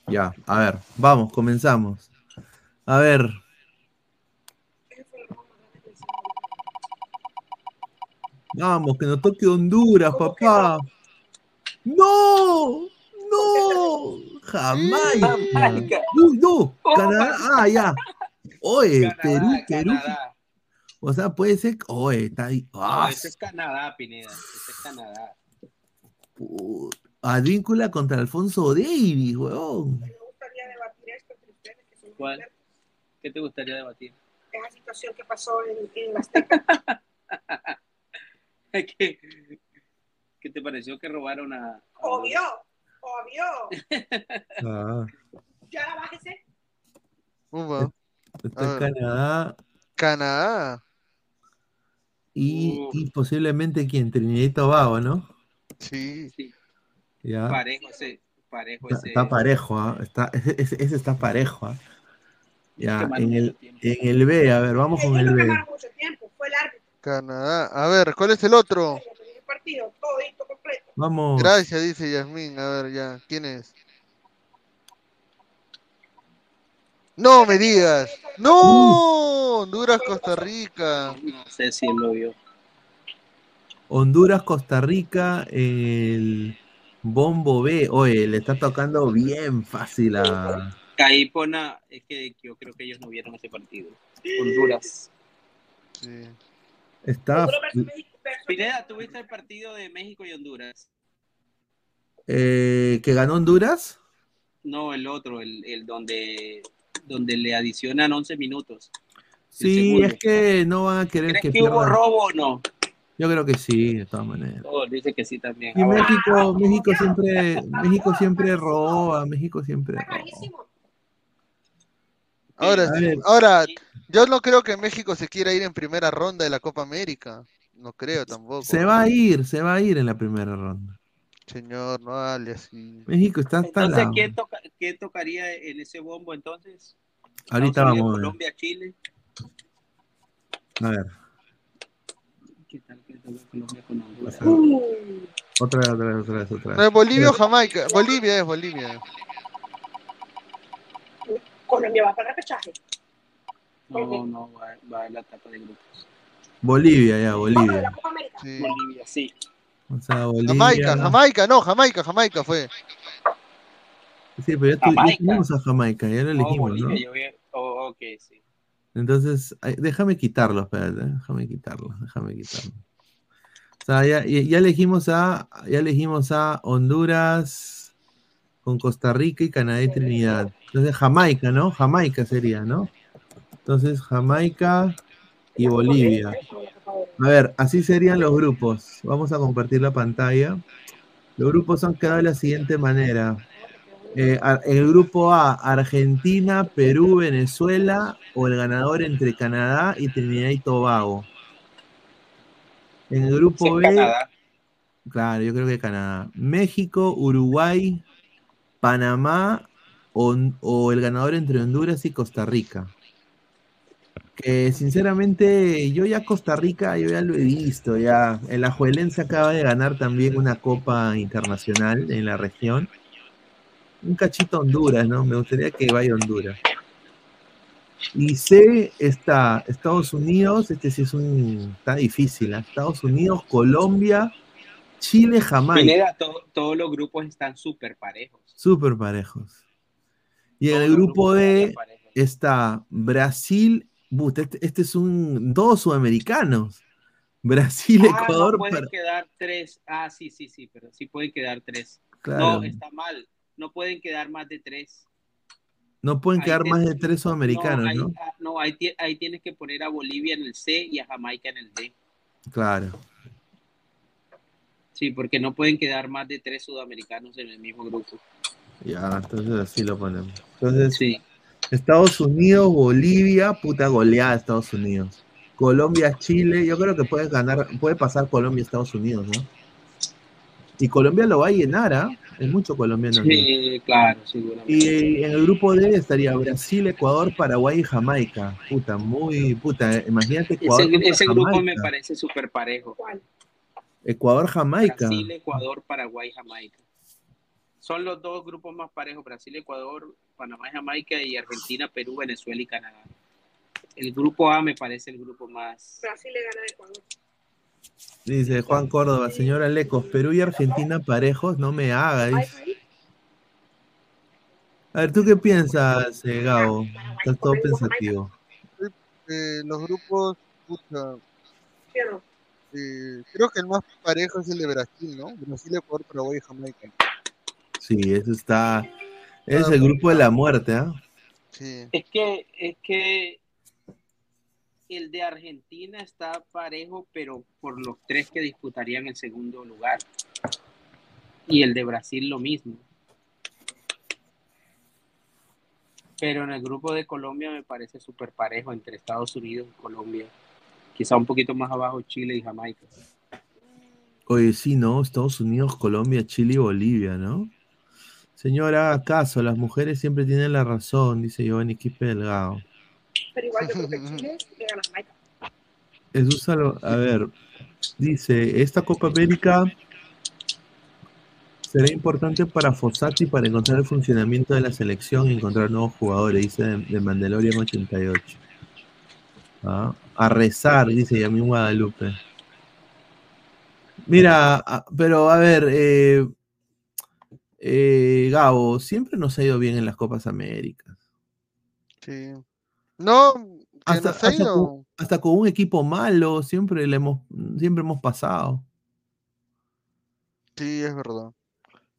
Ya, a ver, vamos, comenzamos. A ver. Vamos, que nos toque Honduras, papá. ¡No! ¡No! Jamaica. Jamaica. Uy, no. Canadá. Ah, ya. Oye, Perú, Perú. Canadá. O sea, puede ser. Oye, está ahí. No, Ah, ese es Canadá, Pineda. Ese es Canadá. pu- Advíncula contra Alfonso Davis, weón. ¿Cuál? ¿Qué te gustaría debatir? esa situación que pasó en, en las ¿Qué, qué te pareció que robaron a... a- Obvio, obvio. Ah, Ya bájese. Uva. está A ver. Canadá Canadá. y, Uh. y posiblemente quien, Trinidad y Tobago, ¿no? Sí. Sí, Ya. parejo ese. Parejo Está, ese. está parejo, ¿ah? Está, ese, está parejo, ¿ah? Ya, en el, en el B, a ver, vamos con el no B. ganaron mucho tiempo. Fue el árbitro Canadá. A ver, ¿cuál es el otro? el partido, todito completo. Vamos. Gracias, dice Yasmín. A ver, ya. ¿Quién es? No me digas. No. Honduras, Costa Rica. No sé si él lo vio. Honduras, Costa Rica, el Bombo B. Oye, le está tocando bien fácil a. Pone, es que yo creo que ellos no vieron ese partido. Honduras. Sí. Está. Pineda, ¿tuviste el partido de México y Honduras? eh, ¿Que ganó Honduras? No, el otro, el, el donde, donde le adicionan 11 minutos. Sí, es que no van a querer ¿Crees que que, hubo robo o no? Yo creo que sí, de todas maneras. Oh, dice que sí también. Y Ah. México, México siempre, México siempre roba, México siempre roba. Ahora, ahora, yo no creo que México se quiera ir en primera ronda de la Copa América. No creo tampoco. Se va a ir, se va a ir en la primera ronda. Señor, no hable así. México está hasta Entonces, la... ¿qué, toca- qué tocaría en ese bombo entonces? Ahorita vamos a ver. Colombia, Chile. A ver, ¿Qué tal que Colombia con Honduras? otra vez, otra vez, otra vez, otra No es vez. Bolivia o Jamaica. Bolivia es Bolivia. Colombia va para el repechaje. No, no, va, va a la etapa de grupos. Bolivia, ya, Bolivia. Sí. Bolivia, sí. O sea, Bolivia. Jamaica, Jamaica, no, Jamaica, Jamaica fue. Sí, pero ya, tuvimos a Jamaica, ya lo No, elegimos, ¿no? Bolivia, yo vi- oh, ok, sí. Entonces, déjame quitarlo, espérate, ¿eh? déjame quitarlo, déjame quitarlo. O sea, ya, ya- ya elegimos a, ya elegimos a Honduras con Costa Rica y Canadá y Trinidad. Entonces, Jamaica, ¿no? Jamaica sería, ¿no? Entonces, Jamaica y Bolivia. A ver, así serían los grupos. Vamos a compartir la pantalla. Los grupos han quedado de la siguiente manera. Eh, el grupo A, Argentina, Perú, Venezuela o el ganador entre Canadá y Trinidad y Tobago. En el grupo Sí, B, Canadá. claro, yo creo que Canadá. México, Uruguay, Panamá o, o el ganador entre Honduras y Costa Rica. Que sinceramente yo ya Costa Rica, yo ya lo he visto, ya. El Ajuelense acaba de ganar también una copa internacional en la región. Un cachito Honduras, ¿no? Me gustaría que vaya a Honduras. Y C está Estados Unidos, este sí es un, está difícil, ¿ah? Estados Unidos, Colombia Chile, Jamaica. Pineda, to- todos los grupos están súper parejos. Súper parejos. Y en el grupo D parejos. está Brasil. Este, este es un. Dos sudamericanos. Brasil, Ah, Ecuador. no pueden para- quedar tres. Ah, sí, sí, sí, pero sí pueden quedar tres. Claro. No, está mal. No pueden quedar más de tres. No pueden Ahí quedar te- más de tres sudamericanos, no, ahí, ¿no? ah, no, ahí, ahí tienes que poner a Bolivia en el C y a Jamaica en el D. Claro. Sí, porque no pueden quedar más de tres sudamericanos en el mismo grupo. Ya, entonces así lo ponemos. Entonces, Sí. Estados Unidos, Bolivia, puta goleada Estados Unidos. Colombia, Chile, yo creo que puede ganar, puede pasar Colombia, Estados Unidos, ¿no? Y Colombia lo va a llenar, ¿ah? Hay mucho colombiano. Sí, claro, seguramente. Y en el grupo D estaría Brasil, Ecuador, Paraguay y Jamaica. Puta, muy, puta, imagínate Ecuador. Ese, ese grupo me parece súper parejo. Ecuador, Jamaica. Brasil, Ecuador, Paraguay, Jamaica. Son los dos grupos más parejos, Brasil, Ecuador, Panamá, Jamaica y Argentina, Perú, Venezuela y Canadá. El grupo A me parece el grupo más... Brasil le gana a Ecuador. Dice Juan Córdoba, señora Lecos, Perú y Argentina parejos, no me haga. dice. A ver, ¿tú qué piensas, eh, Gabo? Estás todo pensativo. Eh, los grupos, pucha, eh, creo que el más parejo es el de Brasil, ¿no? Brasil, Ecuador, Paraguay y Jamaica. Sí, eso está. Es el grupo de la muerte, ¿ah? Sí. Es que, es que el de Argentina está parejo, pero por los tres que disputarían el segundo lugar. Y el de Brasil lo mismo. Pero en el grupo de Colombia me parece súper parejo entre Estados Unidos y Colombia. Quizá un poquito más abajo Chile y Jamaica. Oye, sí, ¿no? Estados Unidos, Colombia, Chile y Bolivia, ¿no? Señora, acaso, las mujeres siempre tienen la razón, dice Giovanni Quispe Delgado. Pero igual yo creo que Chile le gana a. Jesús Salvo- a ver, dice, esta Copa América será importante para Fossati para encontrar el funcionamiento de la selección y encontrar nuevos jugadores, dice de, de Mandalorian 88. Ah, A rezar, dice Yamín Guadalupe. Mira, pero a ver, eh, eh, Gabo, siempre nos ha ido bien en las Copas Américas. Sí. No, Hasta, nos ha hasta ido. con, hasta con un equipo malo, siempre le hemos, siempre hemos pasado. Sí, es verdad.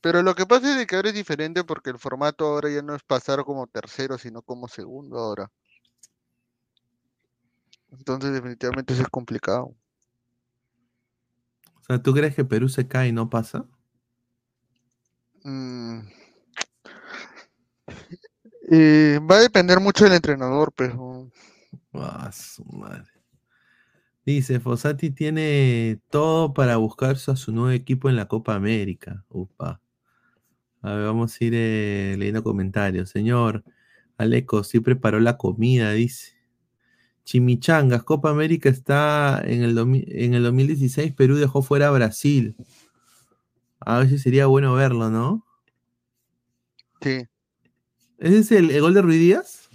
Pero lo que pasa es de que ahora es diferente porque el formato ahora ya no es pasar como tercero, sino como segundo ahora. Entonces definitivamente eso es complicado. O sea, ¿tú crees que Perú se cae y no pasa? Mm. Eh, va a depender mucho del entrenador, pero Ah, su madre. Dice, Fossati tiene todo para buscarse a su nuevo equipo en la Copa América. Upa. A ver, vamos a ir eh, leyendo comentarios. Señor Aleco, sí preparó la comida, dice. Chimichangas, Copa América está en el, en el 2016, Perú dejó fuera a Brasil. A ver si sería bueno verlo, ¿no? Sí. ¿Ese es el, el gol de Ruiz Díaz?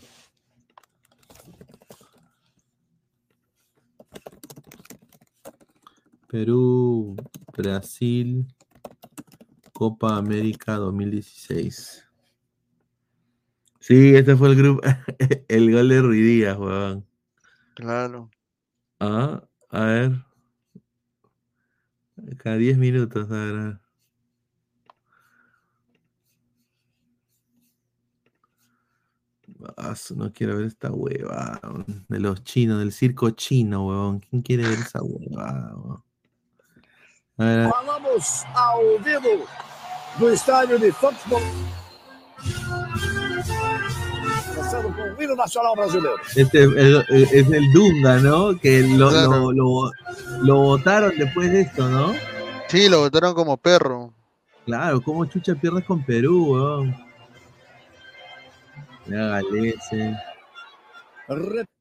Perú, Brasil, Copa América 2016. Sí, este fue el grupo, el gol de Ruiz Díaz, weón. claro. Ah, a ver. Cada 10 minutos, a ver. No quiero ver esta hueva de los chinos, del circo chino, huevón. ¿Quién quiere ver esa hueva? A ver, a ver. Falamos ao vivo do estádio de futebol. Começando com o hino nacional brasileiro. Este es el Dunga, ¿no? Que lo, lo, lo, lo votaron después de esto, ¿no? Sí, lo votaron como perro. Claro, ¿cómo chucha pierdes con Perú, weón? Mira, Galese.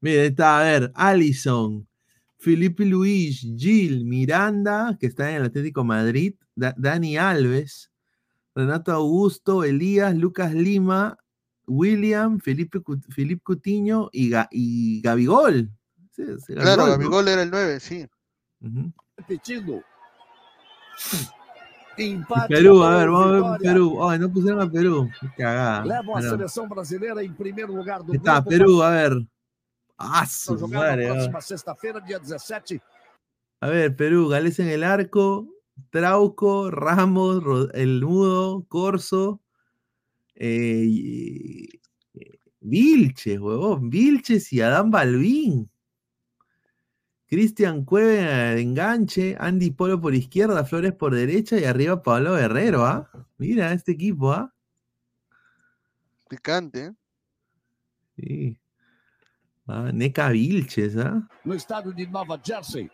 Mira, ahí está, a ver, Allison, Felipe Luis, Gil, Miranda, que está en el Atlético Madrid, Da- Dani Alves, Renato Augusto, Elías, Lucas Lima, William, Felipe, Felipe Cutiño y, Ga- y Gabigol. Sí, sí, Claro, ¿no? Gabigol era el 9, sí. Ujú. Repetindo. Empate. Perú, a ver, vamos a ver. Perú. Ay, no pusieron a Perú. Qué cagada. Levam a seleção brasileira em primeiro lugar do está, grupo. Perú, a ver. Ah, su madre, próxima sexta-feira, dia 17. A ver, Perú, Gales en el arco, Trauco, Ramos, El Mudo, Corso, eh, eh, Vilches, huevón, Vilches y Adán Balvin. Cristian Cueve de enganche, Andy Polo por izquierda, Flores por derecha y arriba Pablo Guerrero, ¿ah? Mira este equipo, ¿ah? Picante, ¿eh? Sí. Ah, Neca Vilches, ¿ah? no estádio de Nova Jersey.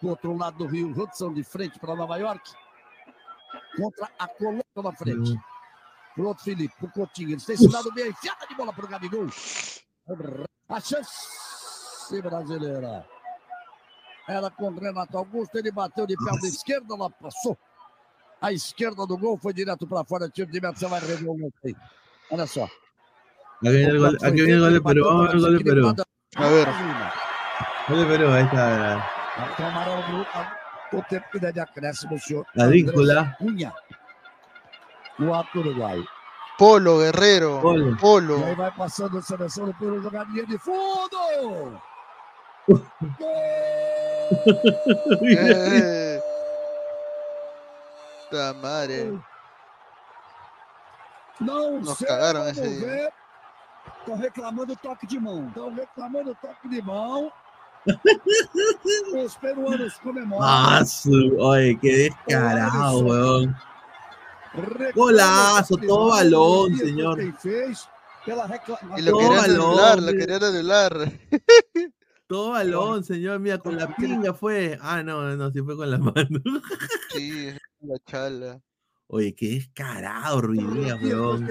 Do outro lado do Rio, Hudson de frente para Nova York. Contra a Colômbia na frente. Pro outro Felipe, pro Coutinho. Eles têm esse lado bem enfiada de bola pro Gabigol. A chance brasileira. Era com o Renato Augusto, ele bateu de perna esquerda, ela passou. A esquerda do gol foi direto para fora, tiro de meta, você vai rever o gol aí. Olha só. Aquí viene el gol, gol de Perú, vamos ver el gol de Perú. A ver. Gol de Perú, ahí está. Tomaram o, o tempo de acréscimo, senhor. La víncula. Cunha. No alto Uruguai. Polo, Guerrero. Polo. Polo. E aí vai passando a seleção do Peru, jogadinha de fundo! Eh. Puta madre. Não Nos sei cagaram como esse dia. ver. Estão reclamando toque de mão. Estão reclamando toque de mão. Os peruanos comemoram. Su- oye, qué descarado, weón. Golazo, todo balón, señor. Quem fez pela reclamação. Y lo querían anular, lo querían anular. Todo balón, señor. Mira, con la pinga fue. Ah, no, no, sí fue con la mano. Sí, la chala. Oye, qué descarado, Depois weón.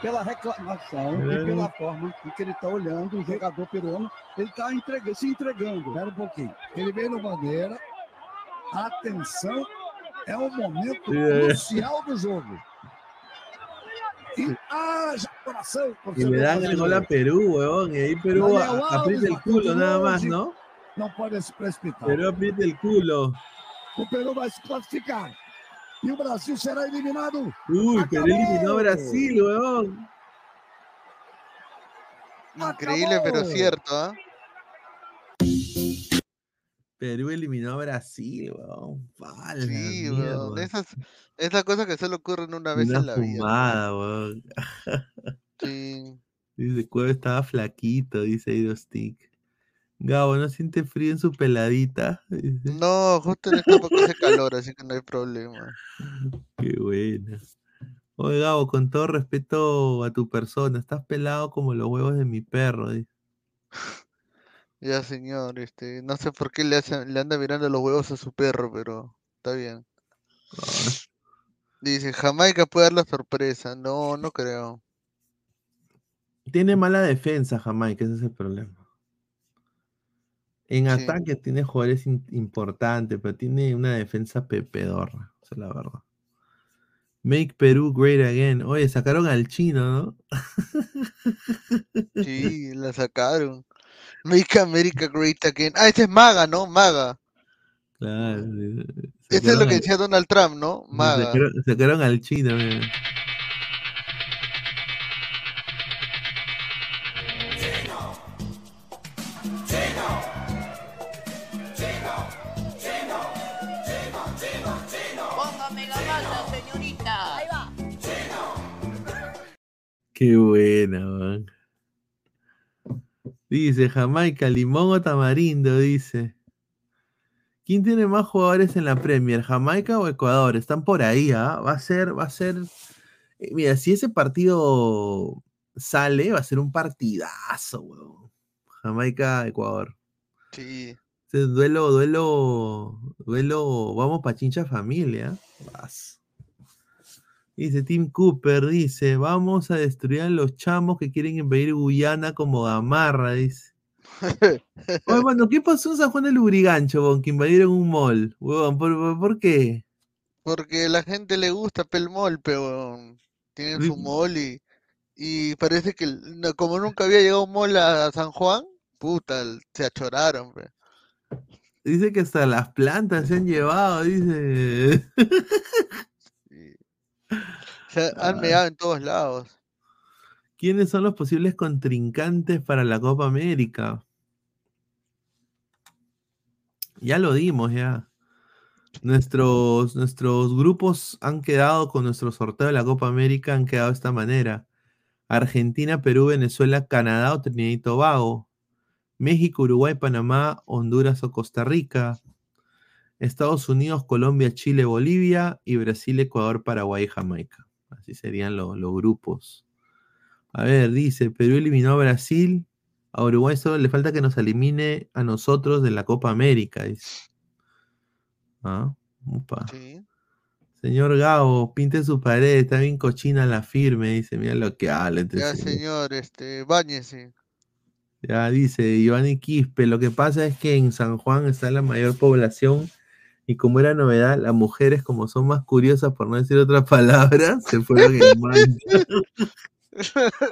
pela reclamação É. e pela forma que ele está olhando o jogador peruano, ele está entregando, se entregando. Espera um pouquinho. Ele veio no bandeira. Atenção, é um momento É. crucial do jogo. Coração. Y le dan el gol a Perú, weón. Y ahí Perú Daniel a- aprieta el culo nada más. ¿no? Não pode se precipitar. Perú aprieta el culo. O Peru vai se classificar. E o Brasil será eliminado. Uy, Perú eliminó a Brasil, weón. Increíble, pero cierto, ¿ah? Perú eliminó a Brasil, weón. Fala, Sí, weón. mierda. Esas, esas cosas que solo ocurren una vez Una en la vida. fumada, weón. Sí. Dice, Cueva estaba flaquito, dice Stick. Gabo, ¿no siente frío en su peladita? Dice, No, justo en esta época hace calor, así que no hay problema. Qué buena. Oye, Gabo, con todo respeto a tu persona, estás pelado como los huevos de mi perro. dice. Ya, señor, este, no sé por qué le, hacen, le anda mirando los huevos a su perro, pero está bien. Dice, Jamaica puede dar la sorpresa. No, no creo. Tiene mala defensa, Jamaica, ese es el problema. En Sí. ataque tiene jugadores importantes, pero tiene una defensa pepedorra, esa es la verdad. Make Perú great again. Oye, sacaron al chino, ¿no? Sí, la sacaron. Make America Great Again. Ah, ese es Maga, ¿no? Maga. Claro. Ese es lo que decía Donald Trump, ¿no? Maga. Sacaron, al chino, mira. Póngame la masa, señorita. Ahí va. Qué buena, man. Dice Jamaica, limón o tamarindo, dice. ¿Quién tiene más jugadores en la Premier, Jamaica o Ecuador? Están por ahí, ¿ah? Va a ser, va a ser. eh, Mira, si ese partido sale, va a ser un partidazo, weón. Jamaica, Ecuador. Sí. Duelo, duelo, duelo, vamos pa' chincha familia. Vas. Dice Tim Cooper, dice, vamos a destruir a los chamos que quieren invadir Guyana como Gamarra, dice. Oye, mano, ¿qué pasó en San Juan de Lurigancho, bon, que invadieron un mall? Huevón, ¿por, por, por qué? Porque la gente le gusta Pelmol, pero tienen su mall y, y parece que como nunca había llegado un mall a San Juan, puta, se achoraron. pe. dice que hasta las plantas se han llevado, dice. Se han meado en todos lados. ¿Quiénes son los posibles contrincantes para la Copa América? Ya lo dimos, ya. Nuestros, nuestros grupos han quedado con nuestro sorteo de la Copa América, han quedado de esta manera. Argentina, Perú, Venezuela, Canadá o Trinidad y Tobago. México, Uruguay, Panamá, Honduras o Costa Rica. Estados Unidos, Colombia, Chile, Bolivia y Brasil, Ecuador, Paraguay y Jamaica. Así serían lo- los grupos. A ver, dice, Perú eliminó a Brasil. A Uruguay solo le falta que nos elimine a nosotros de la Copa América. dice. Ah, upa. Señor Gabo, pinte su pared, está bien cochina la firme, dice, mira lo que habla. este Ya, señor. señor, este, báñese. Ya dice Giovanni Quispe, lo que pasa es que en San Juan está la mayor población y como era novedad, las mujeres como son más curiosas, por no decir otra palabra, se fueron en mancha.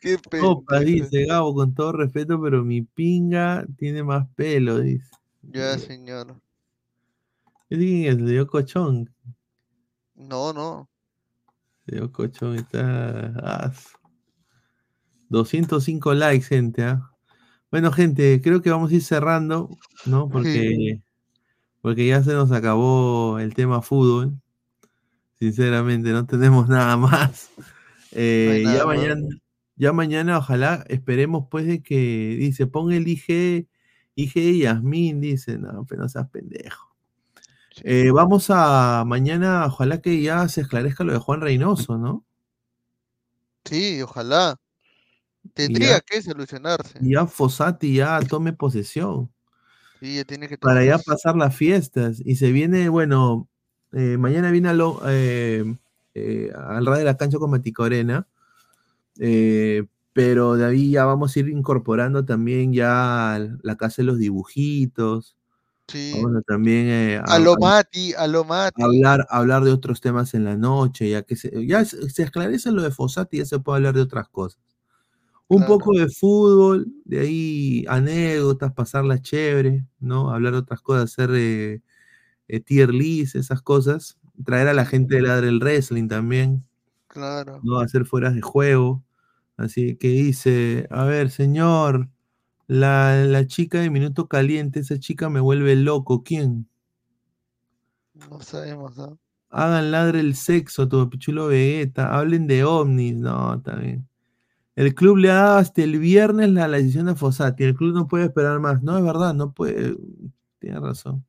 Qué Opa, dice Gabo, con todo respeto, pero mi pinga tiene más pelo, dice. Ya, señor. ¿Quién es? Le dio cochón. No, no. Le dio cochón, está... ah, 205 likes, gente, ¿ah? Bueno, gente, creo que vamos a ir cerrando, ¿no? Porque, porque ya se nos acabó el tema fútbol. Sinceramente, no tenemos nada más. Eh, nada ya más. mañana, ya mañana, ojalá, esperemos pues de que, dice, pon el IG, IG y Yasmín, dice, no, pero no seas pendejo. Eh, vamos a mañana, ojalá que ya se esclarezca lo de Juan Reynoso, ¿no? Sí, ojalá. Tendría ya- que solucionarse. ya Fossati ya tome posesión. Sí, ya tiene que para ya pasar las fiestas. Y se viene, bueno, eh, mañana viene a lo- eh, eh, al ras de la cancha con Maticorena. eh, pero de ahí ya vamos a ir incorporando también ya la casa de los dibujitos. Sí. También eh, A lo Mati, a lo Mati. hablar, hablar de otros temas en la noche, ya que se, ya se, se esclarece lo de Fossati, ya se puede hablar de otras cosas. Un poco de fútbol, de ahí anécdotas, pasarla chévere, ¿no? Hablar de otras cosas, hacer eh, eh, tier list, esas cosas. Traer a la gente de Ladre el Wrestling también, Claro. ¿no? Hacer fueras de juego. Así que dice, a ver, señor, la, la chica de Minuto Caliente, esa chica me vuelve loco. ¿Quién? No sabemos, ¿no? Hagan ladre el sexo, tu pichulo Vegeta. Hablen de ovnis. No, también. El club le ha dado hasta el viernes la, la decisión de Fossati. El club no puede esperar más. No, es verdad, no puede. Tiene razón.